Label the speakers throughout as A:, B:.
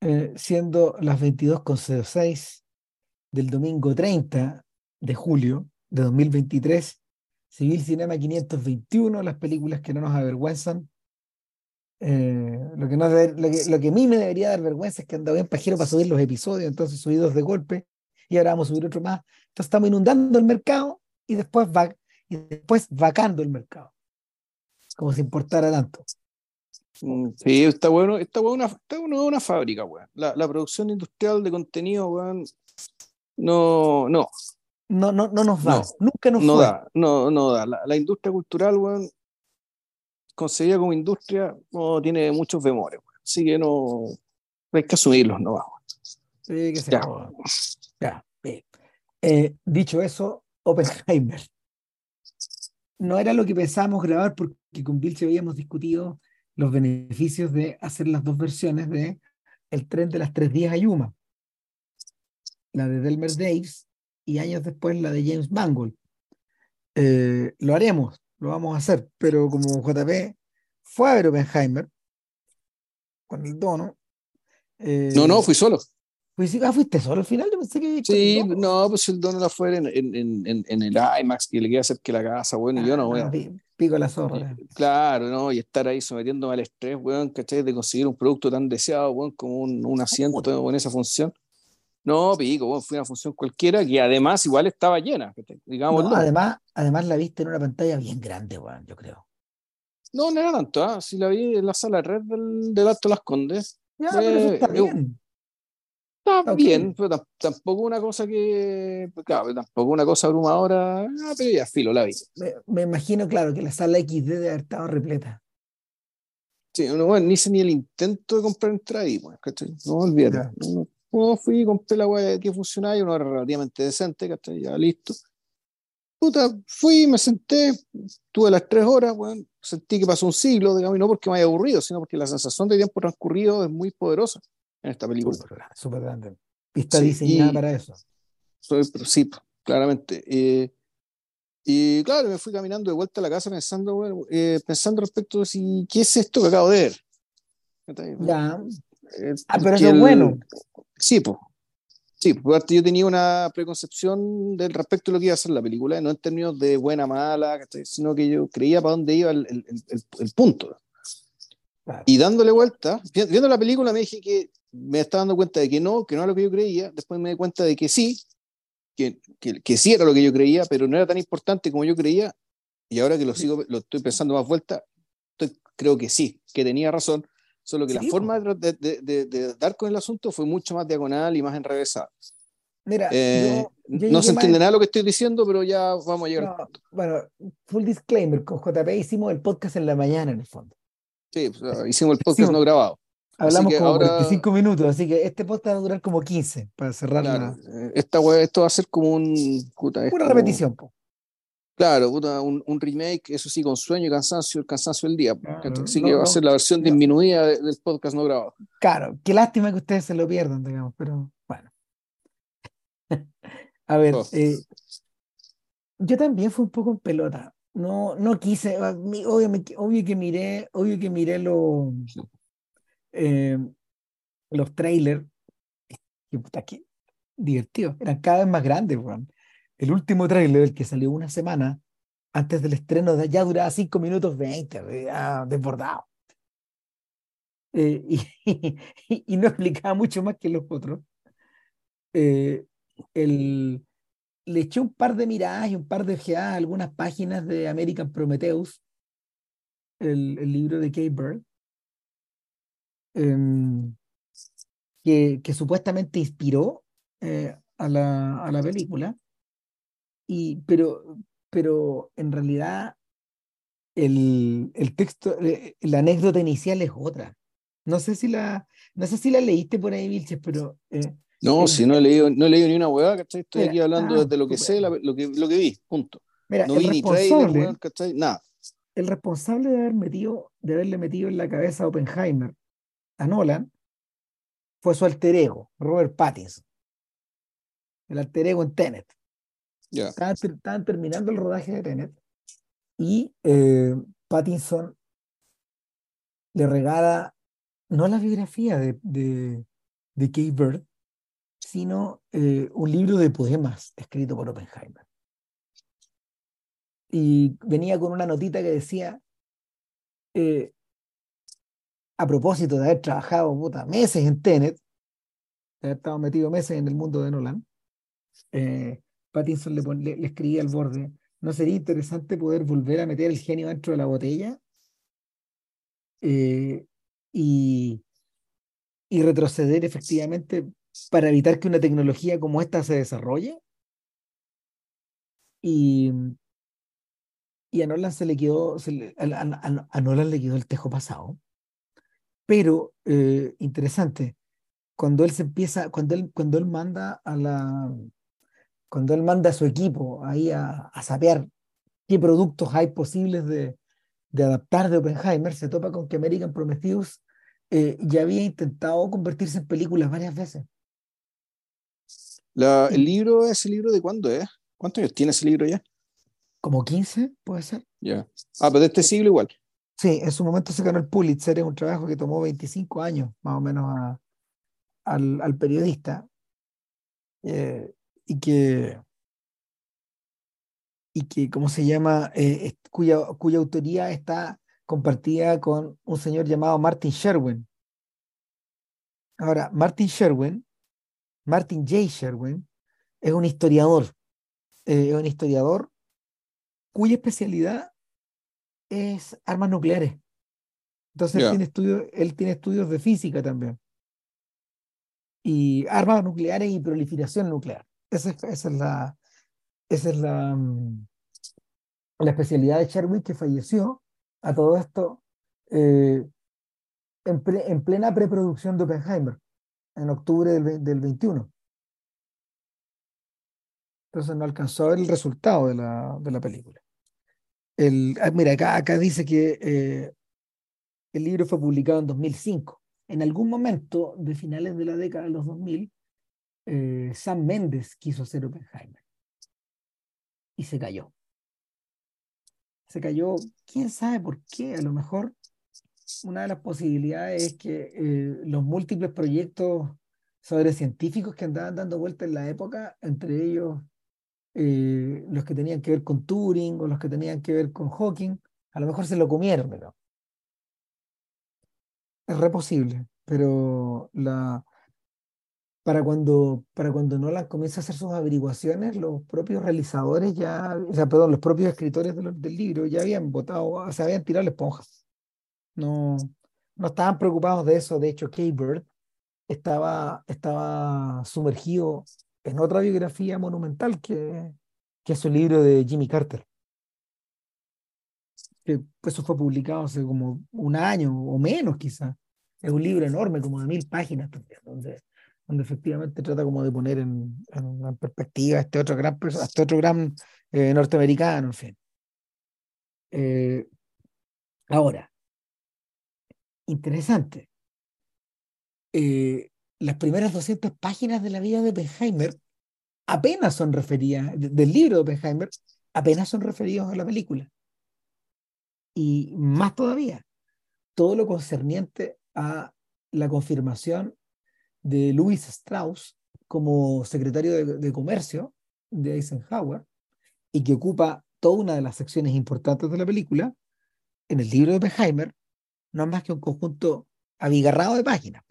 A: eh, siendo las 22.06 del domingo 30 de julio de 2023, Civil Cinema 521, las películas que no nos avergüenzan. Eh, lo, que no lo, que, lo que a mí me debería dar vergüenza es que andaba bien pajero para subir los episodios, entonces subí dos de golpe y ahora vamos a subir otro más. Entonces estamos inundando el mercado y después, va, y después vacando el mercado, como si importara tanto.
B: Mm, Sí, está bueno, está bueno una, está bueno una fábrica, weón. La, la producción industrial de contenido, weón, no, no,
A: No, no, no nos va,
B: No,
A: nunca nos
B: no
A: fue.
B: da, no, no da. La, la industria cultural, weón, concebida como industria, no tiene muchos bemores, weón. Así que no, hay que asumirlos, no vamos.
A: Sí, que se
B: Ya.
A: Ya. Eh, dicho eso, Oppenheimer. No era lo que pensábamos grabar porque con Vilche habíamos discutido los beneficios de hacer las dos versiones de El tren de las tres días a Yuma. La de Delmer Daves y años después la de James Mangold. Eh, lo haremos, lo vamos a hacer, pero como JP fue a ver Oppenheimer con el dono. eh,
B: No, no, fui solo.
A: Fuiste, ah, fuiste solo al final, yo pensé que
B: Sí, no, pues el dono la fue en, en, en, en- el IMAX y le queda hacer que la casa, bueno, y yo no voy
A: Ah,
B: a.
A: pi- Pico la zorra.
B: Claro, ¿no? Y estar ahí sometiéndome al estrés, weón, ¿cachai? De conseguir un producto tan deseado, weón, como un, un asiento en esa función. No, pico, weón, fue una función cualquiera que además igual estaba llena.
A: No, además, además la viste en una pantalla bien grande, weón, yo creo.
B: No, no era tanto, ¿ah? Sí la vi en la sala red del, del Alto Las Condes.
A: Ya,
B: Fue-
A: pero eso está
B: yo-
A: bien.
B: Está
A: Ok.
B: bien, pero tam- tampoco una cosa que. Claro, pero tampoco una cosa abrumadora. Ah, pero ya, filo, la vi.
A: Me, me imagino, claro, que la sala XD debe haber estado repleta.
B: Sí, no, bueno, ni hice ni el intento de comprar entrada ahí, pues, ¿cachai? No, olvídate. No, no, fui, compré la weá que funcionaba y uno era relativamente decente, ¿cachai? Ya listo. Puta, fui, me senté, tuve las tres horas, weón, sentí que pasó un siglo, digamos, y no porque me haya aburrido, sino porque la sensación de tiempo transcurrido es muy poderosa en esta película.
A: Súper grande. Y está
B: Sí,
A: diseñada
B: y-
A: para eso.
B: Soy, pero sí, claramente. Eh, y claro, me fui caminando de vuelta a la casa pensando, bueno, eh, pensando respecto de si, ¿qué es esto que acabo de ver?
A: Ya.
B: Eh,
A: Ah, pero eso es
B: el-
A: bueno.
B: Sí, pues. Sí, por parte yo tenía una preconcepción del respecto de lo que iba a ser la película, no en términos de buena, mala, sino que yo creía para dónde iba el, el- el- punto.
A: Claro.
B: Y dándole vuelta, vi- viendo la película me dije que me estaba dando cuenta de que no, que no era lo que yo creía, después me di cuenta de que sí, que, que, que sí era lo que yo creía, pero no era tan importante como yo creía, y ahora que lo sigo, lo estoy pensando más vuelta, estoy- creo que sí, que tenía razón, solo que la
A: Sí, po.
B: forma de, de- de- de- dar con el asunto fue mucho más diagonal y más enrevesada.
A: Mira,
B: Eh,
A: yo, yo
B: no se entiende
A: en-
B: nada lo que estoy diciendo, pero ya vamos a llegar al
A: no,
B: punto.
A: bueno, full disclaimer, con JP hicimos el podcast en la mañana, en el fondo.
B: Sí, pues, ah, hicimos el podcast
A: Sí,
B: no grabado.
A: Hablamos como
B: ahora-
A: 45 minutos, así que este podcast va a durar como 15 para cerrar
B: Claro,
A: la
B: eh, esta wea- esto va a ser como un. puta, como-
A: repetición. po.
B: Claro, puta, un, un remake, eso sí, con sueño y cansancio, el cansancio del día. Así
A: no,
B: que va a ser la versión
A: no.
B: disminuida de- del podcast no grabado.
A: Claro, qué lástima que ustedes se lo pierdan, digamos, pero bueno. A ver,
B: Oh.
A: eh, yo también fui un poco en pelota. No, no quise, a mí- obvio, obvio que miré, obvio que miré los eh, los trailers, que puta, qué divertido, eran cada vez más grandes. El último trailer, el que salió una semana antes del estreno, ya duraba 5 minutos 20, we- ya desbordado. Eh, y, y no explicaba mucho más que los otros. Eh, el, le eché un par de miradas y un par de ojeadas a algunas páginas de American Prometheus, el, el libro de Kay Bird, em, que, que supuestamente inspiró eh, a la, a la película, y, pero, pero en realidad el, el texto, eh, la anécdota inicial es otra. No sé si la, no sé si la leíste por ahí, Vilches, pero eh,
B: No, si no he leído, no he leído ni una hueá, ¿cachai? Estoy
A: Mira,
B: aquí hablando
A: ah,
B: desde lo que sé, la- lo, que, lo que vi, punto.
A: mira,
B: No
A: el
B: vi ni. Nada.
A: el responsable de haber metido, de haberle metido en la cabeza a Oppenheimer a Nolan fue su alter ego, Robert Pattinson. El alter ego en Tenet.
B: Ya.
A: Estaban, ter- estaban terminando el rodaje de Tenet y eh, Pattinson le regala no la biografía de, de, de Kay Bird, sino eh, un libro de poemas escrito por Oppenheimer. Y venía con una notita que decía, eh, a propósito de haber trabajado meses en Tenet, de haber estado metido meses en el mundo de Nolan, eh, Pattinson le, escribía al borde, ¿no sería interesante poder volver a meter el genio dentro de la botella? y, y retroceder efectivamente para evitar que una tecnología como esta se desarrolle. Y, y a Nolan se le quedó, a, Nolan le quedó el tejo pasado. Pero eh, interesante, cuando él se empieza, cuando él, cuando él manda a la, cuando él manda a su equipo ahí a, a saber qué productos hay posibles de, de adaptar de Oppenheimer, se topa con que American Prometheus eh, ya había intentado convertirse en películas varias veces.
B: ¿El libro, ese libro de cuándo es? ¿Cuántos años tiene ese libro ya?
A: Como 15, puede ser.
B: Ya. Ah, pero de este siglo igual.
A: Sí, en su momento se ganó el Pulitzer, es un trabajo que tomó 25 años más o menos al, periodista eh, y que, y que, ¿cómo se llama? Eh, cuya, cuya autoría está compartida con un señor llamado Martin Sherwin. Ahora, Martin Sherwin, Martin J. Sherwin, es un historiador, eh, es un historiador cuya especialidad es armas nucleares. Entonces él, tiene estudios, él tiene estudios de física también. Y armas nucleares y proliferación nuclear. Esa es, esa es la, esa es la, mm, la especialidad de Sherwin que falleció a todo esto eh, en, plena preproducción de Oppenheimer, en octubre del, del 21. Entonces no alcanzó a ver el resultado de la, de la película. El, ah, mira, acá, dice que eh, el libro fue publicado en 2005. En algún momento de finales de la década de los 2000, eh, Sam Mendes quiso hacer Oppenheimer. Y se cayó. Se cayó, quién sabe por qué, a lo mejor una de las posibilidades es que eh, los múltiples proyectos sobre científicos que andaban dando vueltas en la época, entre ellos eh, los que tenían que ver con Turing o los que tenían que ver con Hawking, a lo mejor se lo comieron, pero es re posible, pero la, para cuando, para cuando Nolan comienza a hacer sus averiguaciones, los propios realizadores ya, o sea, perdón, los propios escritores del libro ya habían votado, o sea, habían tirado la esponja. No, no estaban preocupados de eso. De hecho, Kay Bird estaba, estaba sumergido en otra biografía monumental que, que es su libro de Jimmy Carter. Que eso fue publicado hace como un año o menos, quizá. Es un libro enorme, como de mil páginas también, donde donde efectivamente trata como de poner en, en perspectiva este otro gran, este otro gran eh, norteamericano, en fin. Eh, ahora, interesante. Eh, las primeras 200 páginas de la vida de Oppenheimer apenas son referidas, del libro de Oppenheimer, apenas son referidos a la película. Y más todavía, todo lo concerniente a la confirmación de Louis Strauss como secretario de, Comercio de Eisenhower y que ocupa toda una de las secciones importantes de la película, en el libro de Oppenheimer no es más que un conjunto abigarrado de páginas.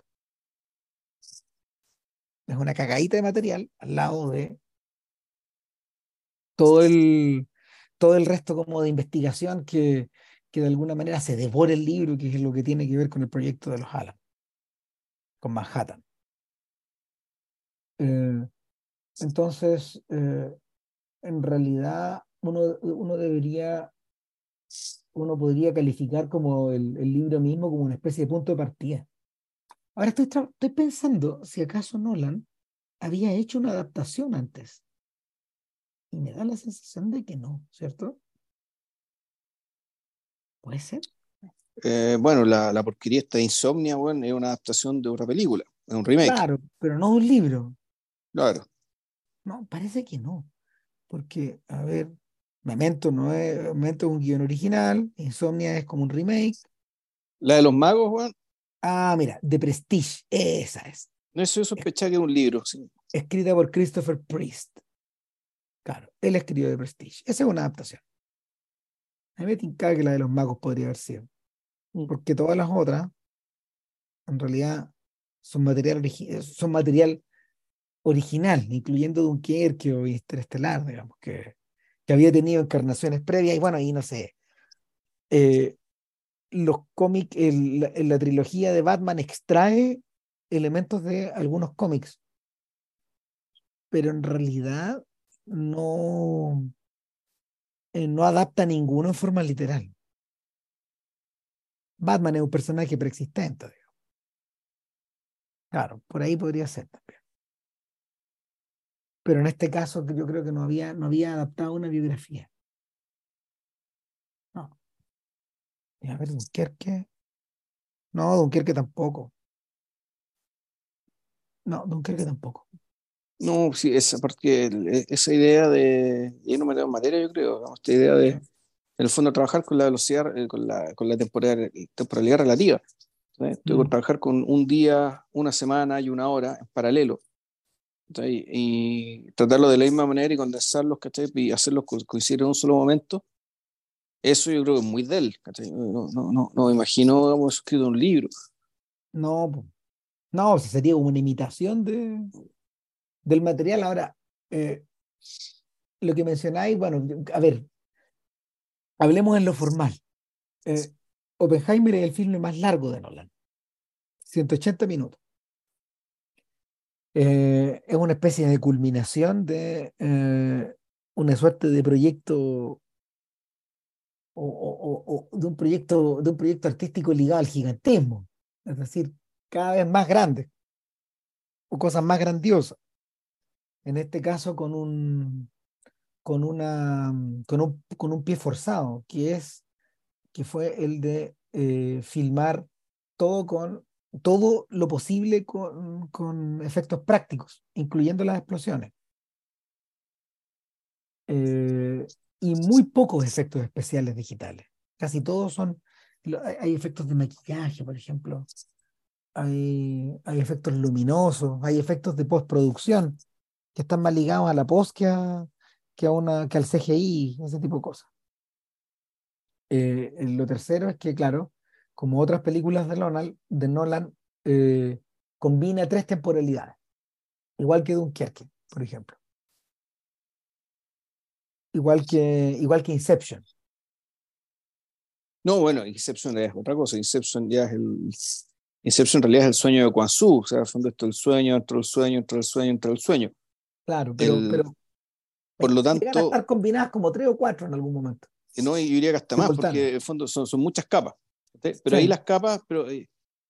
A: Es una cagadita de material al lado de todo el, todo el resto como de investigación que, que de alguna manera se devora el libro, que es lo que tiene que ver con el proyecto de los Alan, con Manhattan. Eh, entonces, eh, en realidad, uno, uno debería, uno podría calificar como el, el, libro mismo como una especie de punto de partida. Ahora estoy, estoy pensando si acaso Nolan había hecho una adaptación antes. Y me da la sensación de que no, ¿cierto? ¿Puede ser?
B: Eh, bueno, la, la porquería esta de Insomnia, bueno, es una adaptación de otra película, es un remake.
A: Claro, pero no de un libro.
B: Claro.
A: No, parece que no. Porque, a ver, Memento no es, Memento es un guion original, Insomnia es como un remake.
B: ¿La de los magos, Juan?
A: Ah, mira, The Prestige, esa es.
B: No, eso sospechaba que es un libro. Sí.
A: Escrita por Christopher Priest. Claro, él escribió de Prestige. Esa es una adaptación. A mí me tinca que la de los magos podría haber sido.
B: Mm.
A: Porque todas las otras, en realidad, son material, son material original, incluyendo Dunkerque o Interestelar, digamos, que, que había tenido encarnaciones previas. Y bueno, ahí no sé. Eh, los cómics, la trilogía de Batman extrae elementos de algunos cómics, pero en realidad no, eh, no adapta ninguno en forma literal. Batman es un personaje preexistente. Claro, por ahí podría ser también. Pero en este caso yo creo que no había, no había adaptado una biografía. No. A ver, Dunkerque. No, Dunkerque tampoco. No, Dunkerque tampoco.
B: No, sí, esa, e, esa idea de, y no me tengo en materia, yo creo, esta idea de, en el fondo, trabajar con la velocidad, eh, con la, con la temporalidad, temporalidad relativa. Tengo que mm. trabajar con un día, una semana y una hora en paralelo. Y tratarlo de la misma manera y condensarlos y hacerlos coincidir en un solo momento. Eso yo creo que es muy de él. No, no, no, no me imagino hemos escrito un libro.
A: No, no, sería una imitación de, del material. Ahora, eh, lo que mencionáis, bueno, a ver, hablemos en lo formal. Eh, Oppenheimer es el filme más largo de Nolan, 180 minutos. Eh, es una especie de culminación de una suerte de proyecto o, de un proyecto de un proyecto artístico ligado al gigantismo, es decir, cada vez más grande o cosas más grandiosas en este caso con un, con una, con un, con un pie forzado, que es, que fue el de eh, filmar todo con todo lo posible con, con efectos prácticos, incluyendo las explosiones. Eh, y muy pocos efectos especiales digitales. Casi todos son, hay efectos de maquillaje, por ejemplo, hay, hay efectos luminosos, hay efectos de postproducción, que están más ligados a la post que, a, que al CGI, ese tipo de cosas. Eh, lo tercero es que, claro, como otras películas de Nolan, de Nolan eh, combina tres temporalidades, igual que Dunkerque, por ejemplo. Igual que, igual que Inception.
B: No, bueno, Inception es otra cosa. Inception ya es el. Inception en realidad es el sueño de Quan Su. O sea, al fondo esto el sueño, dentro del sueño, dentro del sueño, dentro del sueño.
A: Claro, pero, pero
B: por lo tanto.
A: a estar combinadas como tres o cuatro en algún momento.
B: No, yo diría que hasta más, porque en el fondo son, son muchas capas. Pero ahí las capas, pero, eh,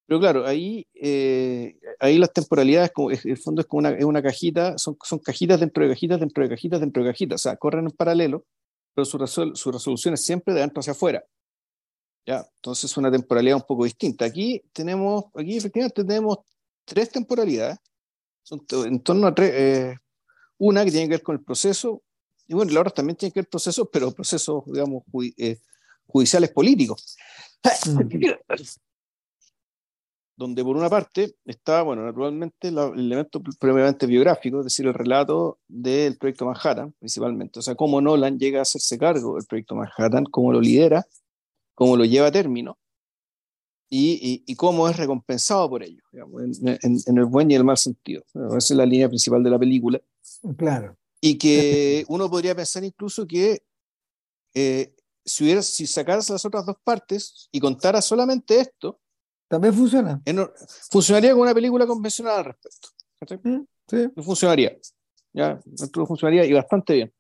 B: pero claro, ahí, eh, ahí las temporalidades, como, el fondo es como una, es una cajita, son, son cajitas dentro de cajitas, dentro de cajitas, dentro de cajitas. O sea, corren en paralelo, pero su, resol, su resolución es siempre de adentro hacia afuera. ¿Ya? Entonces, una temporalidad un poco distinta. Aquí tenemos, aquí efectivamente tenemos tres temporalidades, son en torno a tres, eh, una que tiene que ver con el proceso, y bueno, la otra también tiene que ver procesos, pero procesos, digamos, eh, judiciales políticos. Donde por una parte está, bueno, naturalmente el elemento previamente biográfico, es decir, el relato del proyecto Manhattan, principalmente. O sea, cómo Nolan llega a hacerse cargo del proyecto Manhattan, cómo lo lidera, cómo lo lleva a término y, y, cómo es recompensado por ello, en, el buen y el mal sentido. esa es la línea principal de la película.
A: Claro.
B: Y que uno podría pensar incluso que eh, si, hubiera, si sacaras las otras dos partes y contara solamente esto,
A: también funciona.
B: funcionaría con una película convencional al respecto.
A: Sí.
B: Funcionaría. Ya, funcionaría y bastante bien.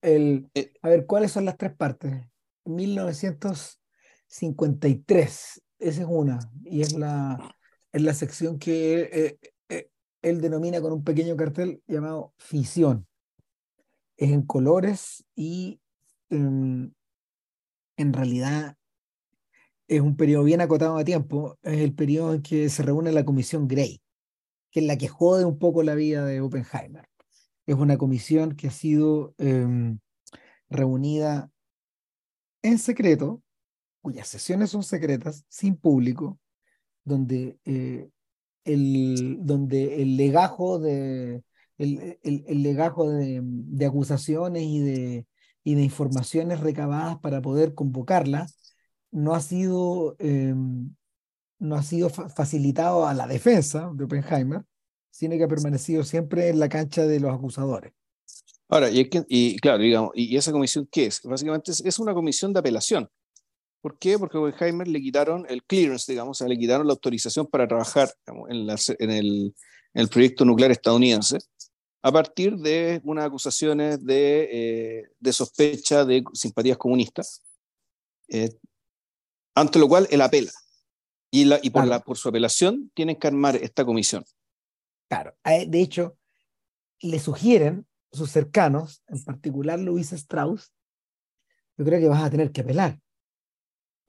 A: El, eh, a ver, ¿cuáles son las tres partes? 1953, esa es una, y es la, es la sección que eh, él denomina con un pequeño cartel llamado Fisión. Es en colores y em, en realidad es un periodo bien acotado de tiempo. Es el periodo en que se reúne la comisión Gray, que es la que jode un poco la vida de Oppenheimer. Es una comisión que ha sido em, reunida en secreto, cuyas sesiones son secretas, sin público, donde eh, el, donde el legajo de, el, el, legajo de, de, acusaciones y de, y de informaciones recabadas para poder convocarla no ha sido, em, no ha sido facilitado a la defensa de Oppenheimer, sino que ha permanecido siempre en la cancha de los acusadores.
B: Ahora, y, y claro, digamos, ¿y esa comisión qué es? Básicamente es, es, una comisión de apelación. ¿Por qué? Porque a Oppenheimer le quitaron el clearance, digamos, o sea, le quitaron la autorización para trabajar en, en, el, en, el, proyecto nuclear estadounidense a partir de unas acusaciones de, eh, de sospecha de simpatías comunistas, eh, ante lo cual él apela. Y, la, y por, la, por su apelación tienen que armar esta comisión.
A: Claro, de hecho, le sugieren sus cercanos, en particular Luis Strauss, yo creo que vas a tener que apelar.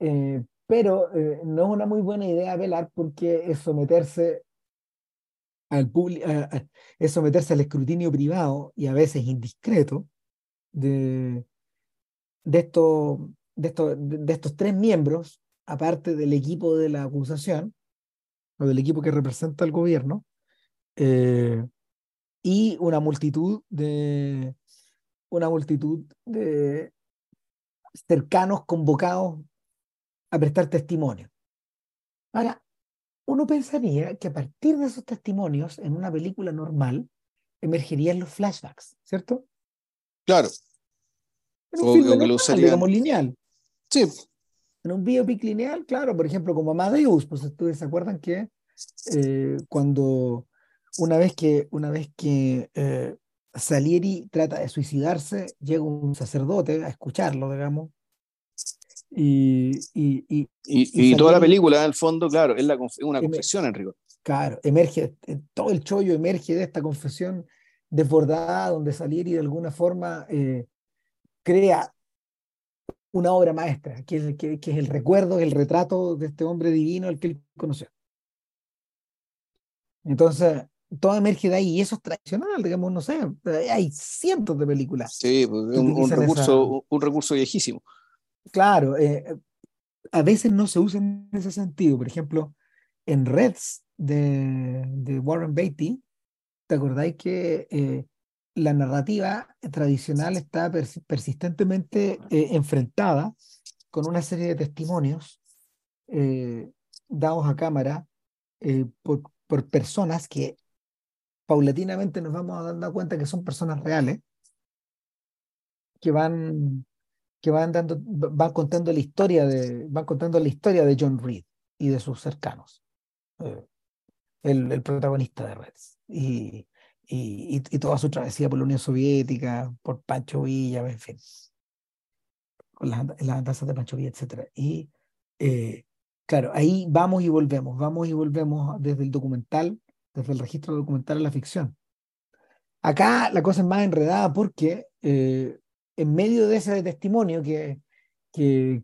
A: Eh, pero eh, no es una muy buena idea apelar porque es someterse al es someterse al escrutinio privado y a veces indiscreto de, de, esto, de, esto, de estos tres miembros, aparte del equipo de la acusación, o del equipo que representa al gobierno, eh, y una multitud de una multitud de cercanos convocados a prestar testimonio. Ahora, uno pensaría que a partir de esos testimonios, en una película normal, emergerían los flashbacks, ¿cierto?
B: Claro.
A: En un film normal, digamos, lineal.
B: Sí.
A: En un biopic lineal, claro, por ejemplo, como Amadeus, pues ustedes se acuerdan que eh, cuando una vez que, una vez que eh, Salieri trata de suicidarse, llega un sacerdote a escucharlo, digamos. Y, y, y,
B: y, toda la película, en el fondo, claro, es la, una confesión, en rigor.
A: Claro, emerge, eh, todo el chollo emerge de esta confesión desbordada, donde Salieri de alguna forma eh, crea una obra maestra, que es, que, que es el recuerdo, el retrato de este hombre divino al que él conoció. Entonces, todo emerge de ahí y eso es tradicional, digamos, no sé, hay cientos de películas.
B: Sí, pues, un, recurso, un recurso viejísimo.
A: Claro, eh, a veces no se usa en ese sentido. Por ejemplo, en Reds de, de Warren Beatty, ¿te acordáis que eh, la narrativa tradicional está persistentemente eh, enfrentada con una serie de testimonios dados a cámara por, por personas que paulatinamente nos vamos dando cuenta que son personas reales que van que van dando van contando la historia de van contando la historia de John Reed y de sus cercanos eh, el, el, protagonista de Reds. Y, y, y, toda su travesía por la Unión Soviética por Pancho Villa en fin con las, las andanzas de Pancho Villa etcétera y eh, claro ahí vamos y volvemos vamos y volvemos desde el documental desde el registro documental a la ficción. Acá la cosa es más enredada porque eh, en medio de ese testimonio que, que,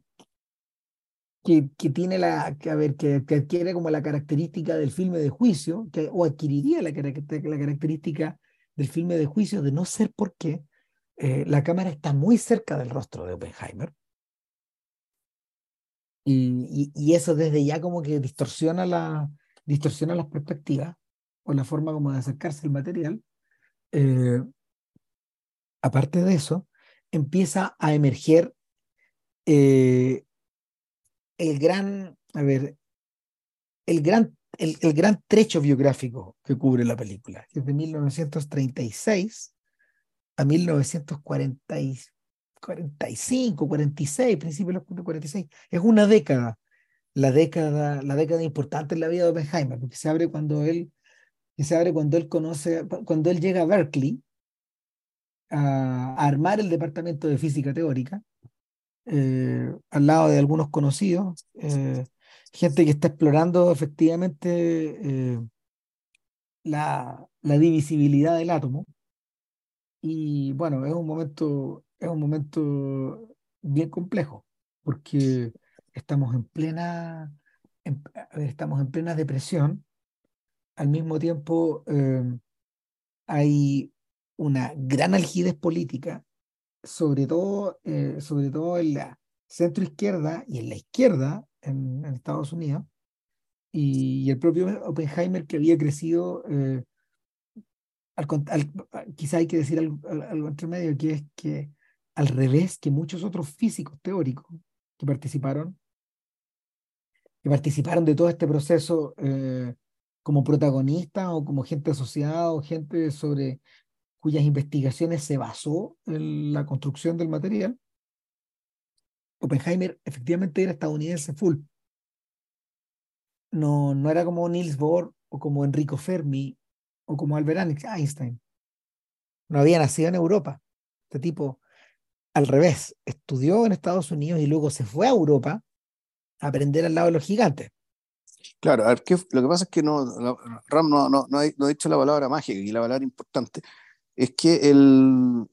A: que, tiene la, que, a ver, que, adquiere como la característica del filme de juicio, que, o adquiriría la, la característica del filme de juicio de no ser porque eh, la cámara está muy cerca del rostro de Oppenheimer. Y, y, y, eso desde ya como que distorsiona, la, distorsiona las perspectivas o la forma como de acercarse al material, eh, aparte de eso, empieza a emerger eh, el gran, a ver, el gran, el, el, gran trecho biográfico que cubre la película, que es de 1936 a 1945, 46, principios de los 46. Es una década, la década, la década importante en la vida de Oppenheimer, porque se abre cuando él se abre cuando él conoce, cuando él llega a Berkeley a, armar el departamento de física teórica, eh, al lado de algunos conocidos, eh, gente que está explorando efectivamente eh, la, la, divisibilidad del átomo. Y bueno, es un momento, es un momento bien complejo, porque estamos en plena, estamos en plena depresión al mismo tiempo em, hay una gran algidez política, sobre todo, eh, sobre todo en la centro izquierda y en la izquierda en, Estados Unidos, y, el propio Oppenheimer que había crecido, eh, al, quizá hay que decir algo, algo entre medio, que es que al revés que muchos otros físicos teóricos que participaron, que participaron de todo este proceso eh, como protagonistas o como gente asociada o gente sobre cuyas investigaciones se basó en la construcción del material, Oppenheimer efectivamente era estadounidense full. No, no era como Niels Bohr o como Enrico Fermi o como Albert Einstein. No había nacido en Europa. Este tipo, al revés, estudió en Estados Unidos y luego se fue a Europa a aprender al lado de los gigantes.
B: Claro, a ver, lo que pasa es que no, Ram no, no, no, ha, no ha dicho la palabra mágica y la palabra importante. Es que el,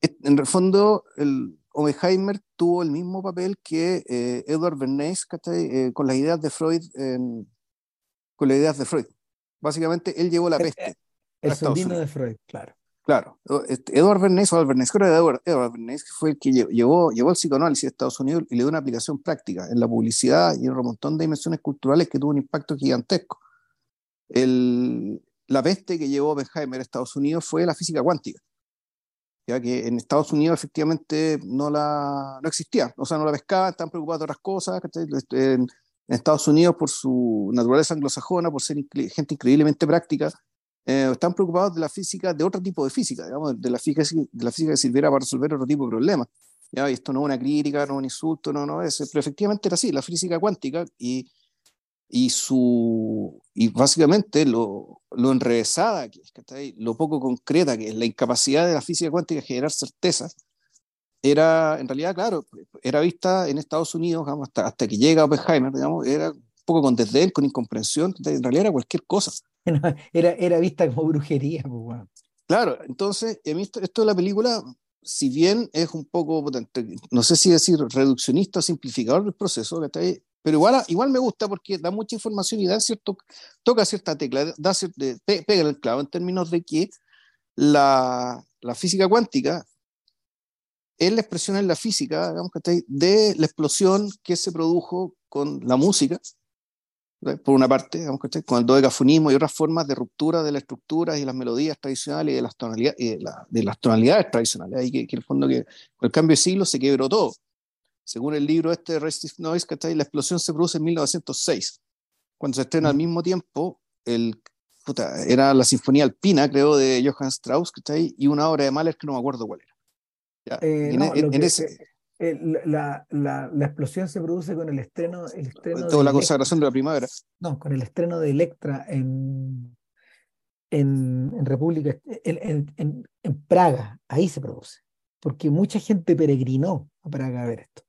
B: en el fondo el Oppenheimer tuvo el mismo papel que eh, Edward Bernays eh, con las ideas de Freud, con las ideas de Freud. Básicamente, él llevó la peste.
A: El, el de Freud, claro.
B: Claro, este, Edward Bernays, o Edward Bernays, creo que Edward, Edward Bernays, fue el que llevó, llevó el psicoanálisis a Estados Unidos y le dio una aplicación práctica en la publicidad y en un montón de dimensiones culturales que tuvo un impacto gigantesco. El, la peste que llevó Oppenheimer a Estados Unidos fue la física cuántica, ya que en Estados Unidos efectivamente no, la, no existía, o sea, no la pescaban, estaban preocupados de otras cosas. Este, en, en Estados Unidos, por su naturaleza anglosajona, por ser gente increíblemente práctica, eh, están preocupados de la física, de otro tipo de física, digamos, de la física, de la física que sirviera para resolver otro tipo de problemas. ¿ya? Y esto no es una crítica, no es un insulto, no, no es, pero efectivamente era así, la física cuántica y, y, su, y básicamente lo, lo enrevesada que es, lo poco concreta que es, la incapacidad de la física cuántica de generar certezas, era, en realidad, claro, era vista en Estados Unidos, digamos, hasta, hasta que llega Oppenheimer, digamos, era un poco con desdén, con incomprensión, en realidad era cualquier cosa.
A: era, era vista como brujería. Pues,
B: claro, entonces, esto, de la película, si bien es un poco, no sé si decir reduccionista o simplificador del proceso, pero igual, igual me gusta porque da mucha información y da cierto, toca cierta tecla, da pega el clavo en términos de que la, la física cuántica es la expresión en la física, digamos, de la explosión que se produjo con la música por una parte, digamos, con el dodecafonismo y otras formas de ruptura de las estructuras y las melodías tradicionales y de las tonalidades, de, las tonalidades tradicionales. Ahí que, que, el fondo que con el cambio de siglo se quebró todo. Según el libro este de Restive Noise, la explosión se produce en 1906, cuando se estrena al mismo tiempo el, puta, era la Sinfonía Alpina, creo, de Johann Strauss, y una obra de Mahler que no me acuerdo cuál era.
A: Ya, eh, en, ese, la, la, la, explosión se produce con el estreno. El estreno
B: Toda la consagración de la primavera.
A: No, con el estreno de Electra en, en, en República, en, en, en, Praga. Ahí se produce. Porque mucha gente peregrinó a Praga a ver esto.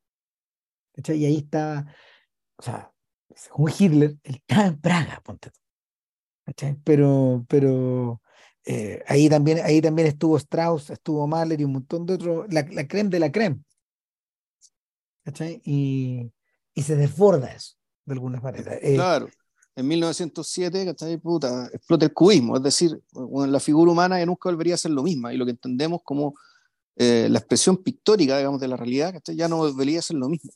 A: Y ahí está, o sea, según Hitler, él estaba en Praga, ponte Pero, pero eh, ahí, también, ahí también estuvo Strauss, estuvo Mahler y un montón de otros, la, la creme de la creme. Y, y se desborda eso, de alguna manera.
B: Eh, claro. En 1907, ¿cachai? Puta, explota el cubismo, es decir, la figura humana ya nunca volvería a ser lo mismo, y lo que entendemos como eh, la expresión pictórica, digamos, de la realidad, ¿cachai? ya no volvería a ser lo mismo.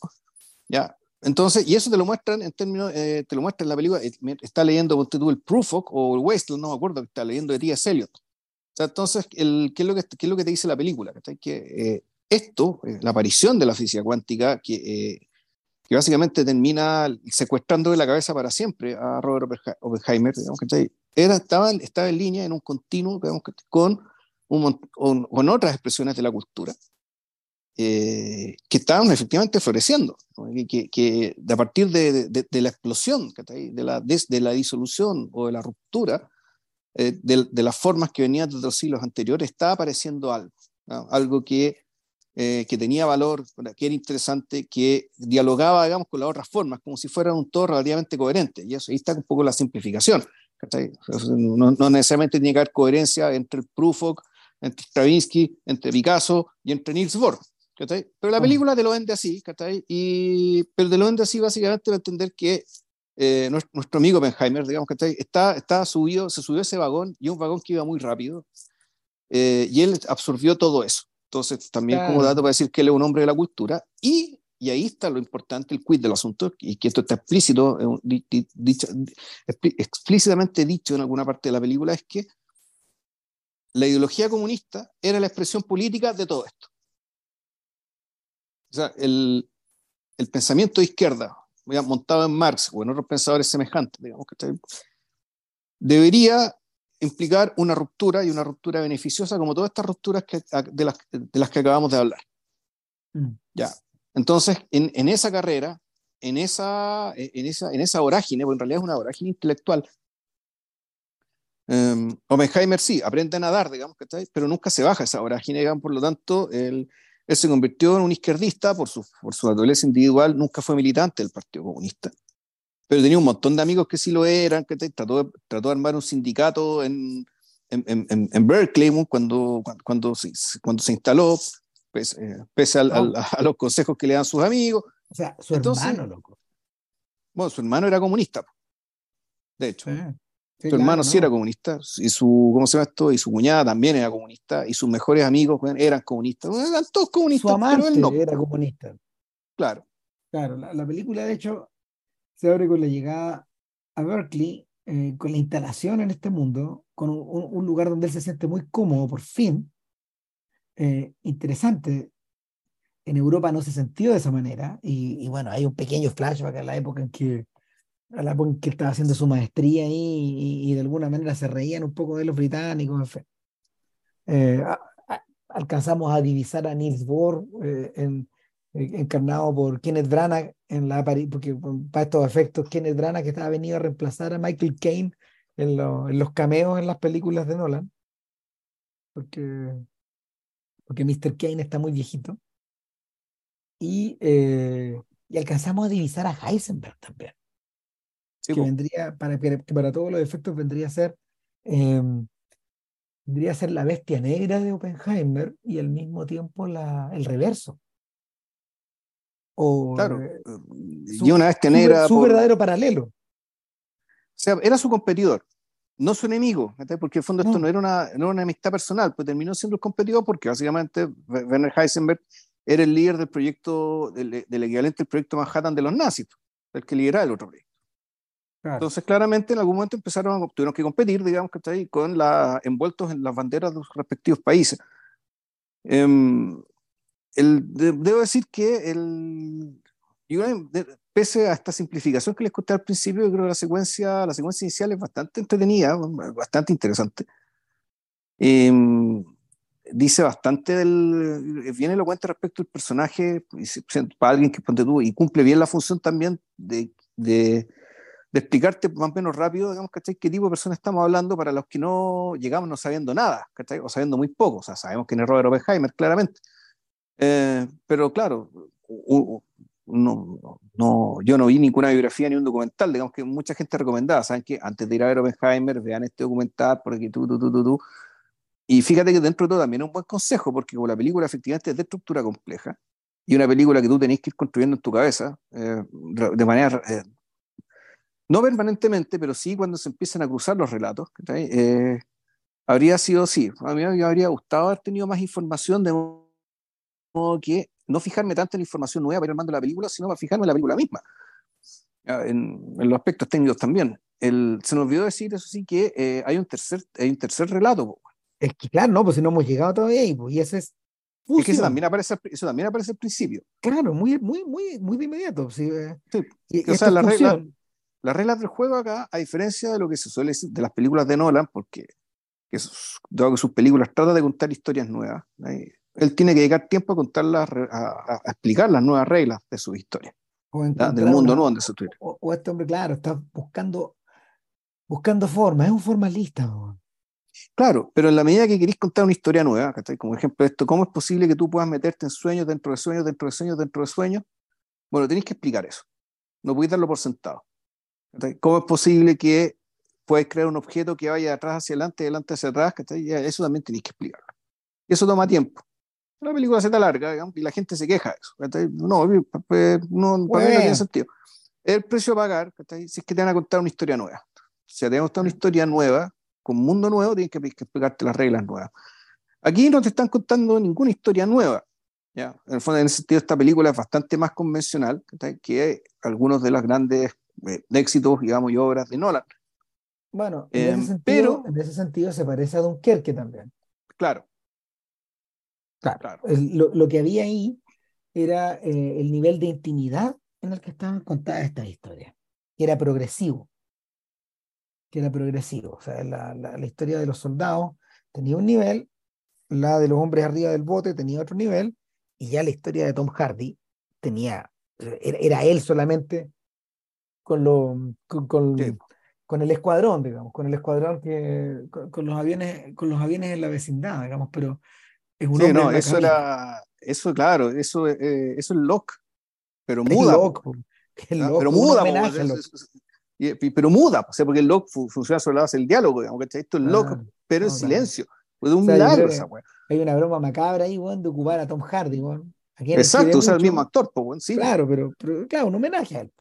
B: ¿Ya? Entonces, y eso te lo muestran en términos, eh, te lo muestran en la película, está leyendo tú el Proof o el Wasteland, no me acuerdo, que está leyendo de T.S. Eliot. O sea, entonces, el, ¿qué, es lo que, ¿qué es lo que te dice la película? Que esto, eh, la aparición de la física cuántica, que, eh, que, básicamente termina secuestrando de la cabeza para siempre a Robert Oppenheimer, digamos, Era, estaba, estaba en línea en un continuo digamos, con, un, con, otras expresiones de la cultura. Eh, que estaban efectivamente floreciendo, que, que, a partir de, de, la explosión, de la, de, la disolución o de la ruptura de, las formas que venían de los siglos anteriores, estaba apareciendo algo, algo que eh, que tenía valor, que era interesante, que dialogaba, digamos, con las otras formas, como si fuera un todo relativamente coherente. Y eso ahí está un poco la simplificación. No, no, necesariamente tiene que haber coherencia entre el Prufok, entre Stravinsky, entre Picasso y entre Niels Bohr. Pero la película te lo vende así, y, pero te lo vende así básicamente para entender que eh, nuestro, amigo Benheimer, digamos, que está, está subido, se subió ese vagón y un vagón que iba muy rápido, eh, y él absorbió todo eso. Entonces, también como dato para decir que él es un hombre de la cultura. Y y ahí está lo importante, el quid del asunto, y que esto está explícito, dicho, explícitamente dicho en alguna parte de la película, es que la ideología comunista era la expresión política de todo esto. O sea, el, el pensamiento de izquierda, montado en Marx o en otros pensadores semejantes, digamos, que debería implicar una ruptura y una ruptura beneficiosa como todas estas rupturas que, de, las, de las que acabamos de hablar. Mm. Ya. Entonces, en, en, esa carrera, en esa, en, esa, en esa vorágine, porque en realidad es una vorágine intelectual, um, Oppenheimer sí, aprende a nadar, digamos, pero nunca se baja esa vorágine, digamos, por lo tanto, él, él se convirtió en un izquierdista por su, por su naturaleza individual, nunca fue militante del Partido Comunista pero tenía un montón de amigos que sí lo eran, que trató, trató de armar un sindicato en, en, en, en Berkeley cuando, cuando, se, cuando se instaló, pese, pese al, a los consejos que le dan sus amigos.
A: O sea, su hermano, loco.
B: Bueno, su hermano era comunista, de hecho. Su hermano sí era comunista, y su, ¿cómo se llama esto? Y su cuñada también era comunista, y sus mejores amigos eran comunistas. Eran todos comunistas,
A: su amante pero él no. era comunista.
B: Claro.
A: Claro, la, la película, de hecho, se abre con la llegada a Berkeley, eh, con la instalación en este mundo, con un, lugar donde él se siente muy cómodo, por fin. Eh, interesante. En Europa no se sintió de esa manera, y, bueno, hay un pequeño flashback a la época en que a la en que estaba haciendo su maestría ahí y, de alguna manera se reían un poco de los británicos. Eh, alcanzamos a divisar a Niels Bohr en, eh, encarnado por Kenneth Branagh en la porque para estos efectos Kenneth Branagh que estaba venido a reemplazar a Michael Caine en, en los cameos en las películas de Nolan porque porque Mr. Kane está muy viejito y, eh, y alcanzamos a divisar a Heisenberg también que vendría para que para todos los efectos vendría a ser em, vendría a ser la bestia negra de Oppenheimer y al mismo tiempo la, el reverso
B: claro. Eh, y una que negra.
A: Su, verdadero paralelo. O
B: sea, era su competidor, no su enemigo, porque en el fondo esto no era, una, no era una amistad personal, pues terminó siendo el competidor porque básicamente Werner Heisenberg era el líder del proyecto, del, equivalente al proyecto Manhattan de los nazis, el que lideraba el otro proyecto. Entonces, claramente, en algún momento empezaron, tuvieron que competir, digamos, que está ahí, con la, envueltos en las banderas de los respectivos países. Um, el, debo decir que el, pese a esta simplificación que les conté al principio, yo creo que la secuencia, la secuencia inicial es bastante entretenida, bastante interesante. Em, dice bastante del. Viene lo cuenta respecto al personaje, para alguien que ponte tú, y cumple bien la función también de, de, de explicarte más o menos rápido, digamos, ¿cachai? qué tipo de personas estamos hablando para los que no llegamos no sabiendo nada, ¿cachai? o sabiendo muy poco. O sea, sabemos quién es Robert Oppenheimer, claramente eh, pero claro, no, no, yo no vi ninguna biografía ni un documental, digamos que mucha gente recomendaba, ¿saben que Antes de ir a ver Oppenheimer, vean este documental, porque tú, tú, tú, tú, tú. Y fíjate que dentro de todo también es un buen consejo, porque como la película efectivamente es de estructura compleja, y una película que tú tenés que ir construyendo en tu cabeza, eh, de manera, eh, no permanentemente, pero sí cuando se empiezan a cruzar los relatos, habría sido, sí, a mí me habría gustado haber tenido más información de que no fijarme tanto en la información nueva para ir armando la película, sino para fijarme en la película misma, en, los aspectos técnicos también. El, se nos olvidó decir, eso sí, que eh, hay, un tercer, hay un tercer relato.
A: Es que claro, no, pues si no hemos llegado todavía ahí, pues, y ese es...
B: Es que eso también, aparece, eso también aparece al principio.
A: Claro, muy, muy, muy, muy de inmediato. Sí,
B: eh. sí o sea, la regla, las reglas del juego acá, a diferencia de lo que se suele decir de las películas de Nolan, porque que sus, que sus películas tratan de contar historias nuevas, él tiene que dedicar tiempo a contarlas, a, explicar las nuevas reglas de su historia, del mundo nuevo donde se
A: o, o, este hombre, claro, está buscando, buscando formas, es un formalista.
B: Claro, pero en la medida que queréis contar una historia nueva, como ejemplo esto, ¿cómo es posible que tú puedas meterte en sueños dentro de sueños, dentro de sueños, dentro de sueños? Bueno, tenéis que explicar eso. No podéis darlo por sentado. ¿Cómo es posible que puedes crear un objeto que vaya de atrás hacia adelante, de adelante hacia atrás? Eso también tenéis que explicarlo. Y eso toma tiempo. La película se está larga y la gente se queja de eso. No, pues, no, para mí no tiene sentido. El precio a pagar, si es que te van a contar una historia nueva. Si te van a contar una historia nueva, con mundo nuevo, tienes que, explicarte las reglas nuevas. Aquí no te están contando ninguna historia nueva. Ya, en el fondo, en ese sentido, esta película es bastante más convencional que algunos de los grandes eh, éxitos, digamos, y obras de Nolan.
A: Bueno, en, ese em, sentido, en ese sentido se parece a Dunkerque también.
B: Claro.
A: Claro. lo, que había ahí era eh, el nivel de intimidad en el que estaban contadas estas historias, que era progresivo. Que era progresivo. O sea, la, la, la historia de los soldados tenía un nivel, la de los hombres arriba del bote tenía otro nivel, y ya la historia de Tom Hardy tenía, era, él solamente con, lo, con, con, el escuadrón, digamos, con el escuadrón que, con, los aviones, con los aviones en la vecindad, digamos, pero
B: es un sí, no, eso era, eso claro, eso, eh, eso es Locke, pero muda. pero muda, pero muda, o sea, porque el Locke funciona sobre la base del diálogo, digamos, Esto es Locke, pero en silencio. Un milagro esa weá.
A: Hay una broma macabra ahí, weón, de ocupar a Tom Hardy, weón.
B: Exacto, o sea, el mismo actor, pues, sí.
A: Claro, pero, claro, un homenaje a él.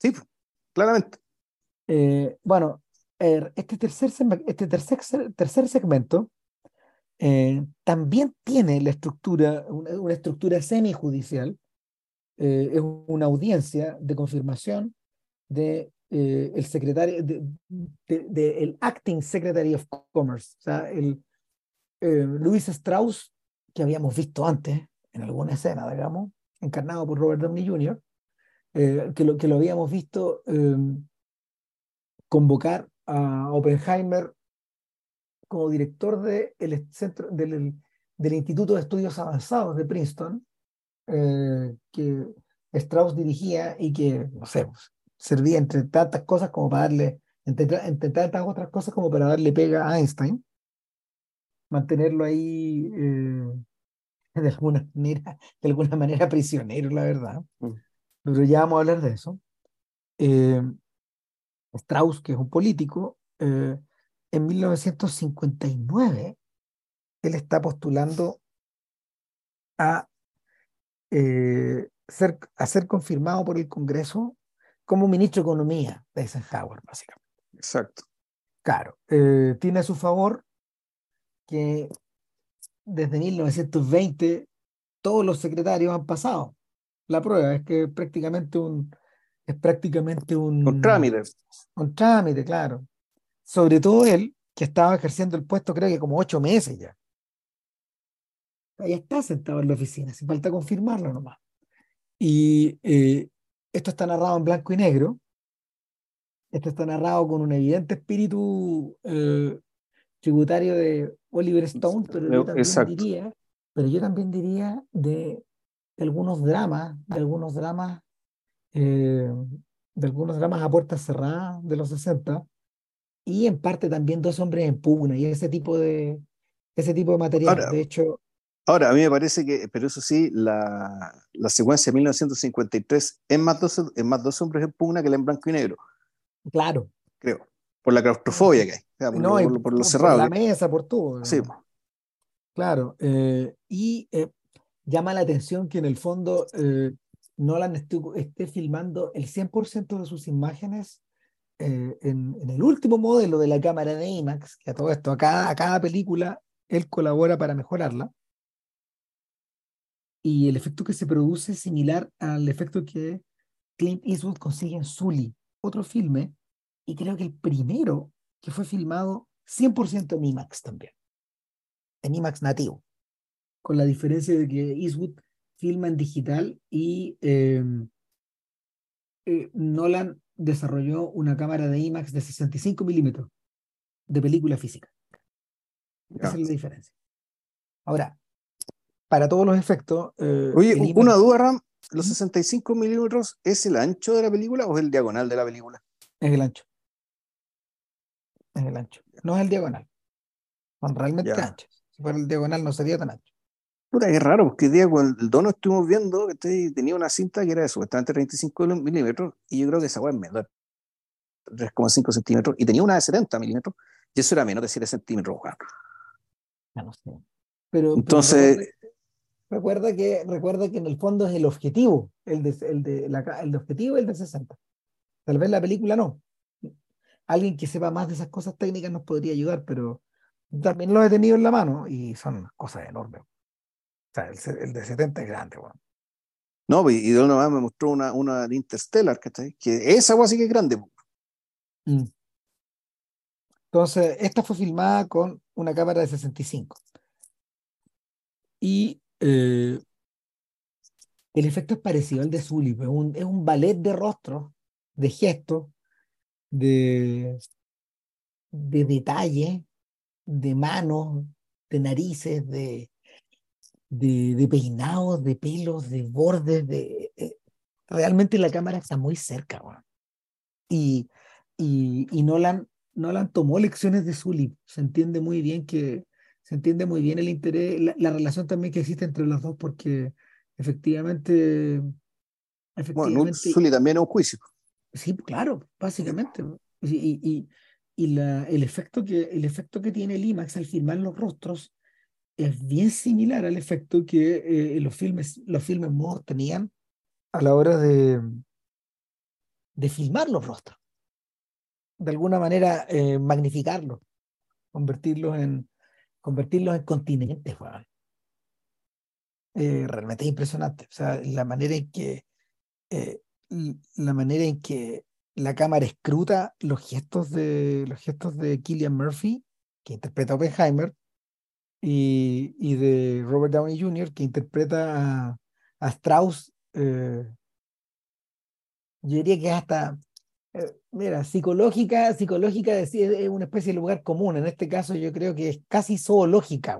B: Sí, claramente.
A: Eh, bueno, este tercer, este tercer, tercer segmento eh, también tiene la estructura, una, estructura semijudicial. Eh, es una audiencia de confirmación de el secretario, de, el acting secretary of commerce, o sea, el, eh, Luis Strauss, que habíamos visto antes en alguna escena, digamos, encarnado por Robert Downey Jr., eh, que, lo, que lo habíamos visto em, convocar a Oppenheimer como director de centro, del, del, Instituto de Estudios Avanzados de Princeton, eh, que Strauss dirigía y que, no sé, pues, servía entre tantas cosas como para darle, entre, entre tantas otras cosas como para darle pega a Einstein mantenerlo ahí eh, de, alguna manera, de alguna manera prisionero, la verdad. Mm. Pero ya vamos a hablar de eso. Eh, Strauss, que es un político, eh, en 1959, él está postulando a, ser, a ser confirmado por el Congreso como ministro de Economía de Eisenhower, básicamente.
B: Exacto.
A: Claro, tiene a su favor que desde 1920 todos los secretarios han pasado. La prueba es que prácticamente un es prácticamente un,
B: un trámite.
A: Un trámite, claro. Sobre todo él, que estaba ejerciendo el puesto creo que como ocho meses ya. Ahí está sentado en la oficina, sin falta confirmarlo nomás. Y eh, esto está narrado en blanco y negro. Esto está narrado con un evidente espíritu eh, tributario de Oliver Stone, pero yo también diría, pero yo también diría de, algunos dramas, de algunos dramas, eh, de algunos dramas a puertas cerradas de los 60, y en parte también Dos hombres en pugna y ese tipo de ese tipo de material. de hecho.
B: Ahora, a mí me parece que, pero eso sí, la, la secuencia de 1953 es más, dos, es más dos hombres en pugna que la en blanco y negro.
A: Claro.
B: Creo por la claustrofobia que hay, por, no, lo, por, lo, cerrado.
A: Por la mesa, por todo.
B: Sí.
A: Claro, eh, y eh, llama la atención que en el fondo eh, Nolan esté, filmando el 100% de sus imágenes en, en, el último modelo de la cámara de IMAX, que a todo esto, a cada, a cada película, él colabora para mejorarla. Y el efecto que se produce es similar al efecto que Clint Eastwood consigue en Sully, otro filme y creo que el primero que fue filmado 100% en IMAX también, en IMAX nativo, con la diferencia de que Eastwood filma en digital y em, eh, Nolan desarrolló una cámara de IMAX de 65 milímetros de película física. Esa es la diferencia. Ahora, para todos los efectos.
B: Eh, Oye, una duda, Ram. ¿Los 65 milímetros es el ancho de la película o es el diagonal de la película?
A: Es el ancho en el ancho. No es el diagonal. Son realmente anchos. Si fuera el diagonal no sería tan ancho.
B: Puta, qué raro, porque el día cuando el dono estuvimos viendo, que tenía una cinta que era de supuestamente 35 milímetros, y yo creo que esa hueá es menor. 3,5 centímetros, y tenía una de 70 milímetros, y eso era menos de 7 centímetros,
A: Ya no sé. Pero,
B: Entonces.
A: recuerda, que, recuerda que en el fondo es el objetivo, el de, el de, la, el de objetivo el de 60. Tal vez la película no alguien que sepa más de esas cosas técnicas nos podría ayudar, pero también lo he tenido en la mano y son cosas enormes. Sea, el, de 70 es grande, bueno.
B: No, y de una me mostró una, una de Interstellar, que, que esa agua sí que es grande.
A: Mm. Entonces, esta fue filmada con una cámara de 65. Y eh, el efecto es parecido al de Zully, es un, es un ballet de rostros, de gestos, de, de detalle, de manos, de narices, de, de, peinados, de pelos, de bordes, de... Eh, realmente la cámara está muy cerca, Y, y, y Nolan, Nolan tomó lecciones de Zully. Se entiende muy bien que se entiende muy bien el interés, la, relación también que existe entre los dos, porque efectivamente.
B: efectivamente bueno, Zully también es un juicio.
A: Sí, claro, básicamente. Y, y, y la, el, efecto que, el efecto que tiene el IMAX al filmar los rostros es bien similar al efecto que eh, los filmes, los filmes mudos tenían a la hora de, de filmar los rostros. De alguna manera eh, magnificarlos, convertirlos en, convertirlos en continentes. Eh, realmente es impresionante. O sea, la manera en que la manera en que la cámara escruta los gestos de los gestos de Killian Murphy, que interpreta a Oppenheimer, y, y de Robert Downey Jr., que interpreta a, Strauss. Eh, yo diría que hasta, eh, mira, psicológica, psicológica es, es, una especie de lugar común. En este caso yo creo que es casi zoológica,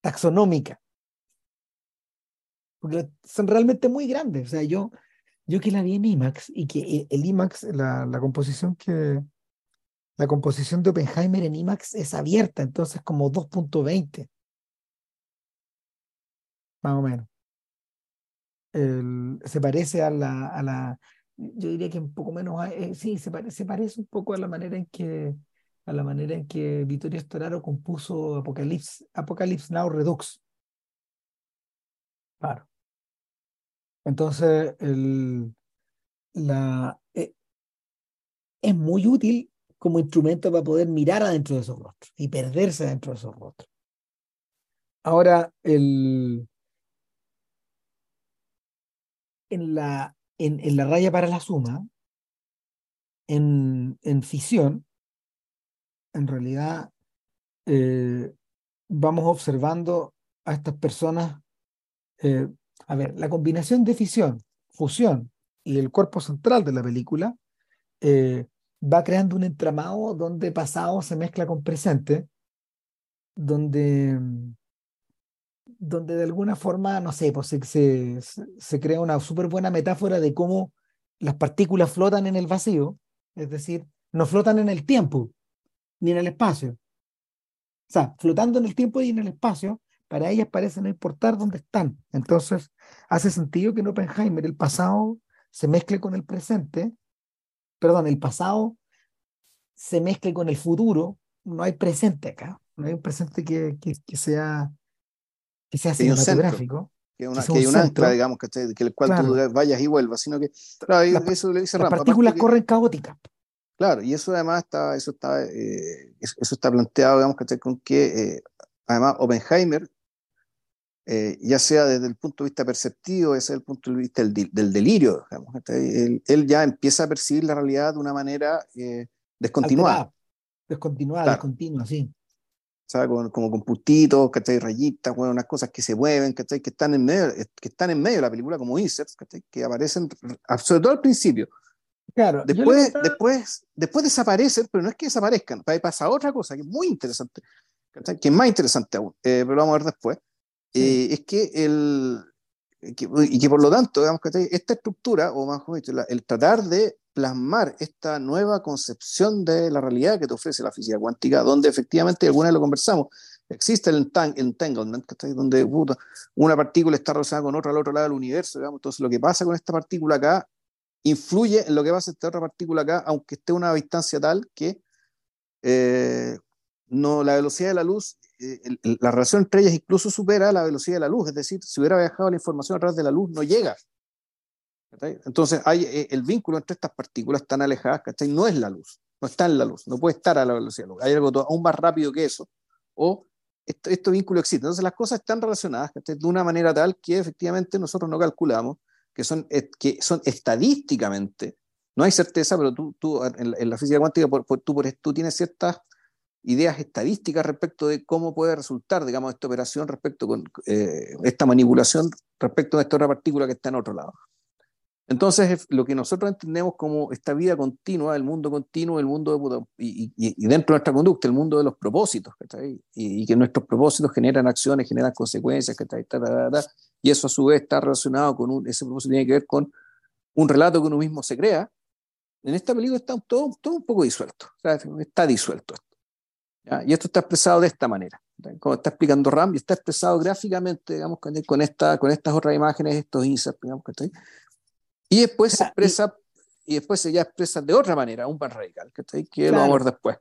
A: taxonómica. Porque son realmente muy grandes. O sea, yo, yo que la vi en IMAX y que el IMAX, la, la composición que la composición de Oppenheimer en IMAX es abierta, entonces como 2.20. Más o menos. se parece a la, a la, yo diría que un poco menos, eh, sí, se parece, se parece un poco a la manera en que, a la manera en que Vittorio Storaro compuso Apocalypse, Apocalypse Now Redux. Claro. Entonces, el, la, eh, es muy útil como instrumento para poder mirar adentro de esos rostros y perderse dentro de esos rostros. Ahora, el, en, la, en, en la raya para la suma, en, en fisión, en realidad eh, vamos observando a estas personas eh, a ver, la combinación de fisión, fusión y el cuerpo central de la película eh, va creando un entramado donde pasado se mezcla con presente, donde, donde de alguna forma, no sé, pues se, se, crea una súper buena metáfora de cómo las partículas flotan en el vacío, es decir, no flotan en el tiempo ni en el espacio. O sea, flotando en el tiempo y en el espacio, para ellas parece no importar dónde están. Entonces, hace sentido que en Oppenheimer el pasado se mezcle con el presente, perdón, el pasado se mezcle con el futuro, no hay presente acá, no hay un presente que, que, sea que sea cinematográfico.
B: Que, una, que, hay un ancla, digamos, que, el cual tú vayas y vuelvas, sino que eso le dice
A: Las partículas corren caóticas.
B: Claro, y eso además está, eso está, eh, eso está planteado, digamos, con que eh, además Oppenheimer eh, ya sea desde el punto de vista perceptivo, ese es el punto de vista del, del delirio, digamos, él, él, ya empieza a percibir la realidad de una manera eh, descontinuada.
A: Descontinuada, descontinua, sí.
B: ¿sabes? Como, como con puntitos, ¿cachai? rayitas, bueno, unas cosas que se mueven, ¿cachai? que están en medio, que están en medio de la película como inserts, que aparecen sobre todo al principio.
A: Claro,
B: después, después, después desaparecen, pero no es que desaparezcan, pasa otra cosa que es muy interesante, que es más interesante aún, eh, pero lo vamos a ver después eh, es que el, y que por lo tanto, digamos que esta estructura, o más dicho, el tratar de plasmar esta nueva concepción de la realidad que te ofrece la física cuántica, donde efectivamente, alguna vez lo conversamos, existe el entanglement, donde una partícula está relacionada con otra al otro lado del universo, digamos, entonces lo que pasa con esta partícula acá influye en lo que pasa esta otra partícula acá, aunque esté a una distancia tal que eh, no, la velocidad de la luz eh, la relación entre ellas incluso supera la velocidad de la luz, es decir, si hubiera viajado la información a través de la luz, no llega. Entonces, hay eh, el vínculo entre estas partículas tan alejadas, ¿cachai? No es la luz, no está en la luz, no puede estar a la velocidad de la luz. Hay algo aún más rápido que eso, o esto, estos vínculos existen. Entonces las cosas están relacionadas de una manera tal que efectivamente nosotros no calculamos, que son, que son estadísticamente, no hay certeza, pero tú, tú en, la, física cuántica por, tú, por, tú tienes ciertas ideas estadísticas respecto de cómo puede resultar, digamos, esta operación respecto con eh, esta manipulación respecto a esta otra partícula que está en otro lado. Entonces, lo que nosotros entendemos como esta vida continua, el mundo continuo, el mundo de, y, y, dentro de nuestra conducta, el mundo de los propósitos, y, y, que nuestros propósitos generan acciones, generan consecuencias, y eso a su vez está relacionado con un, ese propósito tiene que ver con un relato que uno mismo se crea. En esta película está todo un poco disuelto, está disuelto esto. Y esto está expresado de esta manera, como está explicando Ram, y está expresado gráficamente, digamos, con, con, esta, con estas otras imágenes, estos inserts, digamos, y después se expresa, y, después se ya expresa de otra manera, un pan radical, que lo vamos a ver después.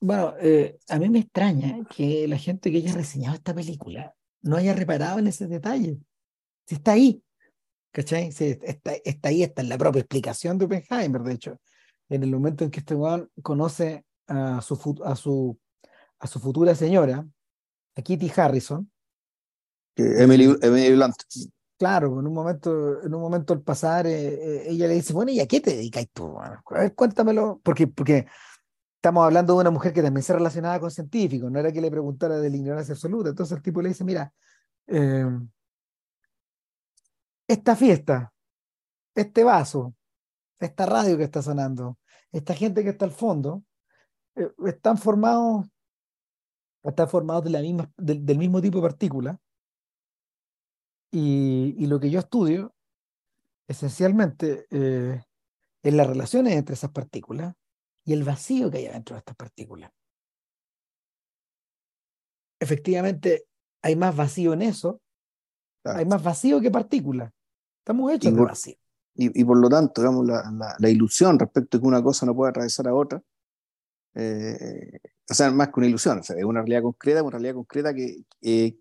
A: Bueno, eh, a mí me extraña que la gente que haya reseñado esta película no haya reparado en ese detalle. Si está ahí, ¿cachai? está, está ahí, está en la propia explicación de Oppenheimer, de hecho. En el momento en que este weón conoce a su, a, su, a su futura señora, a Kitty Harrison.
B: Emily, Emily Blunt
A: claro, en un momento, en un momento al pasar, eh, eh, ella le dice, bueno, ¿y a qué te dedicas tú? A ver, cuéntamelo, porque, porque estamos hablando de una mujer que también se relacionaba con científicos, no era que le preguntara de la ignorancia absoluta. Entonces el tipo le dice, mira, eh, esta fiesta, este vaso, esta radio que está sonando, esta gente que está al fondo, están formados, están formados de la misma, del mismo tipo de partículas y, lo que yo estudio, esencialmente, eh, es las relaciones entre esas partículas y el vacío que hay dentro de estas partículas. Efectivamente, hay más vacío en eso, hay más vacío que partículas. Estamos hechos de vacío.
B: Y, por lo tanto, digamos, la, la, ilusión respecto de que una cosa no puede atravesar a otra, eh, o sea, más que una ilusión, o sea, es una realidad concreta, una realidad concreta que, eh,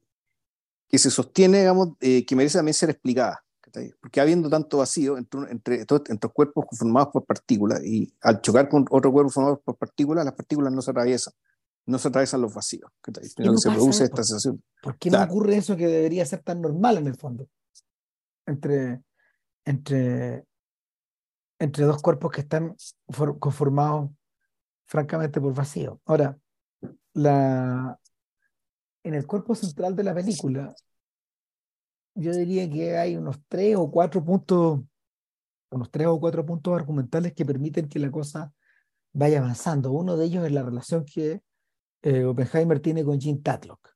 B: que se sostiene, digamos, eh, que merece también ser explicada. Porque habiendo tanto vacío entre, entre, entre cuerpos formados por partículas y al chocar con otro cuerpo formado por partículas, las partículas no se atraviesan, no se atraviesan los vacíos. No se produce esta sensación.
A: ¿Por qué no ocurre eso que debería ser tan normal en el fondo? Entre, entre, entre dos cuerpos que están conformados francamente por vacío. Ahora, en el cuerpo central de la película, yo diría que hay unos tres o cuatro puntos, unos tres o cuatro puntos argumentales que permiten que la cosa vaya avanzando. Uno de ellos es la relación que eh, Oppenheimer tiene con Jean Tatlock.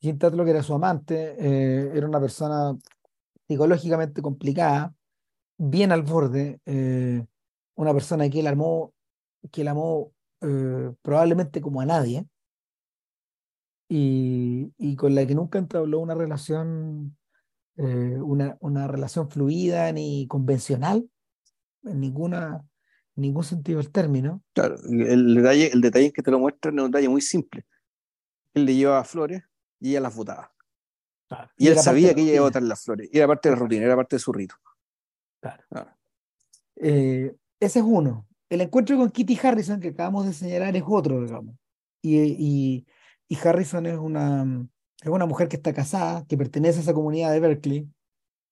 A: Jean Tatlock era su amante, eh, era una persona psicológicamente complicada, bien al borde, eh, una persona que él amó, que él amó probablemente como a nadie, y, con la que nunca entabló una relación, eh, una, una, relación fluida ni convencional, en ninguna, ningún sentido del término.
B: Claro, el detalle, el detalle que te lo muestra es un detalle muy simple. Él le llevaba flores y ella las botaba. Y, él sabía que ella iba a botar las flores. Y era parte de la rutina, era parte de su rito.
A: Claro. Eh, ese es uno. El encuentro con Kitty Harrison que acabamos de señalar es otro, digamos. Y, Harrison es una, es una mujer que está casada, que pertenece a esa comunidad de Berkeley,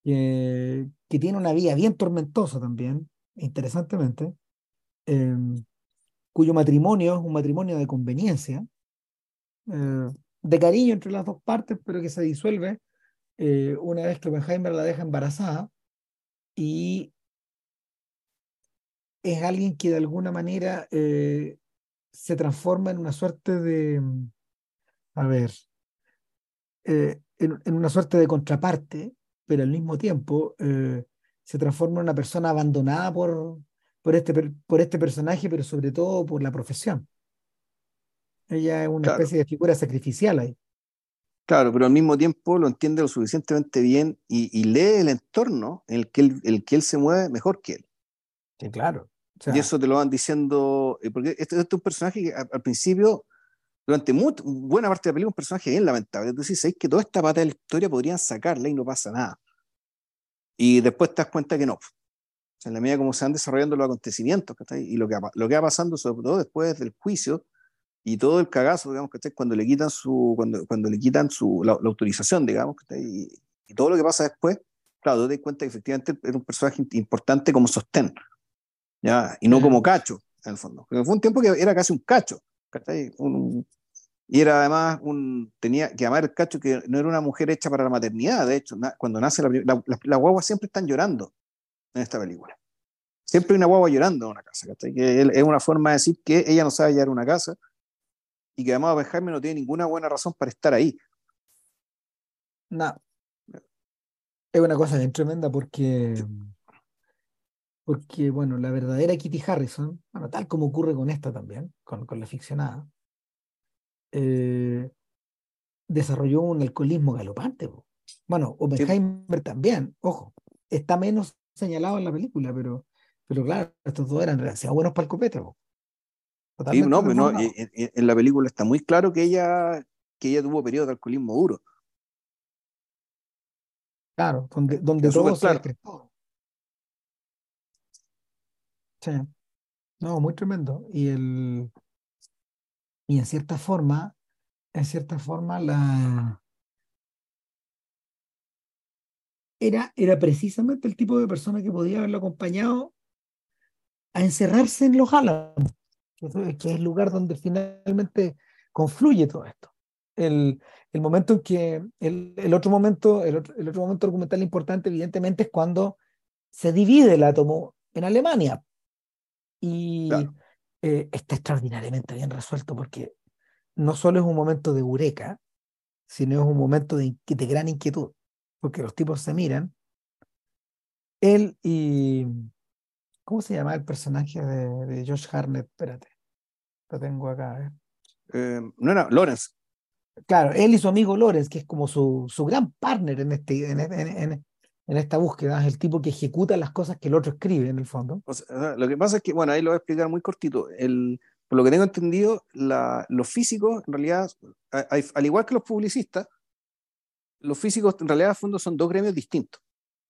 A: que, que tiene una vida bien tormentosa también, interesantemente, em, cuyo matrimonio es un matrimonio de conveniencia, eh, de cariño entre las dos partes, pero que se disuelve eh, una vez que Oppenheimer la deja embarazada y es alguien que de alguna manera eh, se transforma en una suerte de, a ver, eh, en, una suerte de contraparte, pero al mismo tiempo eh, se transforma en una persona abandonada por, por, este, por este personaje, pero sobre todo por la profesión. Ella es una especie de figura sacrificial ahí.
B: Claro, pero al mismo tiempo lo entiende lo suficientemente bien y, lee el entorno en el que él, el que él se mueve mejor que él.
A: Sí, claro.
B: Y eso te lo van diciendo, eh, porque este, este, es un personaje que al principio durante buena parte de la película un personaje bien lamentable. Tú dices, que toda esta pata de la historia podrían sacarla y no pasa nada. Y después te das cuenta que no. O sea, en la medida como se van desarrollando los acontecimientos, y lo que, lo que va pasando, sobre todo después del juicio, y todo el cagazo, digamos, que cuando le quitan su, cuando, cuando le quitan su, la, autorización, digamos, y, y, todo lo que pasa después, claro, te das cuenta que efectivamente era un personaje importante como sostén, ¿ya? y no como cacho, en el fondo. Porque fue un tiempo que era casi un cacho, un, y era además un, tenía que amar el cacho que no era una mujer hecha para la maternidad, de hecho, cuando nace la, la, la, guaguas siempre están llorando en esta película. Siempre hay una guagua llorando en una casa, Que es una forma de decir que ella no sabe hallar una casa y que además Benjamin no tiene ninguna buena razón para estar ahí.
A: No. Es una cosa bien tremenda porque, porque, bueno, la verdadera Kitty Harrison, bueno, tal como ocurre con esta también, con, con la ficcionada, eh, desarrolló un alcoholismo galopante. Bueno, Oppenheimer también, ojo, está menos señalado en la película, pero, pero claro, estos dos eran demasiado buenos para el copete.
B: Sí, no, no, en, la película está muy claro que ella, que ella tuvo periodo de alcoholismo duro.
A: Claro, donde, donde todo se Sí. No, muy tremendo. Y el y en cierta forma, en cierta forma, la era, era precisamente el tipo de persona que podía haberlo acompañado a encerrarse en los álamos, que es el lugar donde finalmente confluye todo esto. El, el momento en que, el, el otro momento, el otro, el otro momento argumental importante, evidentemente, es cuando se divide el átomo en Alemania. Y, eh, está extraordinariamente bien resuelto porque no solo es un momento de eureka, sino es un momento de, de gran inquietud, porque los tipos se miran. Él y. ¿Cómo se llama el personaje de, de Josh Harnett? Espérate, lo tengo acá.
B: ¿eh? Eh, no era Lawrence.
A: Claro, él y su amigo Lawrence, que es como su, su gran partner en, este, en, en, en esta búsqueda, es el tipo que ejecuta las cosas que el otro escribe en el fondo.
B: lo que pasa es que, bueno, ahí lo voy a explicar muy cortito. El, por lo que tengo entendido, la, los físicos, en realidad, al igual que los publicistas, los físicos en realidad, a fondo, son dos gremios distintos.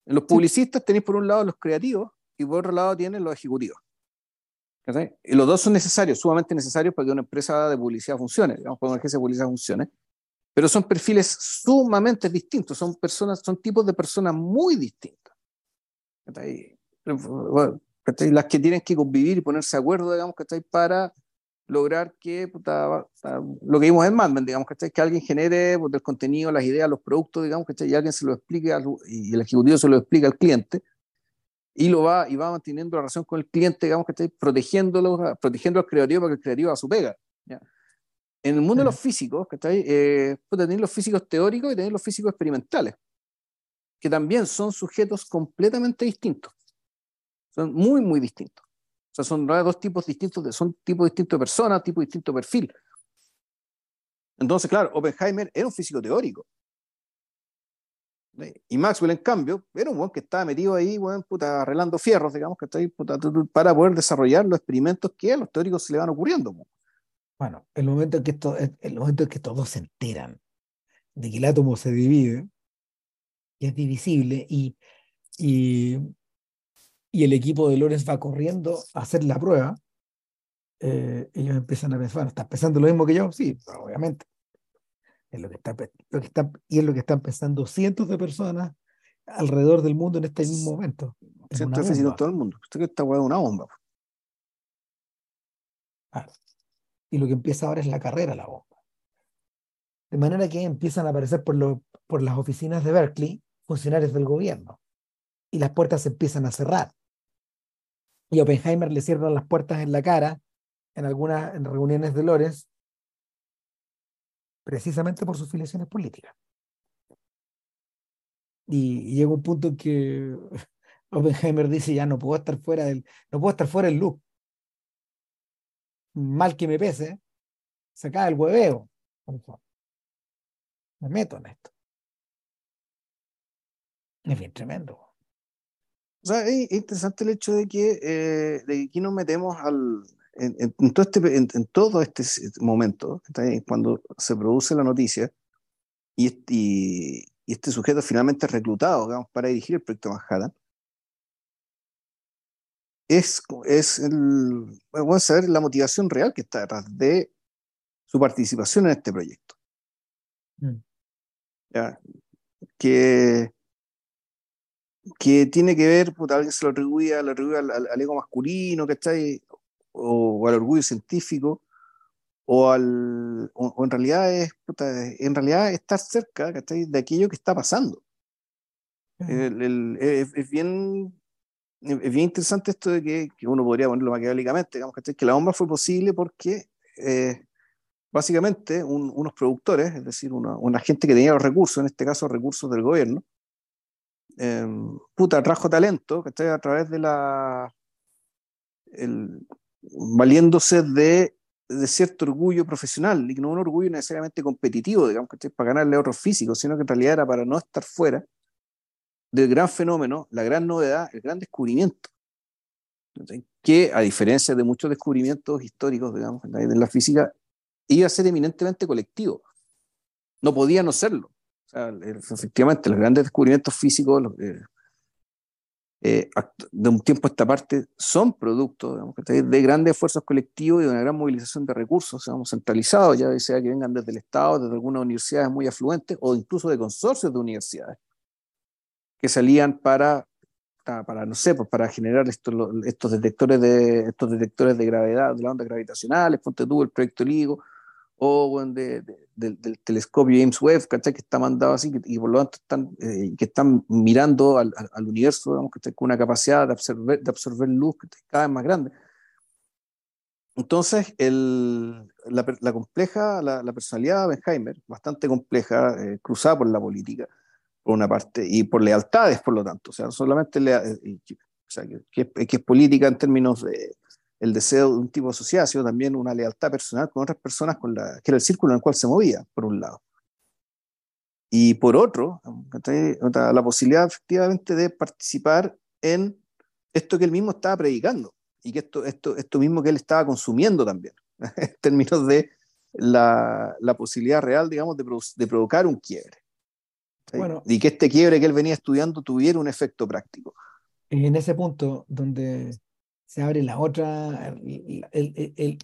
B: En los publicistas tenéis por un lado los creativos y por otro lado tienen los ejecutivos. Y los dos son necesarios, sumamente necesarios para que una empresa de publicidad funcione, digamos, para que una agencia de publicidad funcione pero son perfiles sumamente distintos, son personas, son tipos de personas muy distintas. Las que tienen que convivir y ponerse de acuerdo, digamos, para lograr que lo que vimos en Mad Men, digamos, que alguien genere el contenido, las ideas, los productos, digamos, y alguien se lo explique y el ejecutivo se lo explica al cliente y lo va y va manteniendo la relación con el cliente, digamos, que protegiéndolo, protegiendo al creativo para que el creativo a su pega. ¿ya? En el mundo de los físicos, ¿cachai? Eh, tener los físicos teóricos y tener los físicos experimentales, que también son sujetos completamente distintos. Son muy, muy distintos. O sea, son dos tipos distintos, de, son tipos distintos de personas, tipo distinto de perfil. Entonces, claro, Oppenheimer era un físico teórico. Y Maxwell, en cambio, era un buen que estaba metido ahí, bueno, puta, arreglando fierros, digamos, que está ahí, para poder desarrollar los experimentos que a los teóricos se le van ocurriendo.
A: Bueno, el momento en que, esto, el momento en que todos se enteran de que el átomo se divide, y es divisible, y, y, y el equipo de Lorenz va corriendo a hacer la prueba, eh, ellos empiezan a pensar, bueno, ¿estás pensando lo mismo que yo? Sí, obviamente. Es lo que está, lo que está, y es lo que están pensando cientos de personas alrededor del mundo en este mismo momento.
B: Cientos de todo el mundo. Usted que está una bomba.
A: Claro y lo que empieza ahora es la carrera la bomba. De manera que empiezan a aparecer por, las oficinas de Berkeley funcionarios del gobierno y las puertas se empiezan a cerrar. Y Oppenheimer le cierran las puertas en la cara en algunas reuniones de Lores precisamente por sus filiaciones políticas. Y, llega un punto en que Oppenheimer dice ya no puedo estar fuera del no puedo estar fuera del loop mal que me pese, se cae el hueveo. Me meto en esto. Es bien tremendo.
B: O sea, es interesante el hecho de que, eh, de que aquí nos metemos al, en, todo este, en, todo este momento, cuando se produce la noticia y, y, y este sujeto finalmente reclutado digamos, para dirigir el proyecto Manhattan, es, es el, bueno, saber la motivación real que está detrás de su participación en este proyecto.
A: Mm.
B: ¿Ya? Que, que tiene que ver, puta, alguien se lo atribuye, lo atribuye al, al, al ego masculino, ¿cachai? O, o al orgullo científico, o, al, o, o en realidad es, puta, en realidad estar cerca, ¿cachai? De aquello que está pasando. El- el- es, es bien, es bien interesante esto de que, que uno podría ponerlo maquiavélicamente, digamos, ¿cachai? que la bomba fue posible porque eh, básicamente un- unos productores, es decir, una, una gente que tenía los recursos, en este caso recursos del gobierno, eh, puta, trajo talento, ¿cachai? A través de la... El, valiéndose de, de cierto orgullo profesional, y no un orgullo necesariamente competitivo, digamos, ¿cachai? Para ganarle a otros físicos, sino que en realidad era para no estar fuera del gran fenómeno, la gran novedad, el gran descubrimiento. Que a diferencia de muchos descubrimientos históricos, digamos, en la física, iba a ser eminentemente colectivo. No podía no serlo. O sea, efectivamente, los grandes descubrimientos físicos eh, eh, de un tiempo a esta parte son producto digamos, de grandes esfuerzos colectivos y de una gran movilización de recursos digamos, centralizados, ya sea que vengan desde el Estado, desde algunas universidades muy afluentes o incluso de consorcios de universidades que salían para, para, no sé, pues para generar estos, estos, detectores de, estos detectores de gravedad, de las ondas gravitacionales, ponte tú el proyecto LIGO, o de, de- del, del telescopio James Webb, ¿cachai? que está mandado así, y por lo tanto están, eh, que están mirando al, al, universo, digamos, ¿cachai? con una capacidad de absorber, de absorber luz ¿cachai? cada vez más grande. Entonces, el, la, la compleja, la, la personalidad de Benheimer, bastante compleja, eh, cruzada por la política, por una parte, y por lealtades, por lo tanto. O sea, solamente eh, y o sea, que, que es, política en términos de el deseo de un tipo de sociedad, sino también una lealtad personal con otras personas, con la, que era el círculo en el cual se movía, por un lado. Y por otro, la posibilidad efectivamente de participar en esto que él mismo estaba predicando y que esto, esto, esto mismo que él estaba consumiendo también, en términos de la, la posibilidad real, digamos, de, produ- de provocar un quiebre. ¿Sí?
A: Bueno.
B: y que este quiebre que él venía estudiando tuviera un efecto práctico.
A: en ese punto donde se abre la otra, el, el, el,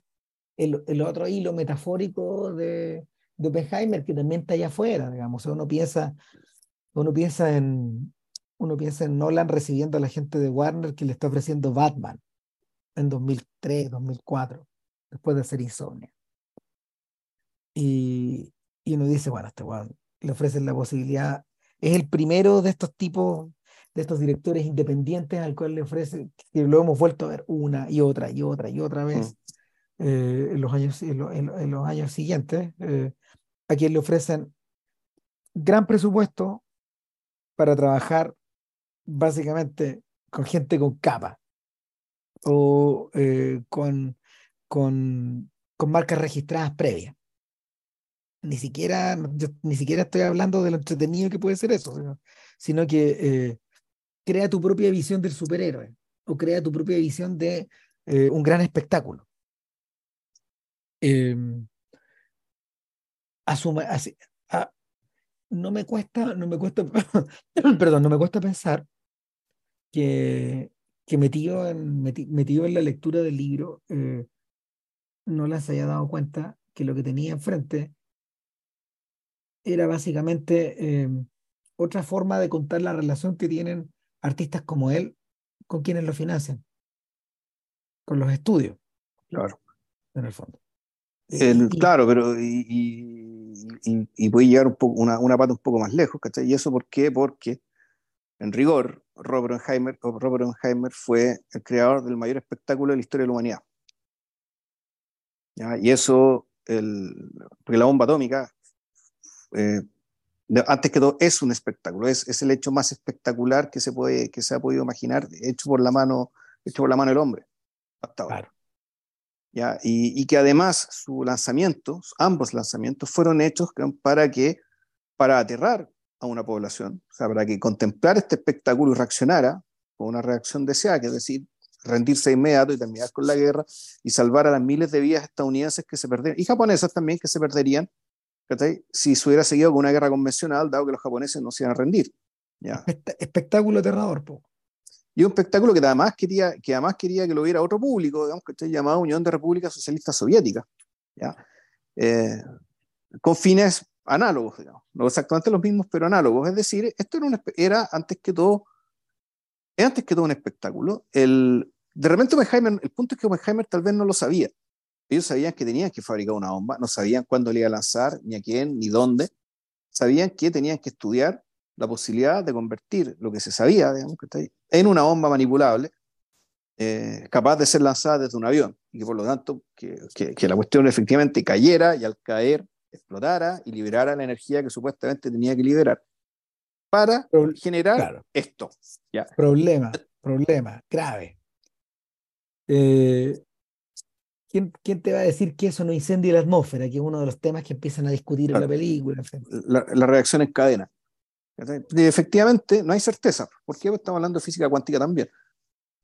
A: el- el otro hilo metafórico de, de Oppenheimer que también está allá afuera, digamos. O sea, uno piensa, uno piensa en, uno piensa en Nolan recibiendo a la gente de Warner que le está ofreciendo Batman en 2003, 2004, después de hacer Insomnia. Y, y uno dice, bueno, este weón le ofrecen la posibilidad, es el primero de estos tipos de estos directores independientes al cual le ofrece, que lo hemos vuelto a ver una y otra y otra y otra vez eh, en, los años, en los años siguientes, eh, a quien le ofrecen gran presupuesto para trabajar básicamente con gente con capa o eh, con, con, con marcas registradas previas. Ni siquiera, ni siquiera estoy hablando de lo entretenido que puede ser eso, sino- que eh, crea tu propia visión del superhéroe o crea tu propia visión de eh, un gran espectáculo. Eh, asuma, así- a- no me cuesta, no me cuesta, perdón, no me cuesta pensar que, que metido en, meti- metido en la lectura del libro, eh, no les haya dado cuenta que lo que tenía enfrente era básicamente eh, otra forma de contar la relación que tienen artistas como él con quienes lo financian, con los estudios,
B: Claro.
A: en el fondo.
B: El-
A: Y-
B: claro, pero y, y, y- y puede llegar un poco, una, una pata un poco más lejos, ¿cachai? ¿Y eso por qué? Porque, en rigor, Robert Oppenheimer, Robert Oppenheimer fue el creador del mayor espectáculo de la historia de la humanidad. ¿Ya? Y eso, el, porque la bomba atómica, eh, antes que todo, es un espectáculo, es, es el hecho más espectacular que se, puede, que se ha podido imaginar, hecho por la mano, hecho por la mano del hombre, hasta ahora.
A: Claro.
B: ¿ya? Y, y que además su lanzamiento, ambos lanzamientos fueron hechos para que, para aterrar a una población, o sea, para que contemplar este espectáculo y reaccionara con una reacción deseada, que es decir, rendirse inmediato y terminar con la guerra y salvar a las miles de vidas estadounidenses que se perdieron, y japonesas también que se perderían, ¿cachai? si se hubiera seguido con una guerra convencional, dado que los japoneses no se iban a rendir. ¿ya?
A: Espect- espectáculo aterrador, po.
B: Y un espectáculo que además quería que, además quería que lo viera otro público, digamos, que llamado Unión de Repúblicas Socialistas Soviéticas. ¿ya? eh, con fines análogos, digamos. no exactamente los mismos, pero análogos. Es decir, esto era, era antes que todo, antes que todo un espectáculo. El, de repente Oppenheimer, el punto es que Oppenheimer tal vez no lo sabía. Ellos sabían que tenían que fabricar una bomba, no sabían cuándo le iba a lanzar, ni a quién, ni dónde. Sabían que tenían que estudiar la posibilidad de convertir lo que se sabía, digamos, que está ahí, en una bomba manipulable, eh, capaz de ser lanzada desde un avión, y que por lo tanto que, que, la cuestión efectivamente cayera y al caer explotara y liberara la energía que supuestamente tenía que liberar para generar esto.
A: ¿ya? Problema, problema grave. Eh, ¿quién, ¿quién, te va a decir que eso no incendia la atmósfera? Que es uno de los temas que empiezan a discutir en la película.
B: La, la, reacción en cadena. efectivamente, no hay certeza. ¿Por qué? estamos hablando de física cuántica también.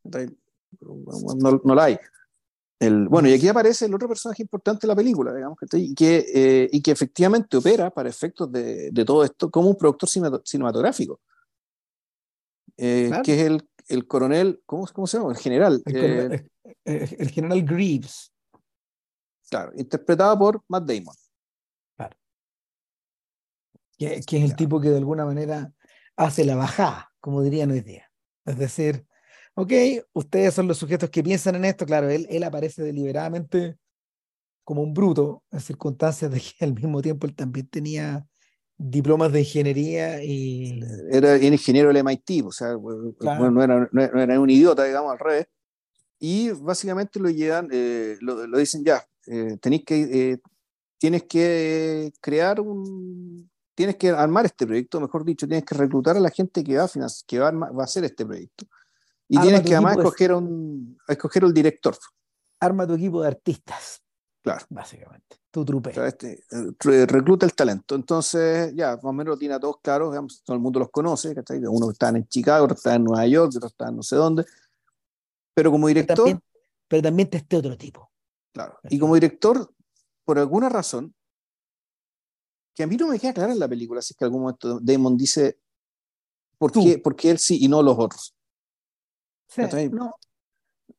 B: No, no la hay. El, bueno, y aquí aparece el otro personaje importante de la película, digamos, que, que eh, y que efectivamente opera para efectos de, de, todo esto como un productor cinematográfico, eh, que es el, el, coronel, ¿cómo, ¿cómo, se llama? El general.
A: El, eh, el, general Greaves.
B: Claro, interpretado por Matt Damon.
A: Claro. Que, que es el tipo que de alguna manera hace la bajada, como dirían hoy día. Es decir, ok, ustedes son los sujetos que piensan en esto, claro, él, él aparece deliberadamente como un bruto en circunstancias de que al mismo tiempo él también tenía diplomas de ingeniería y...
B: Era ingeniero del MIT, o sea, no, era, no, era, un idiota, digamos, al revés. Y básicamente lo llevan, eh, lo, lo, dicen ya, eh, tenéis que, eh, tienes que crear un, tienes que armar este proyecto, mejor dicho, tienes que reclutar a la gente que va a, que va a hacer este proyecto. Y tienes que además escoger, un, escoger el director.
A: Arma tu equipo de artistas.
B: Claro.
A: Básicamente. Tu trupe.
B: este, recluta el talento. Entonces, ya, más o menos lo tiene a todos claros. todo el mundo los conoce. Uno está en Chicago, otro está en Nueva York, otro está en no sé dónde. Pero como director.
A: Pero también, pero también te este otro tipo.
B: Claro. Y como director, por alguna razón, que a mí no me queda clara en la película, así que en algún momento Damon dice por qué, por qué él sí y no los otros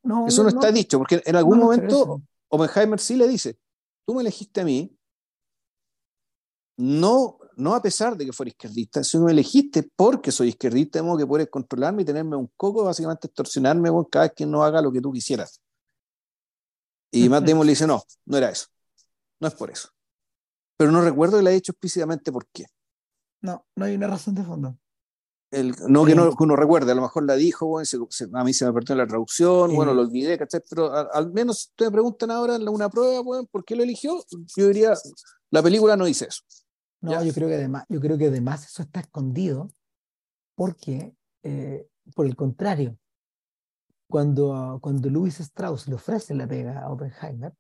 B: no, eso no, está dicho, porque en algún momento Oppenheimer sí le dice, tú me elegiste a mí, no, no a pesar de que fuera izquierdista, sino me elegiste porque soy izquierdista, de modo que puedes controlarme y tenerme un coco, básicamente extorsionarme cada vez que no haga lo que tú quisieras. Y Matt Damon le dice, no, no era eso, no es por eso. Pero no recuerdo que le haya dicho explícitamente por qué.
A: No, no hay una razón de fondo
B: no que, no, uno recuerde, a lo mejor la dijo, a mí se me perdió la traducción, bueno, lo olvidé, ¿cachai? Pero al menos ustedes me preguntan ahora en una prueba, bueno, ¿por qué lo eligió? Yo diría, la película no dice eso.
A: No, yo creo que además, yo creo que además eso está escondido, porque, eh, por el contrario, cuando, cuando Louis Strauss le ofrece la pega a Oppenheimer,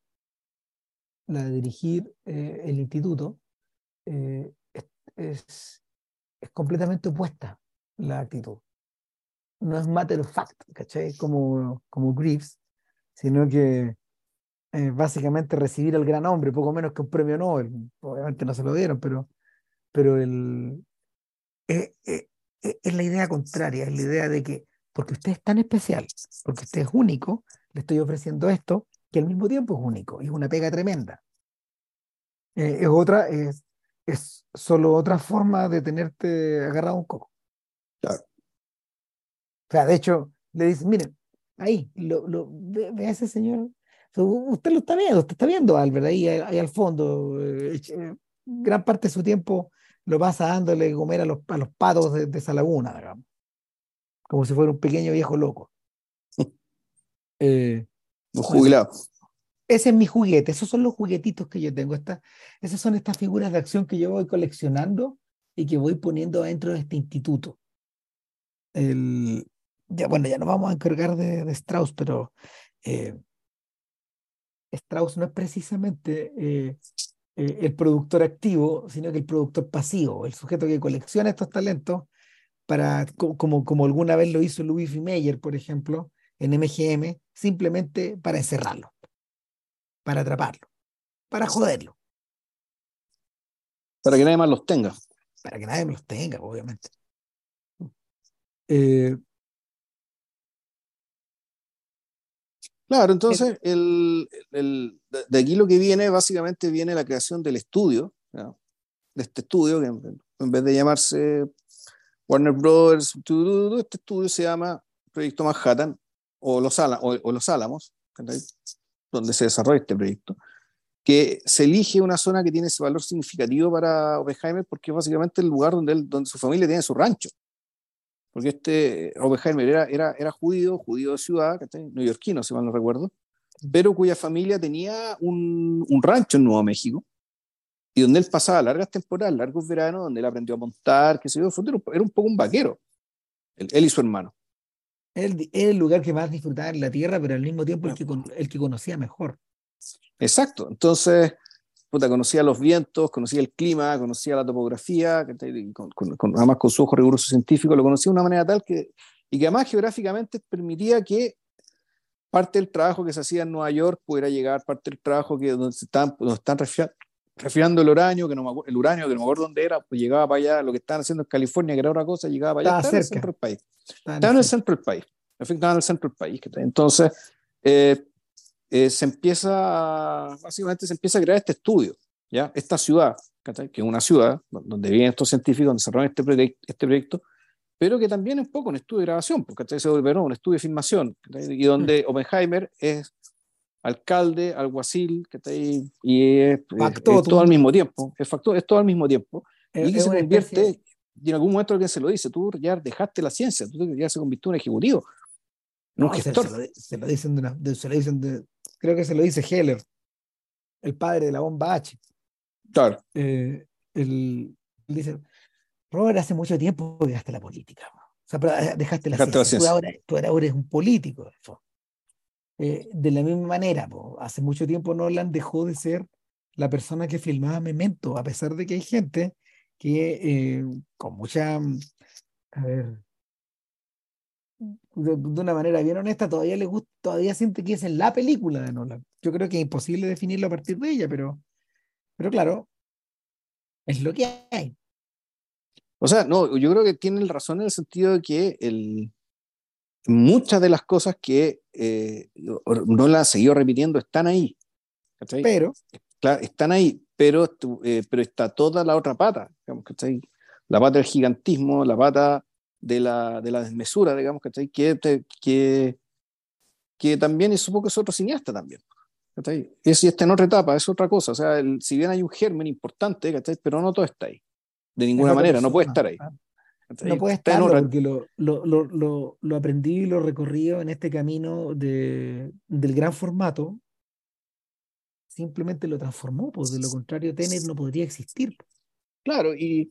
A: la de dirigir eh, el instituto, eh, es, es completamente opuesta la actitud. No es matter of fact, ¿cachai? Como, como Greaves, sino que eh, básicamente recibir al gran hombre, poco menos que un premio Nobel. Obviamente no se lo dieron, pero, pero el, eh, eh, es la idea contraria, es la idea de que porque usted es tan especial, porque usted es único, le estoy ofreciendo esto que al mismo tiempo es único, es una pega tremenda. es otra, es, es solo otra forma de tenerte agarrado un coco.
B: Claro.
A: O sea, de hecho, le dicen, miren, ahí, lo, lo, ve, a ese señor. usted lo está viendo, usted está viendo Albert ahí, ahí al fondo. Eh, eh, gran parte de su tiempo lo pasa dándole comer a los, a los patos de, esa laguna, digamos. Como si fuera un pequeño viejo loco.
B: eh, un jubilado.
A: ese es mi juguete, esos son los juguetitos que yo tengo. Esta, esas son estas figuras de acción que yo voy coleccionando y que voy poniendo dentro de este instituto el, ya, bueno, ya no vamos a encargar de, Strauss, pero eh, Strauss no es precisamente eh, eh, el productor activo, sino que el productor pasivo, el sujeto que colecciona estos talentos para, como, como alguna vez lo hizo Louis Meyer, por ejemplo, en MGM, simplemente para encerrarlo, para atraparlo, para joderlo.
B: Para que nadie más los tenga.
A: Para que nadie más los tenga, obviamente. Eh,
B: Claro, entonces el, el, de aquí lo que viene, básicamente viene la creación del estudio, ¿no? de este estudio, que en vez de llamarse Warner Brothers, este estudio se llama Proyecto Manhattan o Los, o, los Álamos, donde se desarrolla este proyecto, que se elige una zona que tiene ese valor significativo para Oppenheimer porque es básicamente el lugar donde, él, donde su familia tiene su rancho. Porque este Oppenheimer era, era, era judío, judío de ciudad, neoyorquino, si mal no recuerdo, pero cuya familia tenía un, un rancho en Nuevo México y donde él pasaba largas temporadas, largos veranos, donde él aprendió a montar, que se yo, era un poco un vaquero, él, y su hermano.
A: Él, el lugar que más disfrutaba en la tierra, pero al mismo tiempo el que, el que conocía mejor.
B: Exacto, entonces, puta, conocía los vientos, conocía el clima, conocía la topografía, con, además con su ojo riguroso científico, lo conocía de una manera tal que, y que además geográficamente permitía que parte del trabajo que se hacía en Nueva York pudiera llegar, parte del trabajo que donde, están, donde están refriando el uranio, que no me, el uranio, que no me acuerdo dónde era, pues llegaba para allá, lo que estaban haciendo en California, que era otra cosa, llegaba para allá,
A: estaba, en el
B: centro del país. Estaba en el centro del país, estaba en el centro del país. Entonces, eh, eh, se empieza, básicamente se empieza a crear este estudio, ¿ya? Esta ciudad, que es una ciudad donde vienen estos científicos, donde desarrollan este, proyecto, este proyecto, pero que también es un poco un estudio de grabación, porque se volvió un estudio de filmación, y donde mm. Oppenheimer es alcalde, alguacil, que está ahí, y es, todo al mismo tiempo, es, factor, es todo al mismo tiempo, y que se convierte, y en algún momento alguien se lo dice, tú ya dejaste la ciencia, tú ya se convirtió en ejecutivo,
A: no, un gestor. Se, lo, dicen, de se lo dicen de, creo que se lo dice Heller, el padre de la bomba H.
B: Claro.
A: Eh, él, dice, Robert, hace mucho tiempo que dejaste la política. O sea, eh, dejaste la, ciencia. Tú, ahora, tú ahora eres un político. Eh, de la misma manera, hace mucho tiempo Nolan dejó de ser la persona que filmaba Memento, a pesar de que hay gente que eh, con mucha, a ver, de, una manera bien honesta, todavía le gusta, todavía siente que es en la película de Nolan. Yo creo que es imposible definirlo a partir de ella, pero, pero claro, es lo que hay.
B: O sea, no, yo creo que tienen razón en el sentido de que el, muchas de las cosas que eh, no las seguido repitiendo están ahí.
A: Pero.
B: Claro, están ahí, pero, eh, pero está toda la otra pata, digamos, La pata del gigantismo, la pata de la, de la desmesura, digamos, ¿cachai? Que, que, que también es un poco es otro cineasta también. ¿cachai? Es, y está en otra etapa, es otra cosa. O sea, si bien hay un germen importante, ¿cachai? Pero no todo está ahí. De ninguna manera, no puede estar ahí.
A: No puede estar porque lo, lo, lo, lo, aprendí y lo recorrí en este camino de, del gran formato. Simplemente lo transformó, pues de lo contrario Tenet no podría existir.
B: Claro, y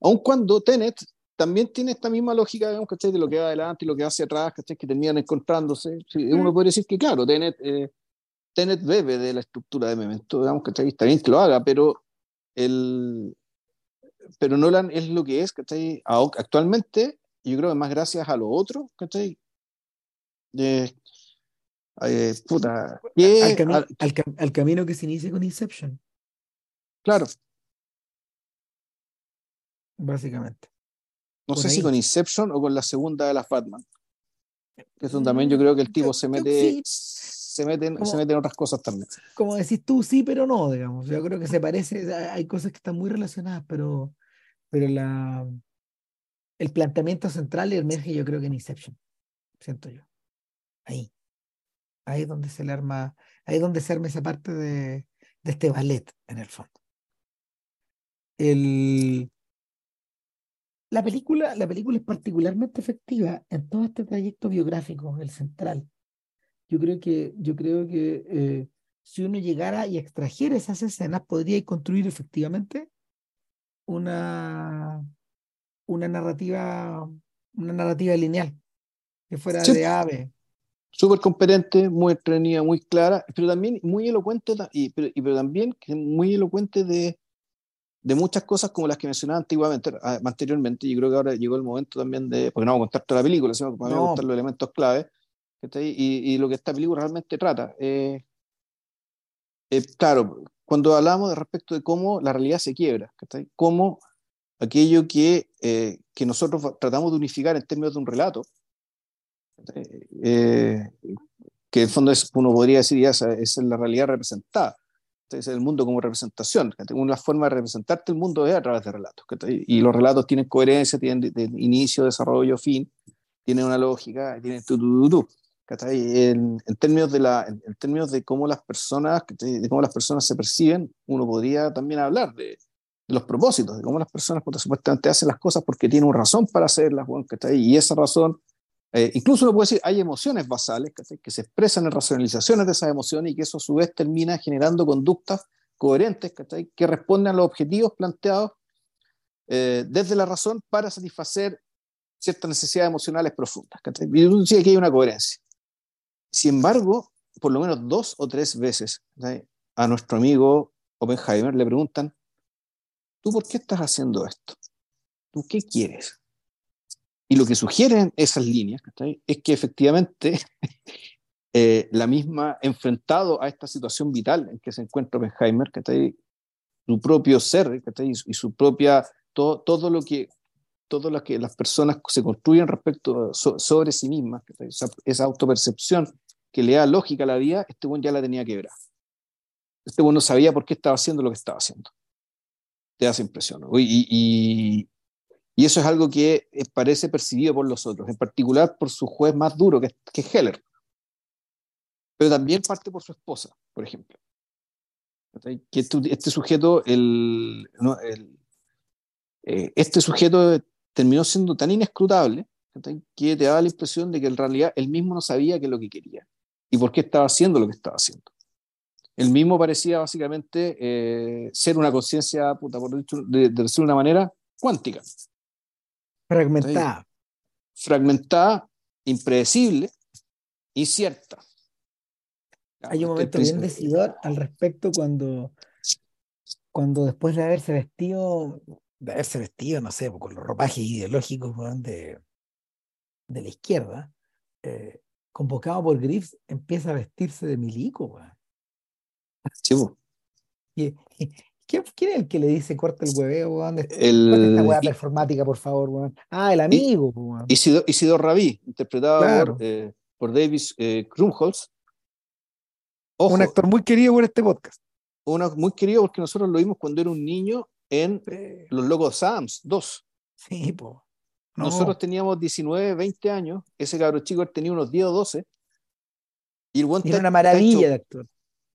B: aun cuando Tenet también tiene esta misma lógica, digamos, De lo que va adelante y lo que va hacia atrás, ¿cachai? Que terminan encontrándose. Uno podría decir que, claro, Tenet, eh, Tenet bebe de la estructura de Memento, digamos, ¿cachai? Está bien que lo haga, pero el, pero Nolan es lo que es, ¿cachai? Actualmente, yo creo que más gracias a lo otro, ¿cachai? Eh, eh, puta,
A: al, al, camino que se inicia con Inception.
B: Claro.
A: Básicamente.
B: No sé si con Inception o con la segunda de las Batman. Que eso también yo creo que el tipo se mete, se, mete en, se mete en otras cosas también.
A: Como decís tú, sí, pero no, digamos. Yo creo que se parece, hay cosas que están muy relacionadas, pero pero la, el planteamiento central emerge yo creo que en Inception, siento yo. Ahí. Ahí es donde se le arma, ahí es donde se arma esa parte de, de este ballet, en el fondo. El, la, película, la película es particularmente efectiva en todo este trayecto biográfico, el central. Yo creo que, yo creo que eh, si uno llegara y extrajera esas escenas, podría construir efectivamente una, una narrativa, una narrativa lineal, que fuera de ave.
B: Súper competente, muy entretenida, muy clara, pero también muy elocuente, y, pero, pero también muy elocuente de, de muchas cosas como las que mencionaba antiguamente, ah, anteriormente. Yo creo que ahora llegó el momento también de, porque no vamos a contar toda la película, sino que vamos a contar los elementos clave, y, y, lo que esta película realmente trata. Eh, eh, claro, cuando hablamos de respecto de cómo la realidad se quiebra, cómo aquello que, eh, que nosotros tratamos de unificar en términos de un relato, eh, que en el fondo es, uno podría decir ya esa, esa es la realidad representada. Entonces, el mundo como representación. Una forma de representarte el mundo es a través de relatos. Y los relatos tienen coherencia, tienen inicio, desarrollo, fin, tienen una lógica, tienen tu, tu, tu, en, en, términos de la, en, en, términos de cómo las personas, de cómo las personas se perciben, uno podría también hablar de, de los propósitos, de cómo las personas pues, supuestamente hacen las cosas porque tienen una razón para hacerlas, bueno, y esa razón, eh, incluso uno puede decir, hay emociones basales que se expresan en racionalizaciones de esas emociones y que eso a su vez termina generando conductas coherentes que responden a los objetivos planteados eh, desde la razón para satisfacer ciertas necesidades emocionales profundas. Y uno dice que hay una coherencia. Sin embargo, por lo menos dos o tres veces a nuestro amigo Oppenheimer le preguntan, ¿tú por qué estás haciendo esto? ¿Tú qué quieres? Y lo que sugieren esas líneas es que efectivamente eh, la misma, enfrentado a esta situación vital en que se encuentra Oppenheimer, su propio ser y su propia, todo, todo lo que todo lo que las personas se construyen respecto so, sobre sí mismas, esa, esa autopercepción que le da lógica a la vida, este buen ya la tenía quebrada. Este buen no sabía por qué estaba haciendo lo que estaba haciendo. Te da esa impresión. Y, y, eso es algo que parece percibido por los otros, en particular por su juez más duro, que, que es Heller. Pero también parte por su esposa, por ejemplo. Que este, este sujeto, el, eh, este sujeto terminó siendo tan inescrutable que te daba la impresión de que en realidad él mismo no sabía qué es lo que quería y por qué estaba haciendo lo que estaba haciendo. Él mismo parecía básicamente eh, ser una conciencia, por de, de decir una manera, cuántica.
A: Fragmentada.
B: Fragmentada, impredecible, incierta.
A: Hay un momento bien decidor al respecto cuando, cuando después de haberse vestido, de haberse vestido, no sé, con los ropajes ideológicos de, de la izquierda, eh, convocado por Griffiths, empieza a vestirse de milico. Weón.
B: Sí, bueno.
A: y, y, ¿quién, ¿Quién es el que le dice corta el hueveo, weón?
B: El...
A: esta weá performática, por favor, weón? Ah, el amigo, weón.
B: Isidor, Isidor Rabí, interpretado claro. por, eh, por Davis eh, Krumholtz.
A: Ojo, un actor muy querido por este podcast.
B: Uno muy querido porque nosotros lo vimos cuando era un niño en. Los Locos Sams 2.
A: Sí, po.
B: No. Nosotros teníamos 19, 20 años, ese cabro chico tenía unos 10 o 12.
A: Y, el y era una maravilla de actor.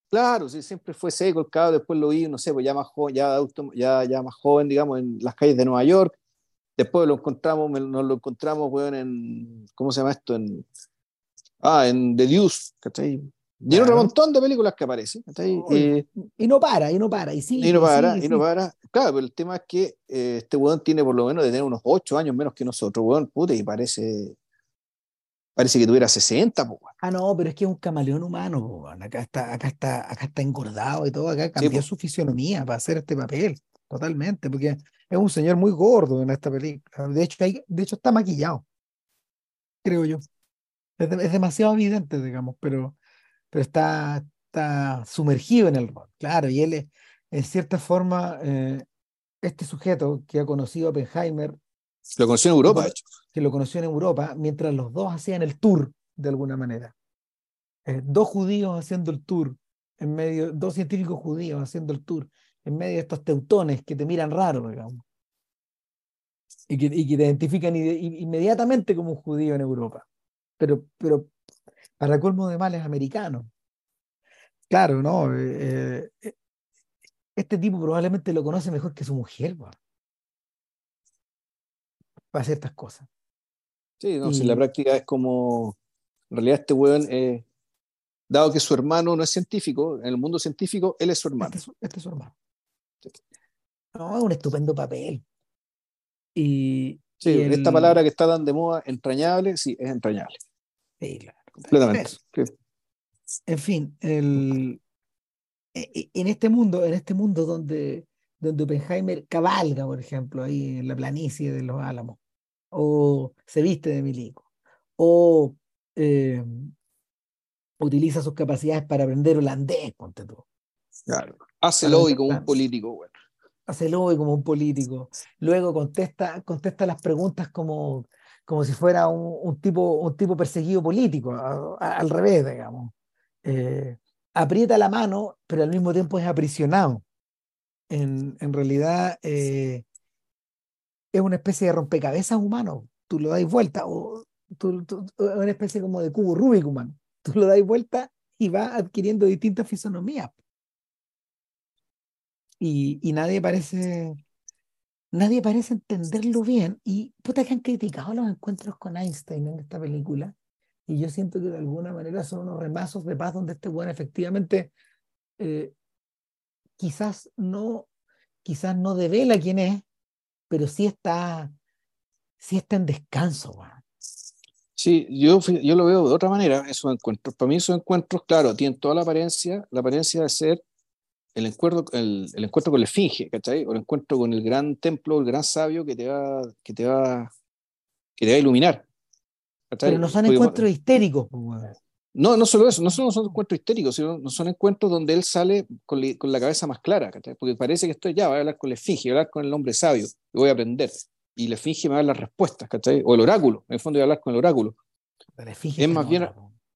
B: Claro, sí, siempre fue seco el cabro, después lo vi, no sé, pues ya más joven, ya, adulto, ya, ya más joven, digamos, en las calles de Nueva York. Después lo encontramos, nos lo encontramos, weón, en, ¿cómo se llama esto? En, ah, en The Deuce, ¿cachai? Y claro. un montón de películas que aparecen.
A: Eh, y no para, y no para, y sí.
B: Y no para, y, y no para. Claro, pero el tema es que eh, este weón tiene por lo menos de tener unos 8 años menos que nosotros, weón, puta, y parece. Parece que tuviera 60, po, weón.
A: Ah, no, pero es que es un camaleón humano, po, weón. Acá está, acá está, acá está engordado y todo, acá cambió sí, su fisionomía para hacer este papel, totalmente, porque es un señor muy gordo en esta película. De hecho, hay, de hecho está maquillado, creo yo. Es, de, es demasiado evidente, digamos, pero pero está, está sumergido en el rol, claro, y él es, en cierta forma, eh, este sujeto que ha conocido a Oppenheimer.
B: Lo conoció en Europa,
A: que, que lo conoció en Europa, mientras los dos hacían el tour, de alguna manera. Eh, dos judíos haciendo el tour, en medio, dos científicos judíos haciendo el tour, en medio de estos teutones que te miran raro, digamos. Y que, y que te identifican inmediatamente como un judío en Europa. Pero, pero para colmo de males americanos. Claro, ¿no? Eh, eh, este tipo probablemente lo conoce mejor que su mujer, ¿no? para hacer estas cosas.
B: Sí, no, y... si la práctica es como, en realidad este weón, eh, dado que su hermano no es científico, en el mundo científico, él es su hermano.
A: Este es, este es su hermano. Sí. No, es un estupendo papel. Y,
B: sí,
A: y
B: el... esta palabra que está tan de moda, entrañable, sí, es entrañable.
A: Sí, claro.
B: Completamente.
A: En fin, el, en este mundo, en este mundo donde, donde Oppenheimer cabalga, por ejemplo, ahí en la planicie de los Álamos, o se viste de milico, o eh, utiliza sus capacidades para aprender holandés, ponte tú.
B: Claro. Hace lobby como un político, bueno.
A: Hace lobby como un político. Luego contesta, contesta las preguntas como como si fuera un, tipo, un tipo perseguido político, al revés, digamos. Eh, aprieta la mano, pero al mismo tiempo es aprisionado. En, en realidad eh, es una especie de rompecabezas humano. Tú lo das vuelta, o es una especie como de cubo Rubik humano. Tú lo das vuelta y va adquiriendo distintas fisonomías. Y nadie parece nadie parece entenderlo bien. Y puta que han criticado los encuentros con Einstein en esta película. Y yo siento que de alguna manera son unos remazos de paz donde este bueno efectivamente eh, quizás no quizás no devela quién es, pero sí está, sí está en descanso.
B: Sí, yo, yo lo veo de otra manera, esos encuentros. Para mí esos encuentros, claro, tienen toda la apariencia, la apariencia de ser el encuentro, el, el, encuentro con la esfinge, ¿cachai? O el encuentro con el gran templo, el gran sabio que te va, que te va, que te va a iluminar.
A: ¿cachai? Pero no son encuentros histéricos.
B: No, no solo eso, no solo son encuentros histéricos, sino son encuentros donde él sale con, con la cabeza más clara, ¿cachai? porque parece que estoy ya, voy a hablar con la esfinge, voy a hablar con el hombre sabio, y voy a aprender. Y la esfinge me va a dar las respuestas, ¿cachai? O el oráculo, en el fondo voy a hablar con el oráculo. Es más, bien,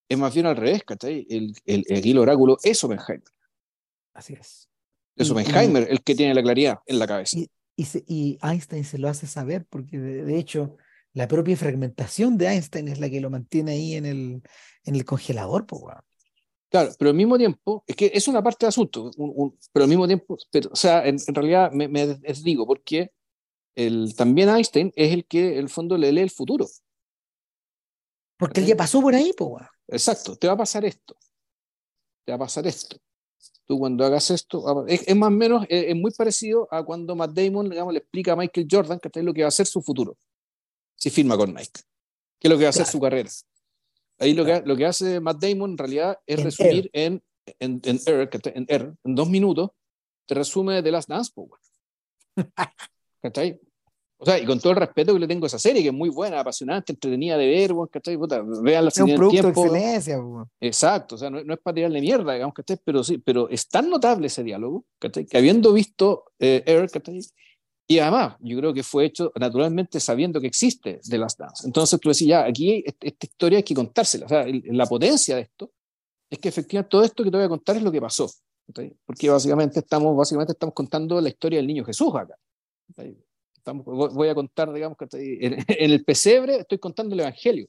B: es más bien al revés, ¿cachai? El, el, el, oráculo es Oppenheimer.
A: Así es.
B: Es Oppenheimer el que tiene la claridad en la cabeza.
A: Y, y, Einstein se lo hace saber, porque de, hecho la propia fragmentación de Einstein es la que lo mantiene ahí en el, en el congelador. Pues,
B: Claro, pero al mismo tiempo, es que es una parte del asunto, pero al mismo tiempo, pero, o sea, en, realidad me, me digo, porque el, también Einstein es el que, en el fondo, le lee el futuro.
A: Porque él ya pasó por ahí, pues.
B: Exacto, te va a pasar esto. Te va a pasar esto tú cuando hagas esto, ah, es, más o menos, es, muy parecido a cuando Matt Damon, digamos, le explica a Michael Jordan que es lo que va a ser su futuro, si firma con Nike, qué es lo que va a ser su carrera. Ahí lo, que, lo que hace Matt Damon en realidad es resumir en, en, en, en, en, dos minutos, te resume de las Dance Power. O sea, y con todo el respeto que le tengo a esa serie, que es muy buena, apasionante, entretenida de ver, ¿cachai? Puta, vean la
A: Es un producto tiempo. de excelencia,
B: Exacto, o sea, no, es para tirarle mierda, digamos, ¿cachai? Pero sí, pero es tan notable ese diálogo, ¿cachai? Que habiendo visto eh, Air, ¿cachai? Y además, yo creo que fue hecho naturalmente sabiendo que existe The Last Dance. Entonces tú decís, ya, aquí esta historia hay que contársela. O sea, la potencia de esto es que efectivamente todo esto que te voy a contar es lo que pasó. ¿cachai? Porque básicamente estamos, básicamente estamos contando la historia del niño Jesús acá. ¿cachai? Voy a contar, digamos, que en, en, el pesebre estoy contando el Evangelio.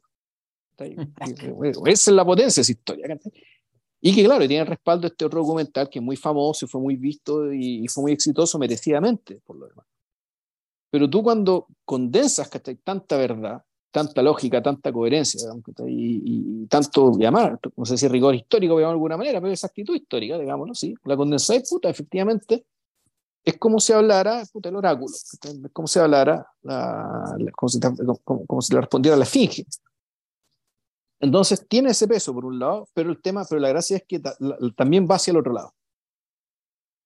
B: Esa es la potencia de esa historia. Y que, claro, tiene el respaldo este otro documental que es muy famoso y fue muy visto y, fue muy exitoso merecidamente, por lo demás. Pero tú cuando condensas que tanta verdad, tanta lógica, tanta coherencia, y, y, tanto, llamar, no sé si rigor histórico, de alguna manera, pero esa actitud histórica, digámoslo, sí, la condensáis, puta, efectivamente, es como si hablara puta, el oráculo, es como si hablara, la, como, si, como, si, le respondiera la esfinge. Entonces tiene ese peso por un lado, pero el tema, pero la gracia es que también va hacia el otro lado.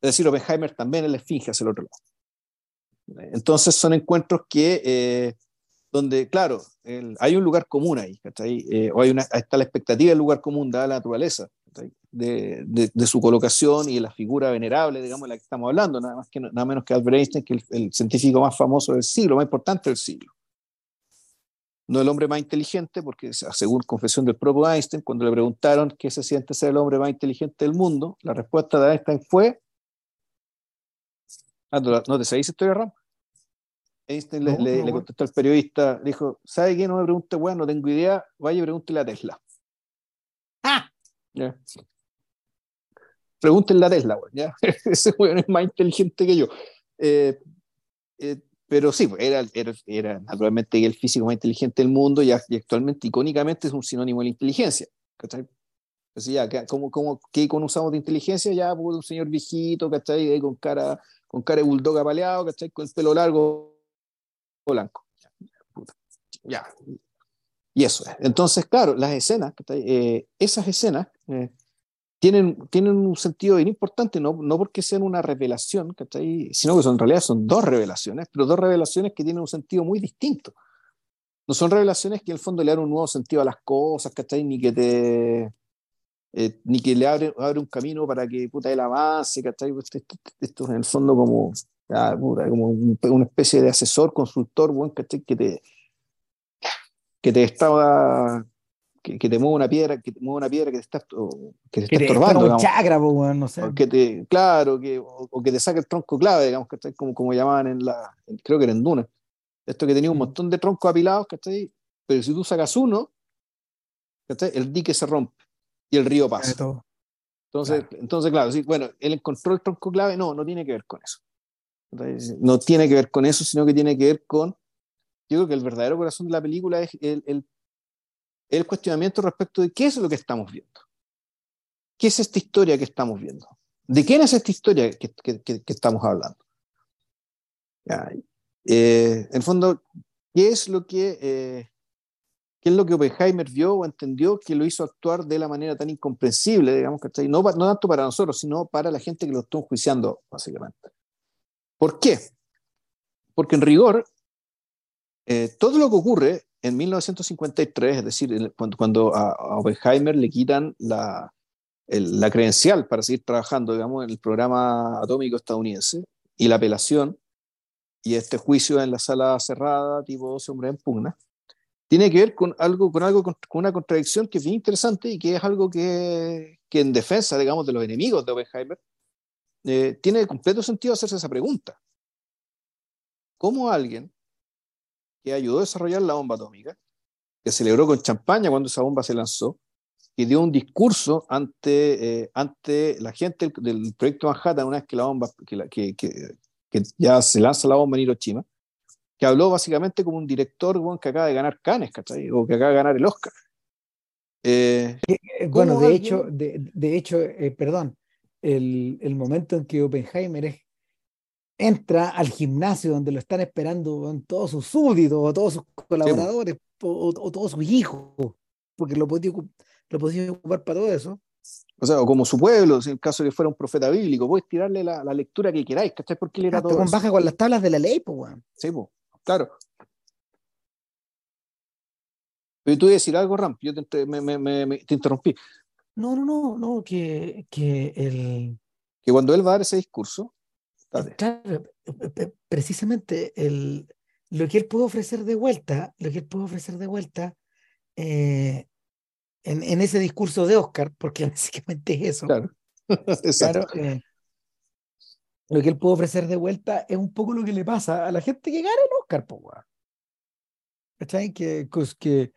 B: Es decir, Oppenheimer también es la esfinge hacia el otro lado. Entonces son encuentros que, eh, donde, claro, hay un lugar común ahí, eh, o hay una, está la expectativa del lugar común dada la naturaleza, de, de, su colocación y de la figura venerable, digamos, de la que estamos hablando, nada, más que, nada menos que Albert Einstein, que el, el científico más famoso del siglo, más importante del siglo. No el hombre más inteligente, porque según confesión del propio Einstein, cuando le preguntaron qué se siente ser el hombre más inteligente del mundo, la respuesta de Einstein fue, ah, ¿no te sabéis historia, Ram? Einstein le, le, contestó al periodista, dijo, ¿sabe qué? No me pregunte, bueno, no tengo idea, vaya y pregúntele a Tesla.
A: ¡Ah!
B: Pregúntenle a Tesla, ¿ya? Ese weón es más inteligente que yo. Eh, eh, pero sí, era, era, era, naturalmente el físico más inteligente del mundo y, actualmente, icónicamente, es un sinónimo de la inteligencia. ¿cachai? Entonces, ya, ¿cómo, cómo, ¿qué icono usamos de inteligencia? Ya, pues, un señor viejito, ¿cachai? Con cara, con cara de bulldog apaleado, ¿cachai? Con el pelo largo, blanco. Ya. Y eso es. Entonces, claro, las escenas, eh, esas escenas eh, tienen, tienen un sentido bien importante, no, no porque sean una revelación, sino que son, en realidad son dos revelaciones, pero dos revelaciones que tienen un sentido muy distinto. No son revelaciones que en el fondo le dan un nuevo sentido a las cosas, Ni que te... Eh, ni que le abre, abre un camino para que puta él avance, ¿cachai? Esto, esto, esto, en el fondo como, como una especie de asesor, consultor, bueno, ¿cachai? Que te, que te estaba que, te mueve una piedra, que te mueve una piedra que te está, que te está estorbando.
A: No sé.
B: que te, claro, que, o, que te saque el tronco clave, digamos, que como, como llamaban en la, creo que era en Duna. Esto que tenía un montón de troncos apilados, ¿cachai? Pero si tú sacas uno, ¿cachai? El dique se rompe y el río pasa. Entonces, claro. entonces, claro, sí, bueno, él encontró el tronco clave, no, no tiene que ver con eso. no tiene que ver con eso, sino que tiene que ver con, yo creo que el verdadero corazón de la película es el, el, cuestionamiento respecto de qué es lo que estamos viendo. ¿Qué es esta historia que estamos viendo? ¿De quién es esta historia que, que, estamos hablando? Eh, en el fondo, ¿qué es lo que eh, qué es lo que Oppenheimer vio o entendió que lo hizo actuar de la manera tan incomprensible, digamos, que no, no tanto para nosotros, sino para la gente que lo está enjuiciando, básicamente. ¿Por qué? Porque en rigor, eh, todo lo que ocurre en 1953, es decir, cuando, cuando a, Oppenheimer le quitan la, la credencial para seguir trabajando, digamos, en el programa atómico estadounidense y la apelación y este juicio en la sala cerrada, tipo 12 hombres en pugna, tiene que ver con algo, con algo, con una contradicción que es bien interesante y que es algo que, que en defensa, digamos, de los enemigos de Oppenheimer, eh, tiene completo sentido hacerse esa pregunta. ¿Cómo alguien que ayudó a desarrollar la bomba atómica, que celebró con champaña cuando esa bomba se lanzó, y dio un discurso ante, eh, ante la gente del, proyecto Manhattan una vez que la bomba, que, que, que, ya se lanza la bomba en Hiroshima, que habló básicamente como un director que acaba de ganar Cannes, ¿cachai? O que acaba de ganar el Oscar.
A: Eh, eh, bueno, de hecho, de, de hecho perdón, el, el, momento en que Oppenheimer es entra al gimnasio donde lo están esperando todos sus súbditos o todos sus colaboradores o, todos sus hijos, porque lo podía, lo ocupar para todo eso.
B: O sea, o como su pueblo, en el caso de que fuera un profeta bíblico, podés tirarle la, la lectura que queráis, ¿cachai? Porque él era todo.
A: Con baja con las tablas de la ley, pues, weón.
B: Sí, pues, claro. Pero tú ibas a decir algo, Ram, yo te, me, me, me, te interrumpí.
A: No, no, no, no, que, que el.
B: Que cuando él va a dar ese discurso,
A: Claro, precisamente el, lo que él puede ofrecer de vuelta, lo que él puede ofrecer de vuelta eh, en, en, ese discurso de Oscar, porque básicamente es eso. Claro, claro eh, lo que él puede ofrecer de vuelta es un poco lo que le pasa a la gente que gana el Oscar, ¿cachai? Que, que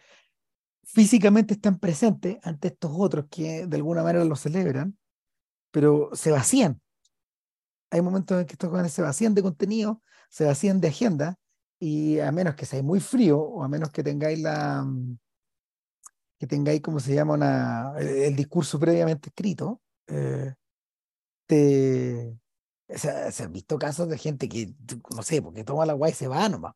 A: físicamente están presentes ante estos otros que de alguna manera lo celebran, pero se vacían hay momentos en que estos jóvenes se vacían de contenido, se vacían de agenda, y a menos que seáis muy frío, o a menos que tengáis la mm, que tengáis, como se llama, una, el, discurso previamente escrito, eh, te, se, han visto casos de gente que, no sé, porque toma la guay y se va nomás.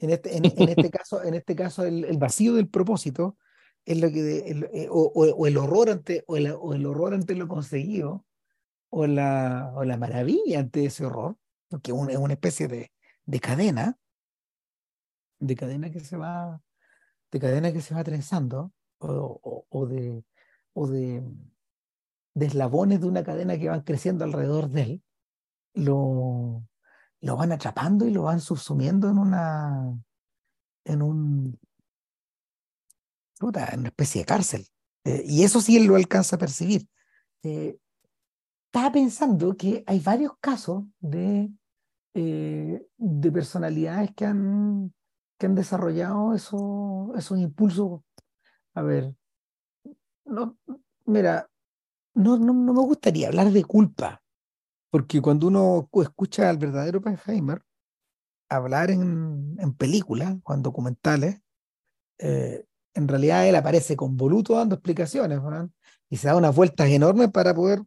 A: En este, en, este caso, en este caso el, vacío del propósito es lo que, eh, o, el horror ante, o el, o el horror ante lo conseguido, o la, o la maravilla ante ese horror, porque es una especie de, de cadena, de cadena que se va, de cadena que se va trenzando, o, o, de, o de, de, eslabones de una cadena que van creciendo alrededor de él, lo, lo van atrapando y lo van subsumiendo en una, en un, en una especie de cárcel. Eh, y eso sí él lo alcanza a percibir. Eh, estaba pensando que hay varios casos de, eh, de personalidades que han, que han desarrollado esos, esos impulsos. A ver, no, mira, no, no, no, me gustaría hablar de culpa, porque cuando uno escucha al verdadero Oppenheimer hablar en, en películas o en documentales, eh, en realidad él aparece con voluto dando explicaciones y se da unas vueltas enormes para poder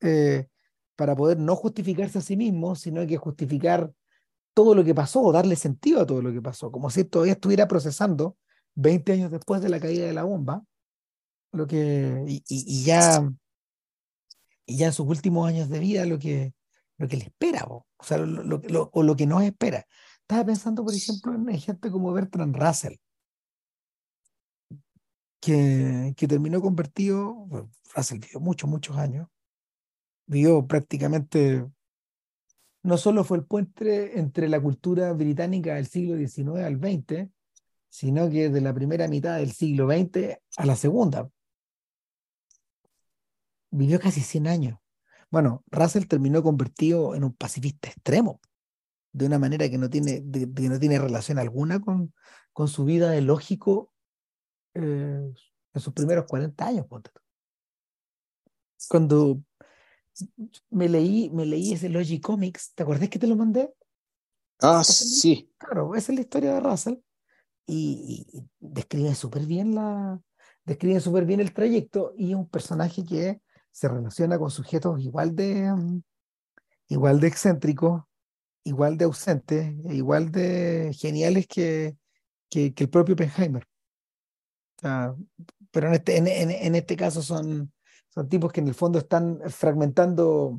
A: eh, para poder no justificarse a sí mismo, sino que justificar todo lo que pasó o darle sentido a todo lo que pasó, como si todavía estuviera procesando 20 años después de la caída de la bomba, lo que, y, ya, y ya en sus últimos años de vida lo que, lo que le espera, o, sea, lo, o lo que nos espera. Estaba pensando, por ejemplo, en gente como Bertrand Russell, que, que terminó convertido, Russell vivió muchos, muchos años, vivió prácticamente, no solo fue el puente entre la cultura británica del siglo XIX al XX, sino que de la primera mitad del siglo XX a la segunda. Vivió casi 100 años. Bueno, Russell terminó convertido en un pacifista extremo, de una manera que no tiene, no tiene relación alguna con, con su vida de lógico eh, en sus primeros 40 años. Cuando me leí, me leí ese Logic Comics, ¿te acuerdas que te lo mandé?
B: Ah, sí.
A: Claro, esa es la historia de Russell y, describe súper bien la describe súper bien el trayecto y es un personaje que se relaciona con sujetos igual de mm, igual de excéntricos, igual de ausentes, e igual de geniales que, que, el propio Oppenheimer. pero en este, en, en, este caso son, son tipos que en el fondo están fragmentando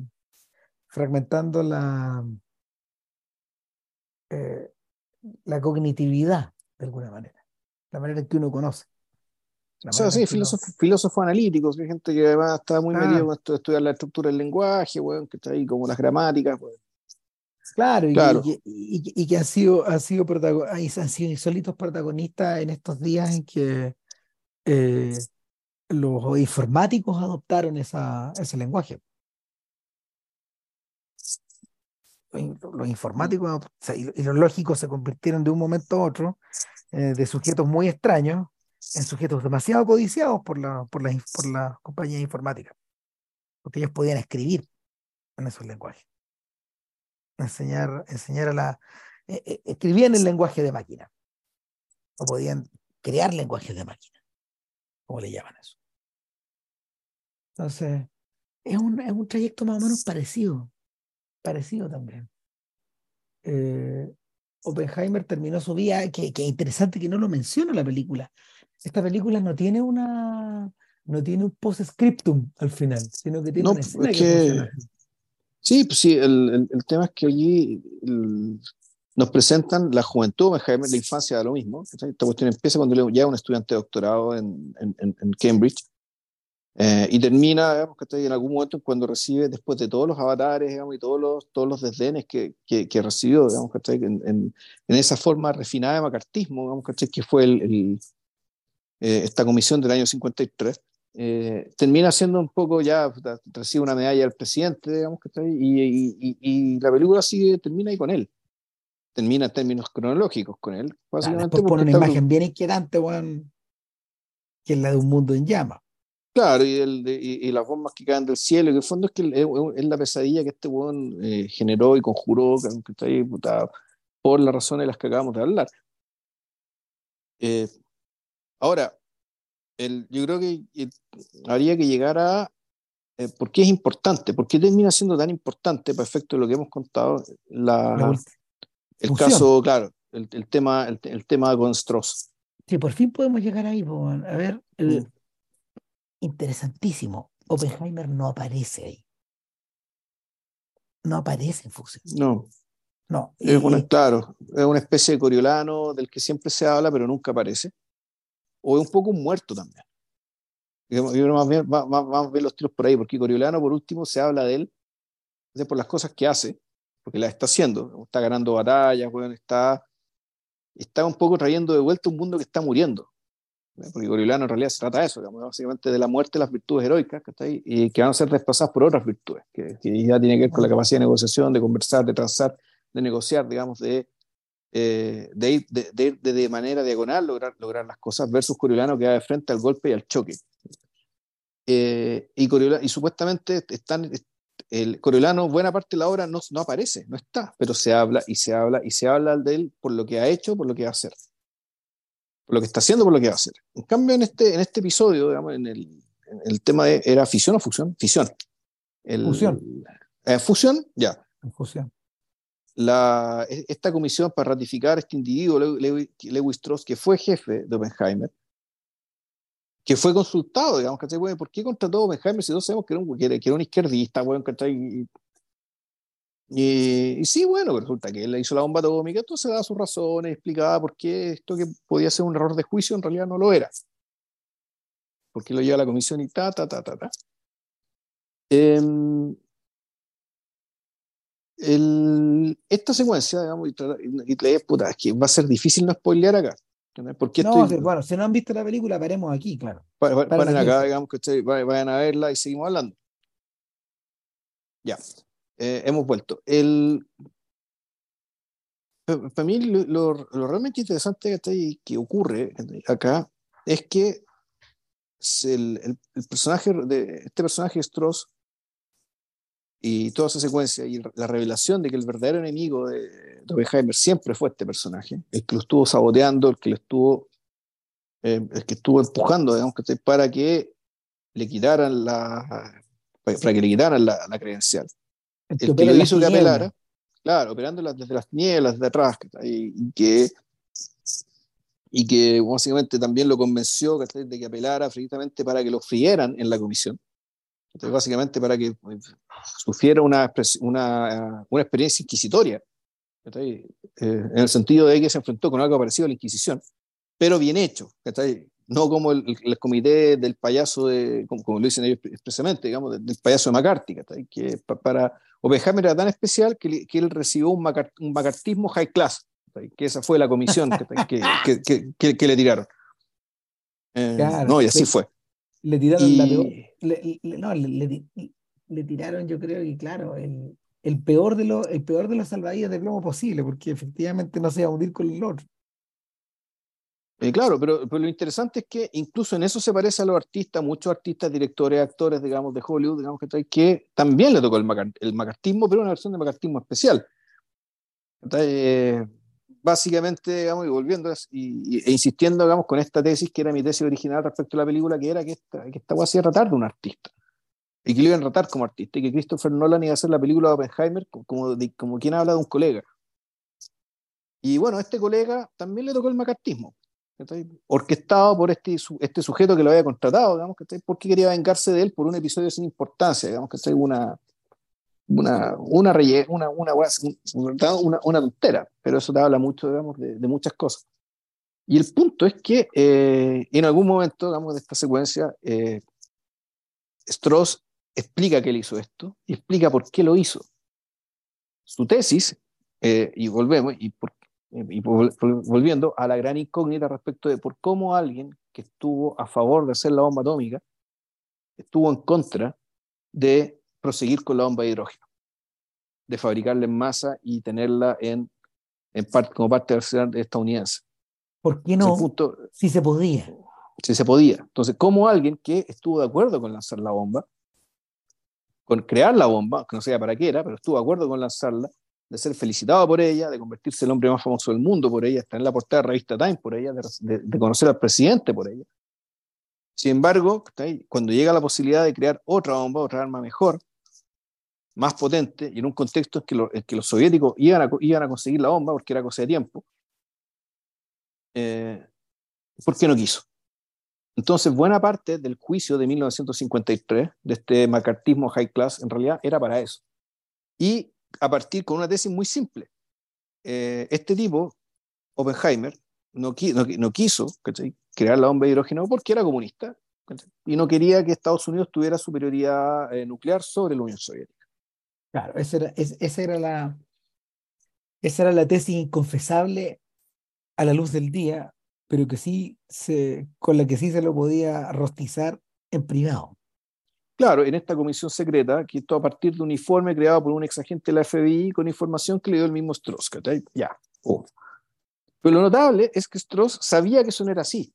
A: fragmentando la, eh, la cognitividad de alguna manera, la manera en que uno conoce.
B: O sea, sí, filósofos analíticos, gente que además está muy metido con esto de estudiar la estructura del lenguaje, bueno, que está ahí como las gramáticas.
A: Claro, Y, y, que han sido, han, sido han sido insólitos protagonistas en estos días en que eh, los informáticos adoptaron ese lenguaje. los informáticos y los lógicos se convirtieron de un momento a otro eh, de sujetos muy extraños en sujetos demasiado codiciados por, la, por, las, las compañías informáticas, porque ellos podían escribir en esos lenguajes, enseñar, enseñar a la... Eh, eh, escribían el lenguaje de máquina, o podían crear lenguajes de máquina, como le llaman eso. Entonces, es un, es un trayecto más o menos parecido parecido también. Eh, Oppenheimer terminó su vida, que, que interesante que no lo menciona la película. Esta película no tiene una no tiene un post-scriptum al final, sino que tiene una escena que,
B: Sí, pues sí, el, el, tema es que allí nos presentan la juventud, Oppenheimer, la infancia da lo mismo. Esta cuestión empieza cuando ya es un estudiante de doctorado en, en, en Cambridge eh, y termina, digamos, que en algún momento cuando recibe, después de todos los avatares, digamos, y todos los, todos los desdenes que, que, recibió, digamos, que en, en, en, esa forma refinada de macartismo, digamos, que fue el, eh, esta comisión del año 53, eh, termina siendo un poco ya, recibe una medalla del presidente, digamos, que y, y, y, la película sigue, termina ahí con él. Termina en términos cronológicos con él.
A: Básicamente pone una imagen bien inquietante, bueno, que es la de un mundo en llamas.
B: Claro, y, el, y, las bombas que caen del cielo, y en el fondo es que es, la pesadilla que este weón eh, generó y conjuró, que, está ahí por las razones de las que acabamos de hablar. Eh, ahora, el, yo creo que habría que llegar a eh, por qué es importante, por qué termina siendo tan importante, para efecto de lo que hemos contado, la, el caso, claro, el, el tema, el, el, tema con Stross.
A: Sí, por fin podemos llegar ahí, a ver, el, mm interesantísimo. Oppenheimer no aparece ahí. No aparece en Fusion.
B: No. No. Es claro, es una especie de Coriolano del que siempre se habla, pero nunca aparece. O es un poco un muerto también. Yo más bien, vamos a ver los tiros por ahí, porque Coriolano, por último, se habla de él por las cosas que hace, porque las está haciendo. Está ganando batallas, bueno, está, está un poco trayendo de vuelta un mundo que está muriendo porque Coriolano en realidad se trata de eso, básicamente de la muerte de las virtudes heroicas que y que van a ser desplazadas por otras virtudes, que, ya tiene que ver con la capacidad de negociación, de conversar, de transar, de negociar, digamos, de, eh, ir, de, manera diagonal lograr, lograr las cosas, versus Coriolano que va de frente al golpe y al choque. Eh, y, y supuestamente están, el Coriolano, buena parte de la obra no, no aparece, no está, pero se habla y se habla y se habla de él por lo que ha hecho, por lo que va a hacer por lo que está haciendo, por lo que va a hacer. En cambio, en este, en este episodio, digamos, en el, el tema de, ¿era fisión o fusión? Fisión.
A: fusión.
B: Eh, fusión, ya.
A: Fusión.
B: La, e, esta comisión para ratificar este individuo, Lewis, Strauss, que fue jefe de Oppenheimer, que fue consultado, digamos, ¿cachai? ¿Por qué contrató a Oppenheimer si todos sabemos que era un, que era, un izquierdista, bueno, ¿cachai? Y, sí, bueno, resulta que él hizo la bomba atómica, entonces daba sus razones, explicaba por qué esto que podía ser un error de juicio en realidad no lo era. Porque lo lleva a la comisión y ta, ta, ta, ta, ta. Em, esta secuencia, digamos, y, y, puta, es que va a ser difícil no spoilear acá. Porque
A: no, bueno, si no han visto la película, paremos aquí, claro.
B: Paren acá, digamos que vayan a verla y seguimos hablando. Ya, eh, hemos vuelto. El, para mí lo, realmente interesante que, que ocurre acá es que el, personaje de este personaje Stross y toda esa secuencia y la revelación de que el verdadero enemigo de, de siempre fue este personaje, el que lo estuvo saboteando, el que lo estuvo, eh, el que estuvo empujando, digamos, para que le quitaran la, para, que le quitaran la credencial. El, que lo hizo que apelara, claro, operando desde las nieblas, desde atrás, y, que y que básicamente también lo convenció de que apelara precisamente para que lo frieran en la comisión. Básicamente para que pues, sufriera una, una, una experiencia inquisitoria, eh, en el sentido de que se enfrentó con algo parecido a la Inquisición, pero bien hecho, no como el, el, comité del payaso, de, como, lo dicen ellos expresamente, digamos, del, payaso de McCarthy, que para Oppenheimer era tan especial que, que él recibió un, un macartismo high class, que esa fue la comisión que, que, que, le tiraron. Eh, no, y así fue.
A: Le tiraron la peor, le, no, le, tiraron, yo creo que claro, el, el peor de los, el peor de los salvavidas de plomo posible, porque efectivamente no se iba a hundir con el otro.
B: Eh, claro, pero, pero, lo interesante es que incluso en eso se parece a los artistas, muchos artistas, directores, actores, digamos, de Hollywood, digamos que, que también le tocó el, el macartismo, pero una versión de macartismo especial. Entonces, eh, básicamente, digamos, y volviendo y, e insistiendo, digamos, con esta tesis que era mi tesis original respecto a la película, que era que esta, que esta se iba a tratar de un artista. Y que lo iban a tratar como artista. Y que Christopher Nolan iba a hacer la película de Oppenheimer como, como quien habla de un colega. Y bueno, a este colega también le tocó el macartismo. Orquestado por este, este sujeto que lo había contratado, digamos, porque quería vengarse de él por un episodio sin importancia, digamos, que una, una, una, una, una, una, tontera, pero eso te habla mucho, digamos, de, de muchas cosas. Y el punto es que eh, en algún momento, digamos, de esta secuencia, eh, Strauss explica que él hizo esto y explica por qué lo hizo. Su tesis, eh, y volvemos, y, y volviendo a la gran incógnita respecto de por cómo alguien que estuvo a favor de hacer la bomba atómica estuvo en contra de proseguir con la bomba de hidrógeno, de fabricarla en masa y tenerla en, en parte, como parte de la sociedad estadounidense.
A: ¿Por qué no? si se podía.
B: Si se podía. Entonces, ¿cómo alguien que estuvo de acuerdo con lanzar la bomba, con crear la bomba, que no sé para qué era, pero estuvo de acuerdo con lanzarla, de ser felicitado por ella, de convertirse en el hombre más famoso del mundo por ella, estar en la portada de la revista Time por ella, de, de conocer al presidente por ella. Sin embargo, cuando llega la posibilidad de crear otra bomba, otra arma mejor, más potente y en un contexto en que, los soviéticos iban a, iban a conseguir la bomba porque era cosa de tiempo, eh, ¿por qué no quiso? Entonces, buena parte del juicio de 1953, de este macartismo high class, en realidad era para eso. Y a partir con una tesis muy simple. Eh, este tipo, Oppenheimer, no, no, quiso crear la bomba de hidrógeno porque era comunista y no quería que Estados Unidos tuviera superioridad eh, nuclear sobre la Unión Soviética.
A: Claro, esa era, esa era, la, esa era la tesis inconfesable a la luz del día, pero que sí con la que sí se lo podía rostizar en privado.
B: Claro, en esta comisión secreta, que esto a partir de un informe creado por un ex agente de la FBI con información que le dio el mismo Strauss. Ya. Oh. Pero lo notable es que Strauss sabía que eso no era así.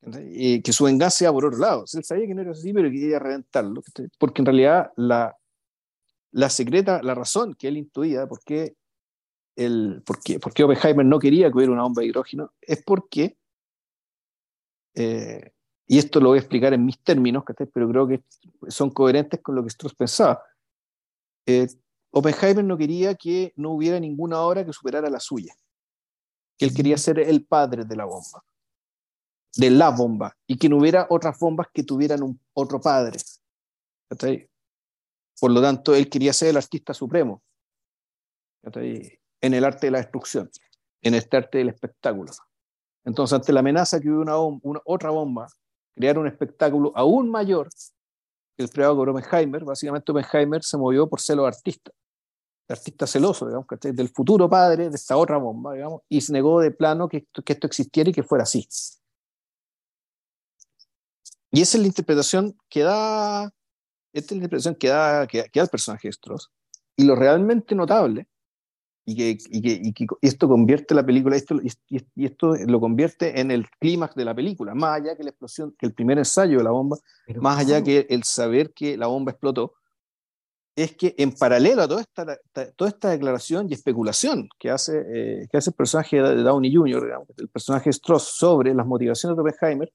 B: Que su venganza iba por otro lado. Él sabía que no era así, pero quería reventarlo. Porque en realidad la, la secreta, la razón que él intuía por qué, el, por qué, por qué Oppenheimer no quería que hubiera una bomba de hidrógeno es porque, eh, y esto lo voy a explicar en mis términos, pero creo que son coherentes con lo que Strauss pensaba. Eh, Oppenheimer no quería que no hubiera ninguna obra que superara la suya, que él quería ser el padre de la bomba, de la bomba, y que no hubiera otras bombas que tuvieran un, otro padre. Por lo tanto, él quería ser el artista supremo en el arte de la destrucción, en este arte del espectáculo. Entonces, ante la amenaza que hubo una, otra bomba, crear un espectáculo aún mayor que el creado por Oppenheimer, básicamente Oppenheimer se movió por ser los artista. artista celoso, digamos, del futuro padre de esta otra bomba, digamos, y se negó de plano que que esto existiera y que fuera así. Y esa es la interpretación que da, esta es la interpretación que da, que, da el personaje de. Y lo realmente notable, y que, y que, y que esto convierte la película, esto, y, esto lo convierte en el clímax de la película, más allá que la explosión, que el primer ensayo de la bomba, más allá que el saber que la bomba explotó, es que en paralelo a toda esta, toda esta declaración y especulación que hace, eh, que hace el personaje de Downey Jr., digamos, el personaje Stross sobre las motivaciones de Oppenheimer,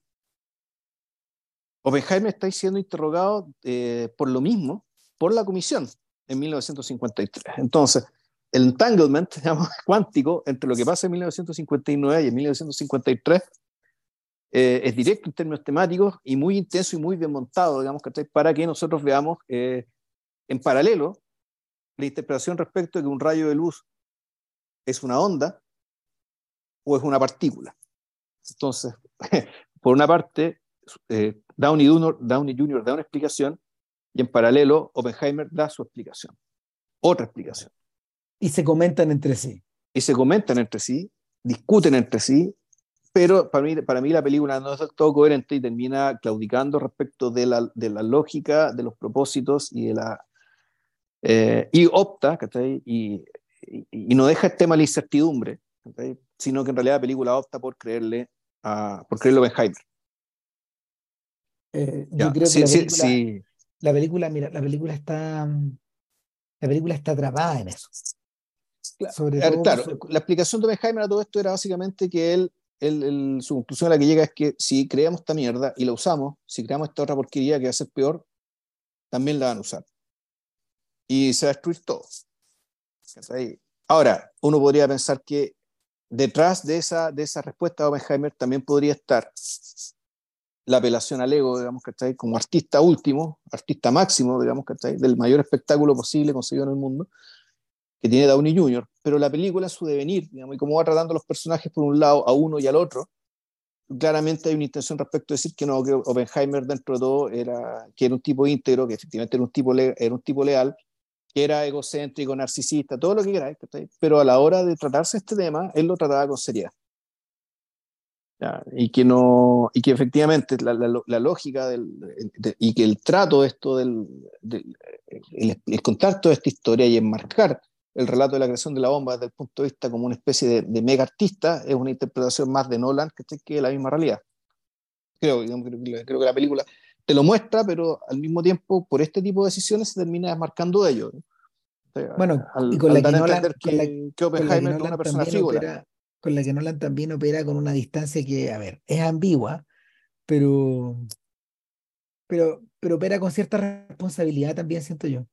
B: Oppenheimer está siendo interrogado eh, por lo mismo por la comisión en 1953. Entonces, el entanglement digamos, cuántico entre lo que pasa en 1959 y en 1953 eh, es directo en términos temáticos y muy intenso y muy bien montado, digamos, para que nosotros veamos en paralelo, la interpretación respecto de que un rayo de luz es una onda o es una partícula. Entonces, por una parte, eh, Downey, Downey Jr. da una explicación y en paralelo Oppenheimer da su explicación, otra explicación.
A: Y se comentan entre sí.
B: Y se comentan entre sí, discuten entre sí, pero para mí, para mí la película no es todo coherente y termina claudicando respecto de la, de la lógica, de los propósitos y de la eh, y opta, y, y, no deja el tema de la incertidumbre, sino que en realidad la película opta por creerle a, por creerle a Oppenheimer.
A: Eh, yo creo que la, película, la película, mira, la película está, la película está atrapada en eso.
B: Sobre claro, la explicación de Oppenheimer a todo esto era básicamente que él, él, su conclusión a la que llega es que si creamos esta mierda y la usamos, si creamos esta otra porquería que va a ser peor, también la van a usar y se va a destruir todo. Ahora, uno podría pensar que detrás de esa, de esa respuesta de Oppenheimer también podría estar la apelación al ego, digamos, ¿cachai? Como artista último, artista máximo, digamos, ¿cachai? Del mayor espectáculo posible conseguido en el mundo, que tiene Downey Jr., pero la película su devenir, digamos, y cómo va tratando a los personajes por un lado, a uno y al otro, claramente hay una intención respecto a decir que no, que Oppenheimer dentro de todo era, que era un tipo íntegro, que efectivamente era un tipo, era un tipo leal, que era egocéntrico, narcisista, todo lo que queráis, pero a la hora de tratarse este tema, él lo trataba con seriedad. Y que no y que efectivamente la, la, lógica del, y que el trato de esto del, el, contar toda esta historia y enmarcar el relato de la creación de la bomba desde el punto de vista como una especie de, mega artista es una interpretación más de Nolan que, que la misma realidad creo, creo, creo que la película te lo muestra, pero al mismo tiempo, por este tipo de decisiones, se termina desmarcando de ello.
A: Bueno, y con la que Nolan, Oppenheimer es una persona figura. con la que Nolan también opera con una distancia que, a ver, es ambigua, pero, pero, pero opera con cierta responsabilidad también, siento yo.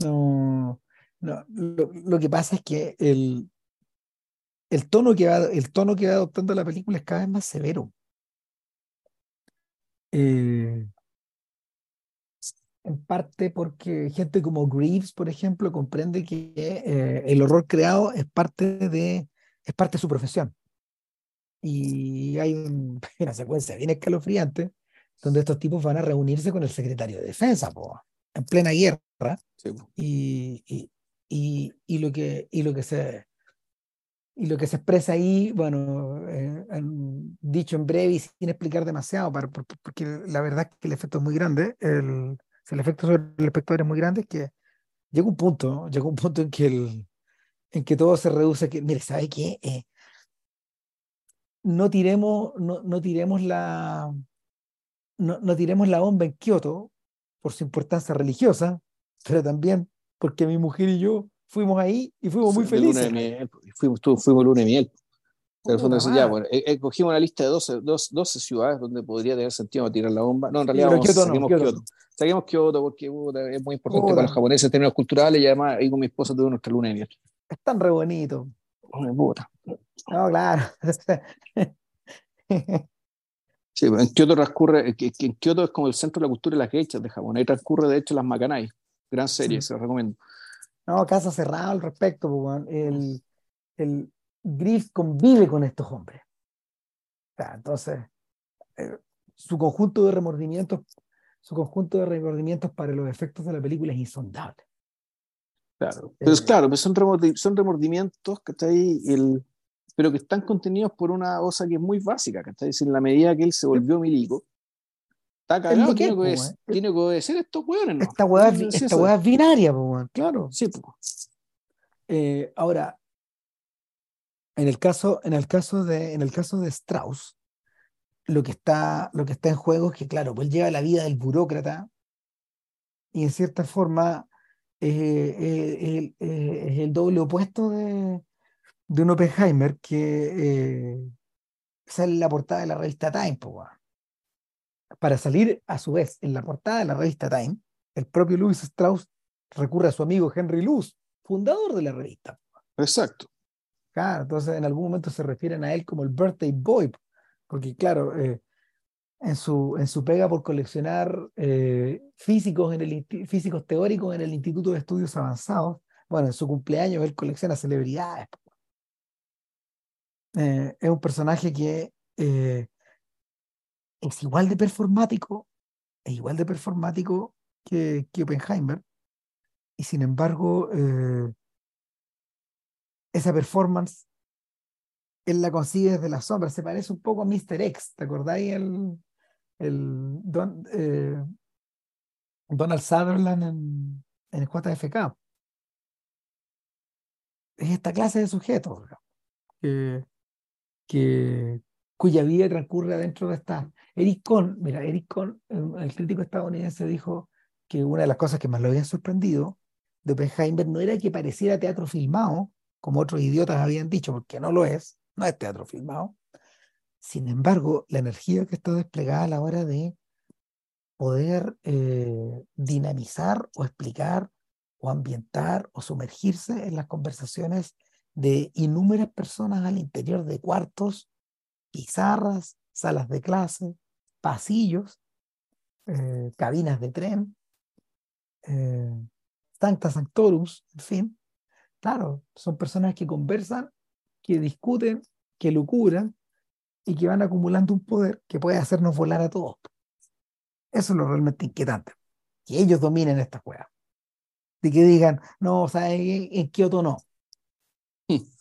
A: No, no lo, lo que pasa es que el, el, tono que va, el tono que va adoptando la película es cada vez más severo. Eh, en parte porque gente como Greaves, por ejemplo, comprende que eh, el horror creado es parte de, es parte de su profesión. Y hay una secuencia bien escalofriante donde estos tipos van a reunirse con el secretario de defensa, en plena guerra. y, y, y, y, lo que, y lo que se y lo que se expresa ahí, bueno, eh, dicho en breve y sin explicar demasiado, para, porque la verdad es que el efecto es muy grande, el, el efecto sobre el espectador es muy grande, es que llega un punto, llega un punto en que, el, en que todo se reduce, que, mire, ¿sabe qué? Eh, no tiremos, no, no tiremos la no, no tiremos la bomba en Kioto por su importancia religiosa, pero también porque mi mujer y yo fuimos ahí y fuimos muy felices.
B: fuimos, fuimos luna de miel. ya, bueno, eh, eh, cogimos una lista de 12, 12, ciudades donde podría tener sentido tirar la bomba. No, en realidad vamos, Kyoto, saquemos, Kyoto. saquemos Kyoto porque es muy importante para los japoneses en términos culturales y además ahí con mi esposa tuvimos nuestra luna de miel.
A: Es tan re bonito.
B: puta.
A: No, claro.
B: sí, en Kyoto transcurre, en Kyoto es como el centro de la cultura de las geishas de Japón. Ahí transcurre de hecho las Makanai. Gran serie, se lo recomiendo.
A: No, casa cerrada al respecto, el, el Griff convive con estos hombres. entonces, eh, su conjunto de remordimientos, su conjunto de remordimientos para los efectos de la película es insondable.
B: Claro, pero es claro, son, son remordimientos, ¿cachai? El, pero que están contenidos por una cosa que es muy básica, ¿cachai? En la medida que él se volvió milico, está cagado, tiene, que, tiene que obedecer estos hueones, ¿no?
A: Esta hueá, esta es binaria, pues, claro.
B: Sí, pues.
A: Eh, ahora, en el caso, en el caso de, en el caso de Strauss, lo que está, lo que está en juego es que, claro, pues él lleva la vida del burócrata y en cierta forma eh, es el doble opuesto de, de un Oppenheimer que eh, sale en la portada de la revista Time. Para salir a su vez en la portada de la revista Time, el propio Louis Strauss recurre a su amigo Henry Luce, fundador de la revista.
B: Exacto.
A: Claro, entonces en algún momento se refieren a él como el birthday boy, porque claro, eh, en, su, en su pega por coleccionar eh, físicos, en el, físicos teóricos en el Instituto de Estudios Avanzados, bueno, en su cumpleaños él colecciona celebridades. Eh, es un personaje que es igual de performático, es igual de performático que, que Oppenheimer, y sin embargo, esa performance él la consigue desde la sombra, se parece un poco a Mr. X, ¿te acordáis? El, el eh, Donald Sutherland en, en el JFK. Es esta clase de sujetos que, que, cuya vida transcurre dentro de esta. Eric Kohn, mira, Eric el crítico estadounidense, dijo que una de las cosas que más lo habían sorprendido de Oppenheimer no era que pareciera teatro filmado, como otros idiotas habían dicho, porque no lo es, no es teatro filmado. Sin embargo, la energía que está desplegada a la hora de poder eh, dinamizar o explicar o ambientar o sumergirse en las conversaciones de innumerables personas al interior de cuartos, pizarras, salas de clase, pasillos, eh, cabinas de tren, eh, sancta sanctorus, en fin. Claro, son personas que conversan que discuten, que lucuran y que van acumulando un poder que puede hacernos volar a todos. Eso es lo realmente inquietante. Que ellos dominen esta juega. De que digan, no, o sea, en, Kioto no.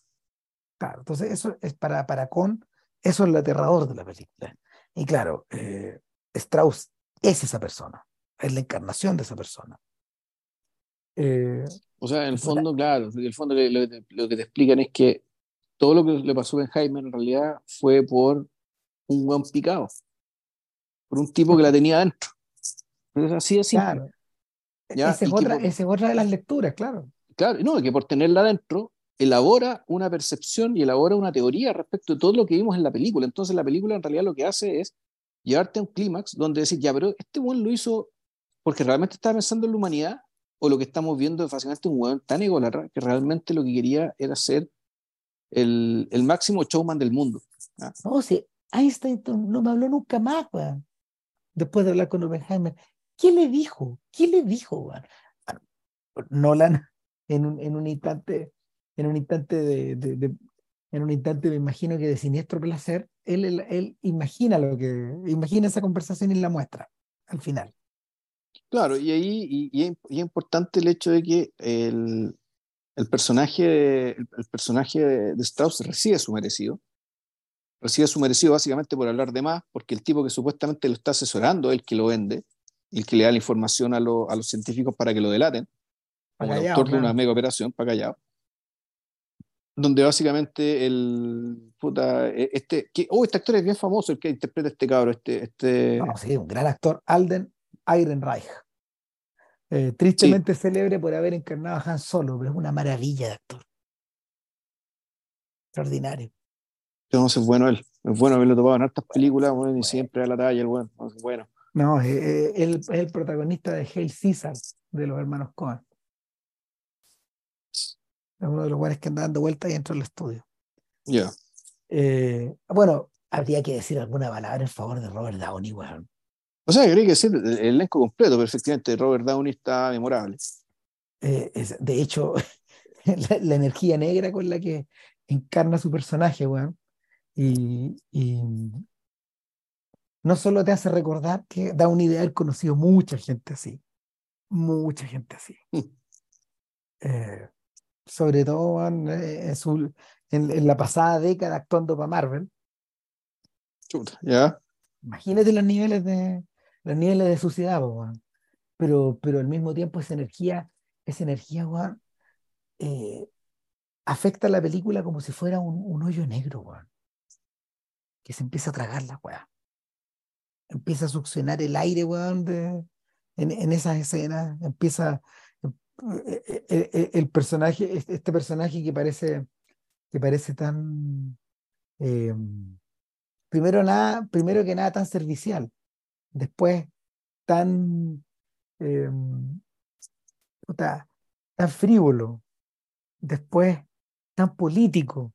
A: Claro, entonces eso es para, para Con, eso es lo aterrador de la película. Y claro, eh, Strauss es esa persona, es la encarnación de esa persona.
B: Eh, o sea, en el fondo, claro, en el fondo lo que te explican es que todo lo que le pasó a Benheimer en realidad fue por un buen picado, por un tipo que la tenía adentro. Pero es así de simple.
A: Claro. Esa es, otra, es otra de las lecturas, claro.
B: Claro, no, que por tenerla adentro elabora una percepción y elabora una teoría respecto de todo lo que vimos en la película. Entonces la película en realidad lo que hace es llevarte a un clímax donde decir, ya, pero este buen lo hizo porque realmente estaba pensando en la humanidad o lo que estamos viendo es básicamente un buen tan ególatra que realmente lo que quería era ser el, el máximo showman del mundo.
A: No, sí, Einstein no me habló nunca más, después de hablar con Oppenheimer. ¿Qué le dijo? ¿Qué le dijo? Nolan, en un, en un instante, en un instante de, de, en un instante me imagino que de siniestro placer, él, él, él, imagina lo que, imagina esa conversación y la muestra al final.
B: Claro, y ahí y, y es importante el hecho de que el, el personaje, el, personaje de Strauss recibe su merecido. Recibe su merecido básicamente por hablar de más, porque el tipo que supuestamente lo está asesorando es el que lo vende, el que le da la información a, a los científicos para que lo delaten, como el autor de una mega operación, para callado. Donde básicamente el puta, e, este, que, oh, este actor es bien famoso, el que interpreta a este cabro, este, este...
A: No, sí, un gran actor, Alden Ehrenreich. Eh, tristemente célebre por haber encarnado a Han Solo, pero es una maravilla de actor. Extraordinario.
B: Entonces es bueno él. Es bueno haberlo topado en hartas películas, bueno, y siempre a la talla el bueno. bueno.
A: No, él es el protagonista de Hail Caesar de los hermanos Cohen. Es uno de los buenos que anda dando vueltas y entra al estudio.
B: Ya.
A: Eh, bueno, habría que decir alguna palabra en favor de Robert Downey, weón.
B: O sea, creo que decir el elenco completo, perfectamente. Robert Downey está memorable.
A: Eh, de hecho, la, energía negra con la que encarna su personaje, weón. Y, no solo te hace recordar que da una idea haber conocido mucha gente así. Mucha gente así. eh, sobre todo en, su, en, la pasada década actuando para Marvel.
B: ya.
A: Imagínate los niveles de los niveles de suciedad, pero, pero al mismo tiempo esa energía, esa energía, eh, afecta a la película como si fuera un, un hoyo negro, que se empieza a tragar la weá. Empieza a succionar el aire, weón, de, en, en esas escenas. Empieza eh, eh, eh, el, personaje, este, personaje que parece, que parece tan, primero, nada, primero que nada tan servicial, después tan, tan frívolo, después tan político,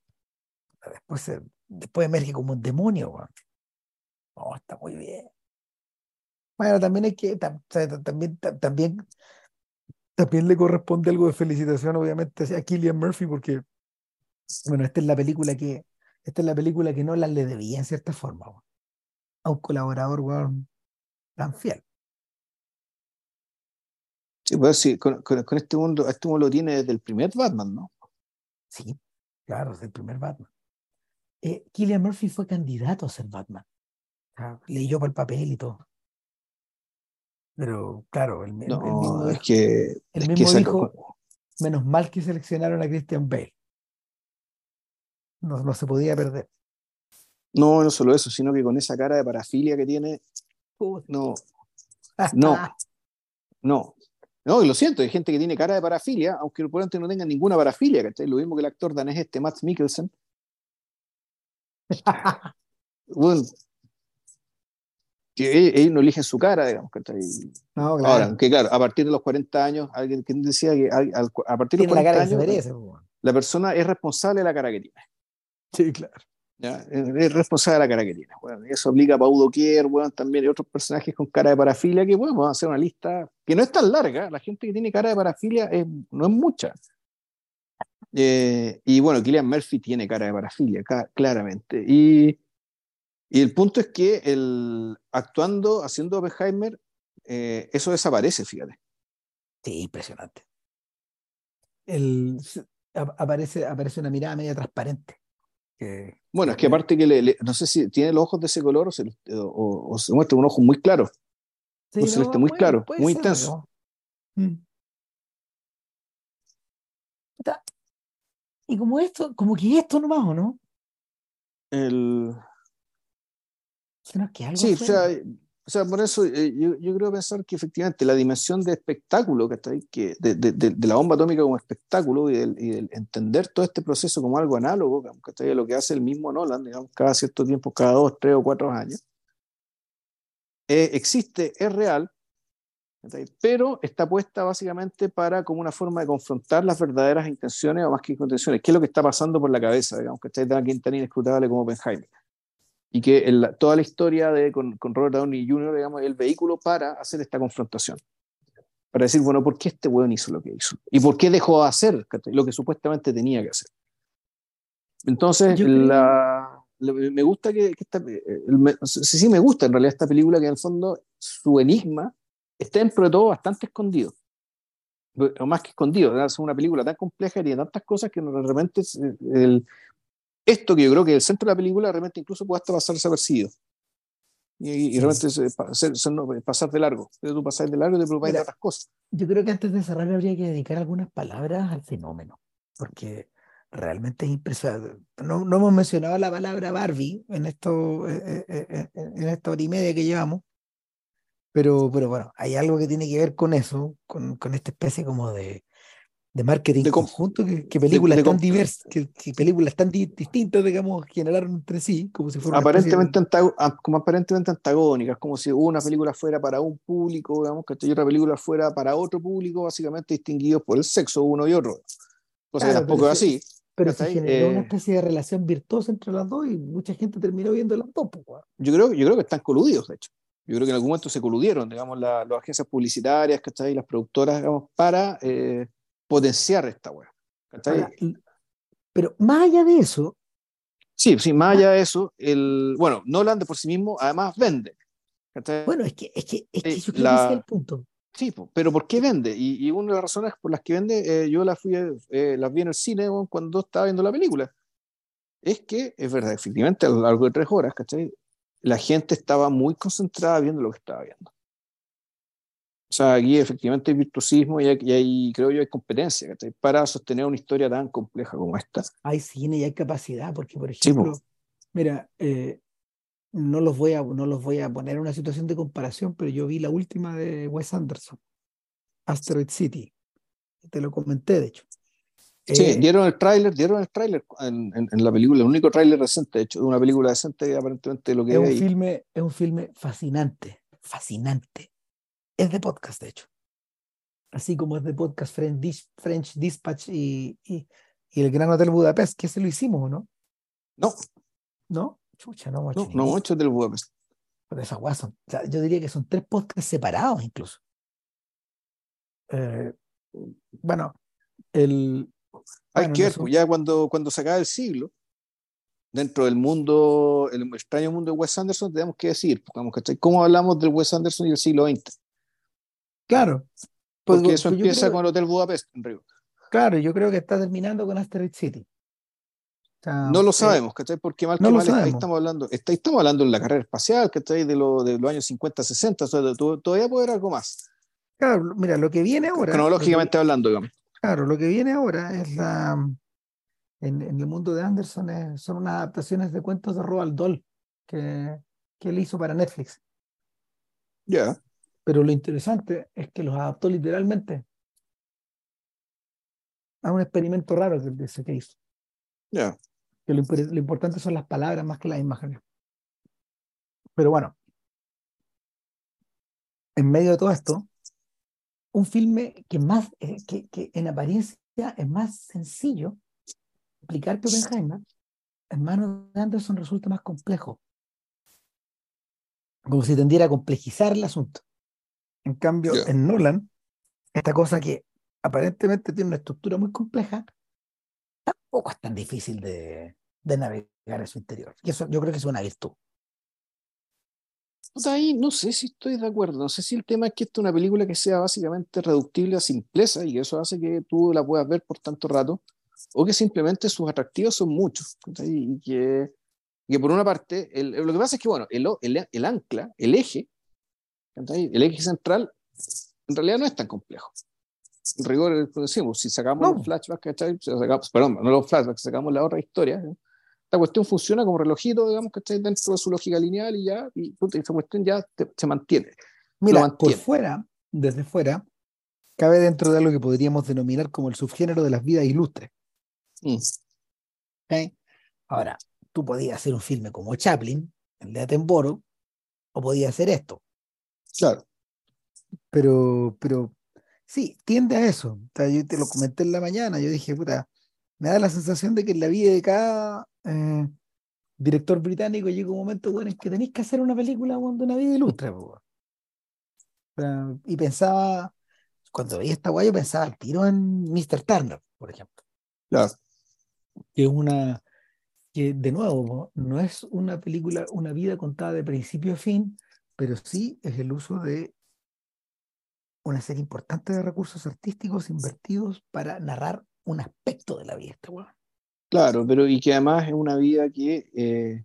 A: después, después emerge como un demonio. Oh, está muy bien. Bueno, también hay que, también, también también le corresponde algo de felicitación, obviamente, a Killian Murphy, porque, bueno, esta es la película que, esta es la película que Nolan le debía en cierta forma, a un colaborador, tan fiel.
B: Sí, pues sí, con, este mundo, este mundo lo tiene desde el primer Batman, ¿no?
A: Sí, claro, desde el primer Batman. Eh, Killian Murphy fue candidato a ser Batman. leyó para el papel y todo. Pero claro, el, mismo,
B: es que,
A: el mismo dijo, menos mal que seleccionaron a Christian Bale. No, no se podía perder.
B: No, no solo eso, sino que con esa cara de parafilia que tiene, no, no, no. No, y lo siento, hay gente que tiene cara de parafilia, aunque por no tenga ninguna parafilia, ¿cachai? Lo mismo que el actor danés este, Matt Mikkelsen. bueno, que ellos no eligen su cara, digamos. No, claro. Ahora, que claro, a partir de los 40 años, alguien que decía que a partir de los 40 años, la persona es responsable de la cara que tiene.
A: Sí, claro.
B: ¿Ya? Es responsable de la cara que tiene. Bueno, eso obliga a Paudo Kier, bueno, también hay otros personajes con cara de parafilia que, bueno, vamos a hacer una lista que no es tan larga. La gente que tiene cara de parafilia es, no es mucha. Eh, y bueno, Killian Murphy tiene cara de parafilia, claramente. Y y el punto es que el, actuando, haciendo Oppenheimer, eh, eso desaparece, fíjate.
A: Sí, impresionante. El, aparece, aparece una mirada media transparente.
B: bueno, es que aparte que le, no sé si tiene los ojos de ese color o se, o, se muestra un ojo muy claro. Sí, un celeste muy claro, muy intenso. Mm.
A: Y como esto, como que esto nomás, ¿o no?
B: El, sí, o sea, por eso eh, yo, yo, creo pensar que efectivamente la dimensión de espectáculo, que de, de, de, la bomba atómica como espectáculo y el, entender todo este proceso como algo análogo, que lo que hace el mismo Nolan, digamos, cada cierto tiempo, cada dos, tres o cuatro años, eh, existe, es real, pero está puesta básicamente para como una forma de confrontar las verdaderas intenciones o más que intenciones, qué es lo que está pasando por la cabeza, digamos, que está tan inescrutable como Oppenheimer y que toda la historia de, con, con, Robert Downey Jr., digamos, es el vehículo para hacer esta confrontación. Para decir, bueno, ¿por qué este weón hizo lo que hizo? ¿Y por qué dejó de hacer lo que supuestamente tenía que hacer? Entonces, la, me gusta que, esta, sí, sí me gusta en realidad esta película que en el fondo su enigma está dentro de todo bastante escondido. O más que escondido, es una película tan compleja y tiene tantas cosas que realmente el, esto que yo creo que el centro de la película realmente incluso puede hasta pasar desapercibido. Y, y realmente pasar de largo. Pero tú pasar de largo y te preocupas de otras cosas.
A: Yo creo que antes de cerrar habría que dedicar algunas palabras al fenómeno, porque realmente es impresionante. No, no hemos mencionado la palabra Barbie en, esto, eh, eh, eh, en esta hora y media que llevamos, pero, pero bueno, hay algo que tiene que ver con eso, con, con esta especie como de, de marketing de conjunto que, películas tan diversas, que, películas tan distintas, digamos, generaron entre sí, como si fueran
B: aparentemente, como aparentemente antagónicas, como si una película fuera para un público, digamos, que otra película fuera para otro público, básicamente distinguidos por el sexo uno y otro. O sea, tampoco es así.
A: Pero se generó una eh, especie de relación virtuosa entre las dos y mucha gente terminó viendo las dos. Pues,
B: yo creo, yo creo que están coludidos, de hecho. Yo creo que en algún momento se coludieron, digamos, las agencias publicitarias, ¿cachai? Las productoras, digamos, para eh, potenciar esta weá.
A: Pero más allá de eso.
B: Sí, sí, más allá de eso, el, bueno, Nolan de por sí mismo además vende.
A: Bueno, es que, es que, es que yo que es el punto.
B: Sí, pero ¿por qué vende? Y, una de las razones por las que vende, eh, yo las, fui, eh, las vi en el cine cuando estaba viendo la película, es que, es verdad, efectivamente, a lo largo de tres horas, ¿cachai? La gente estaba muy concentrada viendo lo que estaba viendo. O sea, aquí efectivamente hay virtuosismo y, hay, creo yo hay competencia ¿cachai? para sostener una historia tan compleja como esta.
A: Hay cine y hay capacidad, porque por ejemplo, mira, eh, no los voy a no los voy a poner en una situación de comparación, pero yo vi la última de Wes Anderson, Asteroid City. Te lo comenté, de hecho.
B: Sí, eh, dieron el tráiler, dieron el tráiler en, en, la película, el único tráiler reciente, de hecho, de una película decente aparentemente lo que
A: es un filme es un filme fascinante, fascinante. Es de podcast, de hecho. Así como es de podcast French, French Dispatch y, y, y el Gran Hotel Budapest, que ese lo hicimos, ¿no?
B: No.
A: ¿No? Chucha, no,
B: mucho. No, no mucho del Budapest.
A: Pero esa o sea, yo diría que son tres podcasts separados incluso. Eh, bueno, el.
B: Hay que ver, pues, ya cuando, cuando se acaba el siglo, dentro del mundo, el extraño mundo de Wes Anderson, tenemos que decir, ¿cómo hablamos del Wes Anderson y el siglo XX?
A: Claro.
B: Porque pues, eso empieza con el Hotel Budapest en Río.
A: Claro, yo creo que está terminando con Asteroid City
B: no lo sabemos, ¿cachai? Porque mal que mal ahí estamos hablando, está, estamos hablando de la carrera espacial, ¿cachai? De, lo, de los años 50, 60, o sea, todavía puede haber algo más.
A: Claro, mira, lo que viene ahora.
B: Cronológicamente hablando, digamos.
A: Claro, lo que viene ahora es la. En, el mundo de Anderson son unas adaptaciones de cuentos de Roald Dahl que, que él hizo para Netflix.
B: Ya.
A: Pero lo interesante es que los adaptó literalmente a un experimento raro que dice que hizo. Que lo, importante son las palabras más que las imágenes. Pero bueno, en medio de todo esto, un filme que más, eh, que, que, en apariencia es más sencillo explicar que Oppenheimer, en manos de Anderson resulta más complejo. Como si tendiera a complejizar el asunto. En cambio, en Nolan, esta cosa que aparentemente tiene una estructura muy compleja, tampoco es tan difícil de, navegar en su interior. Y eso yo creo que es una virtud.
B: Pues ahí no sé si estoy de acuerdo. No sé si el tema es que esta es una película que sea básicamente reductible a simpleza y eso hace que tú la puedas ver por tanto rato, o que simplemente sus atractivos son muchos. Y que, que por una parte, lo que pasa es que, bueno, el, el, el ancla, el eje, el eje central, en realidad no es tan complejo en rigor, decimos, si sacamos los flashbacks, perdón, no los flashbacks, sacamos la otra historia, esta cuestión funciona como relojito, digamos, que dentro de su lógica lineal y ya, y, esa cuestión ya se mantiene.
A: Mira, por fuera, desde fuera, cabe dentro de algo que podríamos denominar como el subgénero de las vidas ilustres. Mm. Ahora, tú podías hacer un filme como Chaplin, el de Attenborough, o podías hacer esto.
B: Claro.
A: Pero, pero Sí, tiende a eso. yo te lo comenté en la mañana, yo dije, puta, me da la sensación de que en la vida de cada eh, director británico llega un momento bueno en que tenéis que hacer una película cuando una vida ilustre. y pensaba, cuando veía esta guay, yo pensaba al tiro en Mr. Turner, por ejemplo.
B: Claro.
A: Que es una, que de nuevo, no es una película, una vida contada de principio a fin, pero sí es el uso de una serie importante de recursos artísticos invertidos para narrar un aspecto de la vida este
B: Claro, pero y que además es una vida que, eh,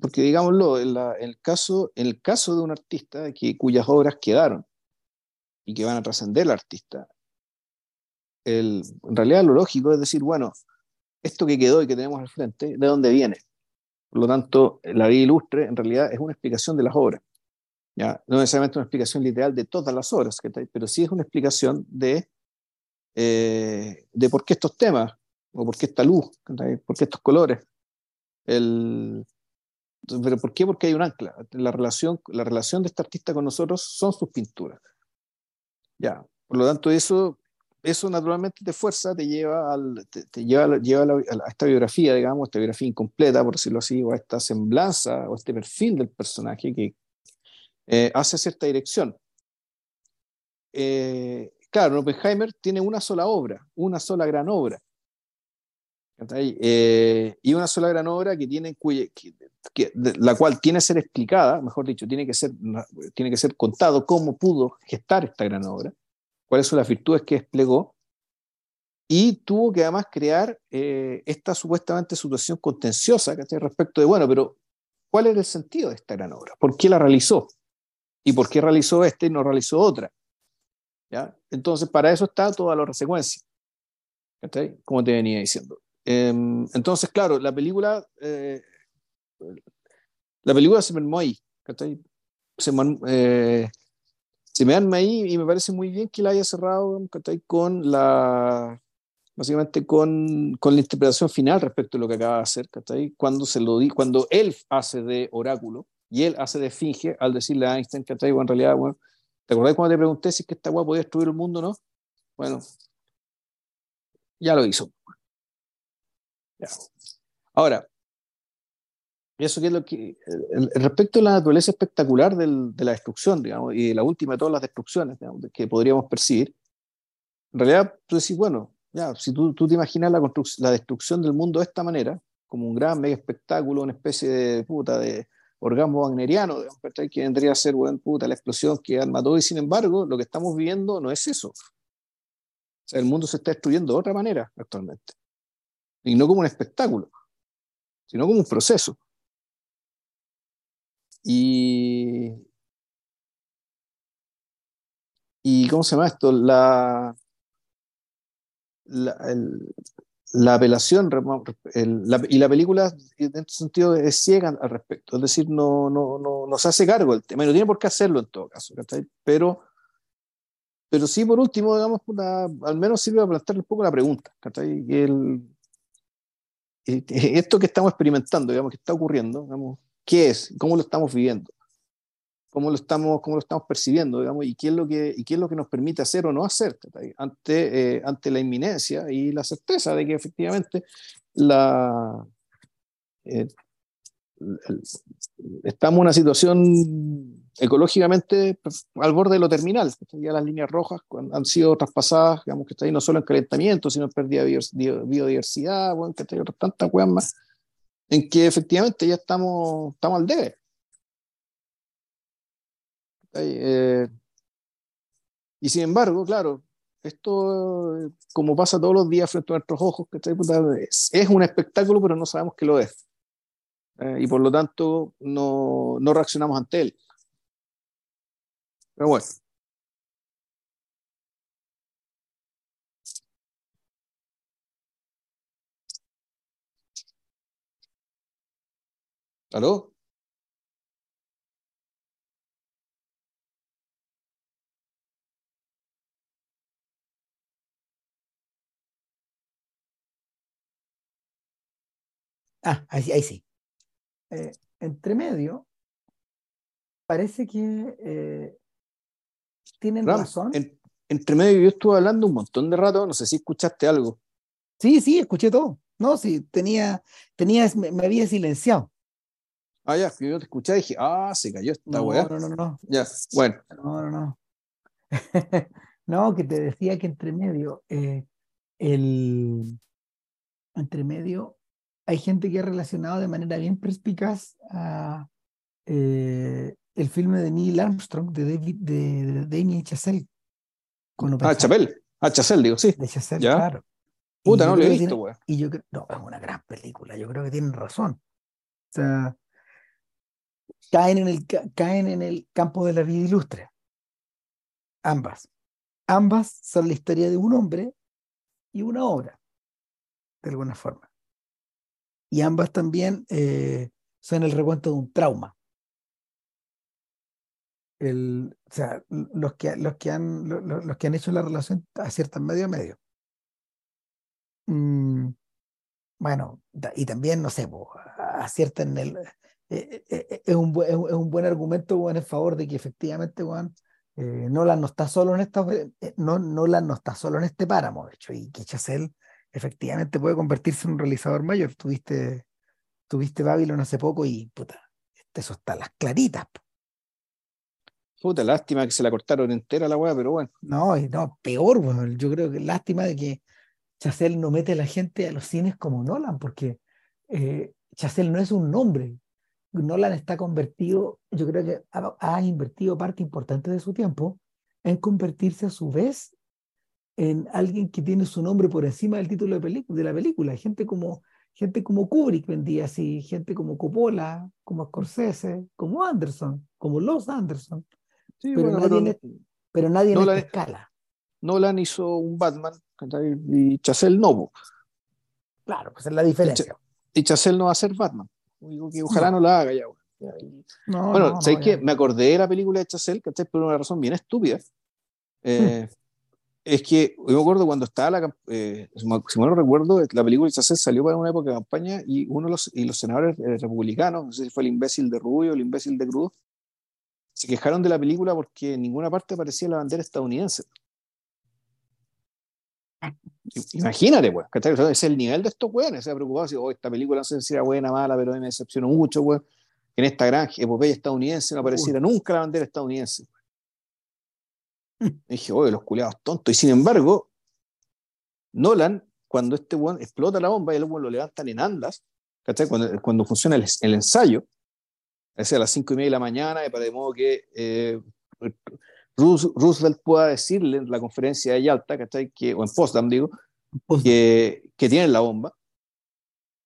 B: porque digámoslo, en, el caso, el caso de un artista que, cuyas obras quedaron y que van a trascender al artista, el, en realidad lo lógico es decir, bueno, esto que quedó y que tenemos al frente, ¿de dónde viene? Por lo tanto, la vida ilustre en realidad es una explicación de las obras. ¿ya? No necesariamente una explicación literal de todas las obras, pero sí es una explicación de, eh, de por qué estos temas, o por qué esta luz, por qué estos colores. El, ¿Pero por qué? Porque hay un ancla. La relación, la relación de este artista con nosotros son sus pinturas. Ya. Por lo tanto, eso, eso naturalmente te fuerza, te lleva, al, te, lleva, lleva a, esta biografía, digamos, esta biografía incompleta, por decirlo así, o a esta semblanza, o este perfil del personaje que, eh, hace cierta dirección. Eh, claro, Oppenheimer tiene una sola obra, una sola gran obra. Eh, y una sola gran obra que tiene, que, la cual tiene que ser explicada, mejor dicho, tiene que ser, tiene que ser contado cómo pudo gestar esta gran obra, cuáles son las virtudes que desplegó, y tuvo que además crear eh, esta supuestamente situación contenciosa respecto de, bueno, pero ¿cuál era el sentido de esta gran obra? ¿Por qué la realizó? ¿Y por qué realizó esta y no realizó otra? ¿Ya? Entonces, para eso está toda la secuencia, como te venía diciendo. Em, entonces, claro, la película, eh, la película se me ahí, se, eh, se me arma ahí y me parece muy bien que la haya cerrado con la básicamente con, con, la interpretación final respecto a lo que acaba de hacer, Cuando, se lo di, cuando él hace de oráculo y él hace de finge al decirle a Einstein, ¿cachai? Bueno, en realidad, bueno, ¿te acordás cuando te pregunté si es que esta guapa podía destruir el mundo no? Bueno, ya lo hizo. Ya. Ahora, eso que es lo que, respecto a la naturaleza espectacular de la destrucción, digamos, y la última de todas las destrucciones que podríamos percibir, en realidad tú decís, bueno, ya, si tú, tú te imaginas la, la destrucción del mundo de esta manera, como un gran mega espectáculo, una especie de puta de orgasmo wagneriano, que vendría a ser buen puta la explosión que mató, y sin embargo, lo que estamos viendo no es eso. O sea, el mundo se está destruyendo de otra manera actualmente. Y no como un espectáculo, sino como un proceso. Y, y ¿cómo se llama esto? La, la, apelación y la película en este sentido es ciega al respecto, es decir, no, no, no, no se hace cargo del tema, no tiene por qué hacerlo en todo caso, pero, pero sí por último, digamos, al menos sirve a plantear un poco la pregunta, el, esto que estamos experimentando, digamos, que está ocurriendo, digamos, ¿qué es? ¿Cómo lo estamos viviendo? cómo lo estamos, cómo lo estamos percibiendo, digamos, y qué es lo que, y qué es lo que nos permite hacer o no hacer ante, eh, ante la inminencia y la certeza de que efectivamente la, eh, estamos en una situación ecológicamente al borde de lo terminal. Ya las líneas rojas han sido traspasadas, digamos que está ahí no solo en calentamiento, sino en pérdida de biodiversidad, bueno, que hay otras tantas cosas más, en que efectivamente ya estamos, estamos al debe. Eh, y sin embargo, claro, esto, como pasa todos los días frente a nuestros ojos, es, un espectáculo, pero no sabemos que lo es. Eh, y por lo tanto, no, no reaccionamos ante él. Pero bueno. ¿Aló?
A: Ah, ahí, sí. Eh, entre medio, parece que eh, tienen razón.
B: entre medio yo estuve hablando un montón de rato, no sé si escuchaste algo.
A: Sí, sí, escuché todo. No, sí, tenía, tenía, me, había silenciado.
B: Ah, ya, yo te escuché y dije, ah, se cayó esta
A: no,
B: weá.
A: No, no, no.
B: Ya, bueno.
A: No, no, no. no, que te decía que entre medio, eh, el entre medio hay gente que ha relacionado de manera bien perspicaz a eh, el filme de Neil Armstrong de David de, Damien Chazelle.
B: ah, Chapel. Ah, Chazelle, digo, sí.
A: De Chazelle, claro.
B: Puta, no lo he visto, güey.
A: Y yo creo, no, es una gran película, yo creo que tienen razón. O sea, caen en el, caen en el campo de la vida ilustre. Ambas. Ambas son la historia de un hombre y una obra, de alguna forma y ambas también eh, son el recuento de un trauma. El, o sea, los que, los, que han, los, que han hecho la relación aciertan medio a medio. Mm, bueno, y también, no sé, aciertan el... Eh, eh, es, un, es, un, buen argumento en favor de que efectivamente Nolan no está solo en esta, no, Nolan no está solo en este páramo, de hecho, y que Chazelle efectivamente puede convertirse en un realizador mayor. Tuviste, tuviste Babylon hace poco y puta, eso está las claritas.
B: Puta, lástima que se la cortaron entera la weá, pero bueno.
A: No, no, peor, bueno, yo creo que lástima de que Chazelle no mete a la gente a los cines como Nolan, porque eh, Chazelle no es un nombre. Nolan está convertido, yo creo que ha, ha invertido parte importante de su tiempo en convertirse a su vez en alguien que tiene su nombre por encima del título de, de la película. Gente como, gente como Kubrick vendía así, gente como Coppola, como Scorsese, como Anderson, como los Anderson.
B: Sí,
A: pero,
B: bueno,
A: nadie
B: pero
A: en, pero nadie en
B: Nolan
A: esta escala.
B: Nolan hizo un Batman y Chazelle no.
A: Claro, pues es la diferencia.
B: Y Chazelle no va a ser Batman. Digo que ojalá no, la haga ya.
A: No,
B: Bueno,
A: no,
B: ¿sabes
A: no,
B: qué?
A: ya.
B: Me acordé de la película de Chazelle, ¿cachai? Por una razón bien estúpida. Eh, Es que yo me acuerdo cuando estaba la. eh, si mal no recuerdo, la película de Chazelle salió para una época de campaña y uno de los, y los senadores republicanos, no sé si fue el imbécil de Rubio o el imbécil de Cruz, se quejaron de la película porque en ninguna parte aparecía la bandera estadounidense. Imagínate, pues, ¿cachai? O sea, es el nivel de estos weones, se ha preocupado si oh, esta película no sé si era buena mala, pero a mí me decepcionó mucho, weón, que en esta gran epopeya estadounidense no apareciera nunca la bandera estadounidense. Y dije, oye, los culiados tontos. Y sin embargo, Nolan, cuando este weón explota la bomba y el weón lo levantan en andas, ¿cachai? Cuando, cuando funciona el, el ensayo, es a las cinco y media de la mañana, de modo que eh, Roosevelt pueda decirle en la conferencia de Yalta, ¿cachai? Que, o en Potsdam, digo,
A: Pues,
B: que, que tienen la bomba.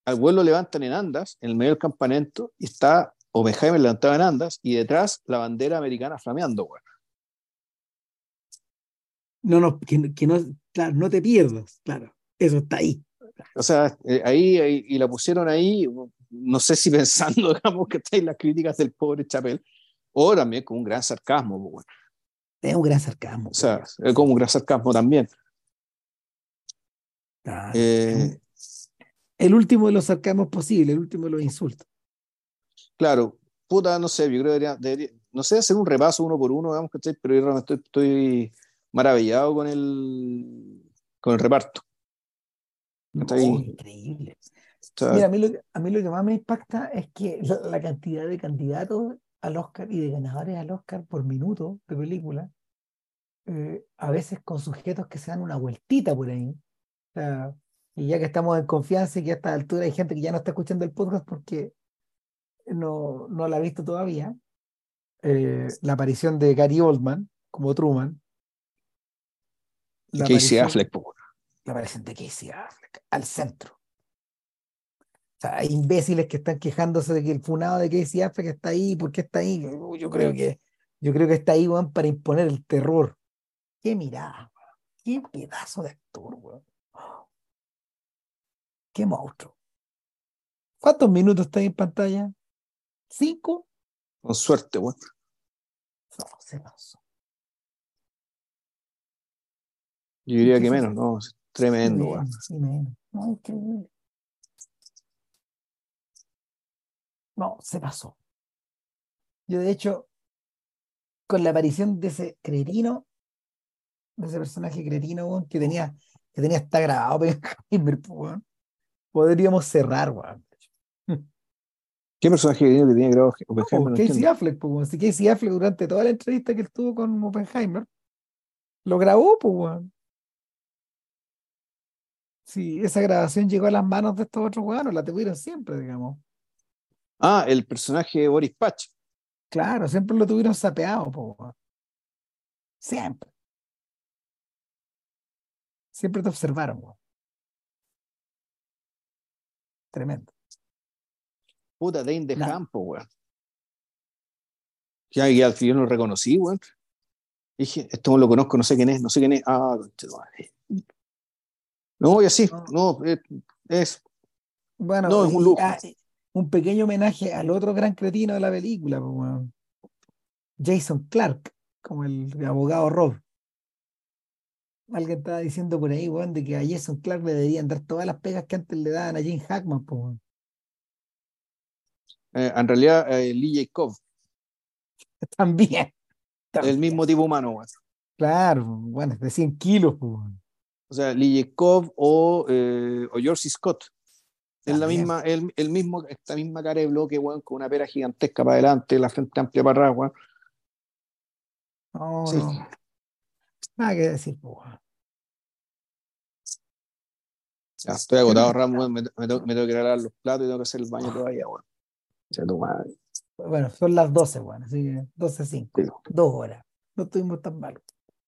B: Al vuelo lo levantan en andas, en el medio del campamento, y está Oppenheimer levantado en andas, y detrás la bandera americana flameando, weón.
A: no, no, que, que no, claro, no te pierdas, claro. Eso está ahí.
B: O sea, eh, ahí, ahí- y la pusieron ahí, no sé si pensando, digamos, que está en las críticas del pobre Chapel, o también con un gran sarcasmo, pues, weón.
A: Es un gran sarcasmo.
B: o sea, es como un gran sarcasmo también. Eh,
A: el último de los sarcasmos posibles, el último de los insultos.
B: claro, puta, no sé, yo creo que debería, debería- no sé, hacer un repaso uno por uno, digamos, ¿cachai? pero yo realmente estoy, estoy maravillado con el, con el reparto. Está.
A: No, increíble. Mira, a mí, lo, que- a mí lo que más me impacta es que la, la cantidad de candidatos al Oscar y de ganadores al Oscar por minuto de película, eh, a veces con sujetos que se dan una vueltita por ahí. O sea, y ya que estamos en confianza y que a esta altura hay gente que ya no está escuchando el podcast porque no, no la ha visto todavía, eh, la aparición de Gary Oldman como Truman, la
B: Casey
A: aparición-
B: Affleck, weón.
A: la aparición de Casey Affleck al centro. O sea, hay imbéciles que están quejándose de que el funado de Casey Affleck está ahí, ¿por qué está ahí? Yo, yo creo que yo creo que está ahí, weón, para imponer el terror. Qué mirada, weón. Qué pedazo de actor, weón. Qué monstruo. ¿Cuántos minutos está ahí en pantalla? ¿Cinco?
B: con suerte, weón.
A: No, se pasó.
B: Yo diría que menos. ¿no? Tremendo, weón.
A: Sí, menos. No, increíble. No, se pasó. Yo, de hecho, con la aparición de ese cretino, de ese personaje cretino, que tenía, que tenía hasta grabado weón, podríamos cerrar, weón.
B: ¿Qué personaje que tenía grabado Oppenheimer?
A: Oh,
B: No
A: Casey. Affleck, weón. Si Casey Affleck durante toda la entrevista que él tuvo con Oppenheimer, lo grabó, pues, weón. Sí, esa grabación llegó a las manos de estos otros weones, la tuvieron siempre, digamos.
B: Ah, el personaje de Boris Patch.
A: Claro, siempre lo tuvieron sapeado, po. Siempre. Siempre te observaron, weón. Tremendo.
B: Puta, Dane de. Campo, weón. Ya, ya yo no lo reconocí, weón. Dije, esto no lo conozco, no sé quién es, no sé quién es. Ah. No, y así,
A: No.
B: no, es,
A: Bueno,
B: No, es un lujo.
A: Un pequeño homenaje al otro gran cretino de la película. Jason Clark, como el abogado Rob. Alguien estaba diciendo por ahí, weón, de que a Jason Clark le deberían dar todas las pegas que antes le daban a Jane Hackman, po,
B: eh, en realidad eh, Lee Jacob,
A: También.
B: el mismo tipo humano, weón.
A: Claro, bueno, es de 100 kilos, po.
B: O sea, Lee Jacob o, eh, o George. Scott. Es la misma, el, el mismo, esta misma cara de bloque, weón, con una pera gigantesca para adelante, la frente amplia para atrás, weón.
A: No,
B: Sí.
A: no. Nada que decir, weón.
B: Ya, estoy agotado, Ram, weón. Me, me tengo, me tengo que lavar los platos y tengo que hacer el baño todavía, weón. Tu madre.
A: Bueno, son las 12, bueno, así que 12.05.
B: Sí.
A: Dos horas. No estuvimos tan mal.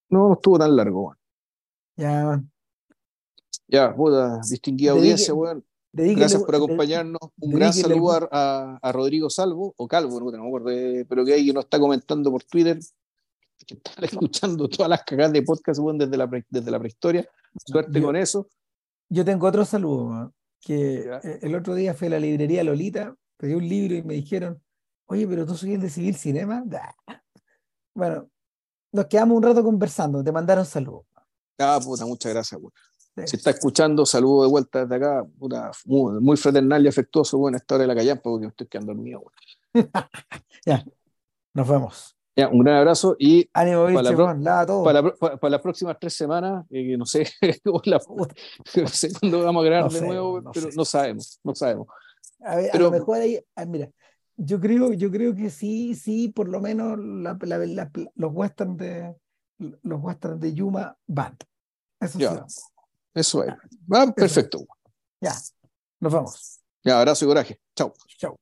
B: No, no estuvo tan largo, weón.
A: Ya,
B: Ya, puta, distinguida audiencia, weón.
A: Dedíquenle-
B: Gracias por acompañarnos. Un gran saludo a, a- a Rodrigo Salvo, o Calvo, no, me acuerdo, eh, pero que ahí nos está comentando por Twitter, que está escuchando todas las cagadas de podcast desde, la pre- desde la prehistoria. Suerte
A: Yo-
B: con eso.
A: Yo tengo otro saludo, que eh, el otro día fui a la librería Lolita, pedí un libro y me dijeron, oye, pero tú soy el de Civil Cinema. Bueno, nos quedamos un rato conversando, te mandaron saludos.
B: Ah, puta, muchas gracias, weón. Si está escuchando, saludo de vuelta desde acá, puta, muy, fraternal y afectuoso, bueno, a esta hora de la callampa, porque estoy quedando dormido.
A: Ya, nos vemos.
B: Ya, un gran abrazo y
A: Ánimo,
B: Para la
A: todo.
B: para, las próximas tres semanas, eh, no sé, la- no sé cuándo vamos a grabar
A: No
B: de
A: sé,
B: nuevo,
A: no
B: pero
A: sé.
B: no sabemos, no sabemos.
A: A, ver, a
B: Pero-
A: lo mejor ahí, ah, mira, yo creo, yo creo que sí, sí, por lo menos la- los westerns de los westerns de Yuma van. Eso sí.
B: Eso es. Ah, perfecto.
A: Ya, nos vemos.
B: Ya, abrazo y coraje. Chao.
A: Chao.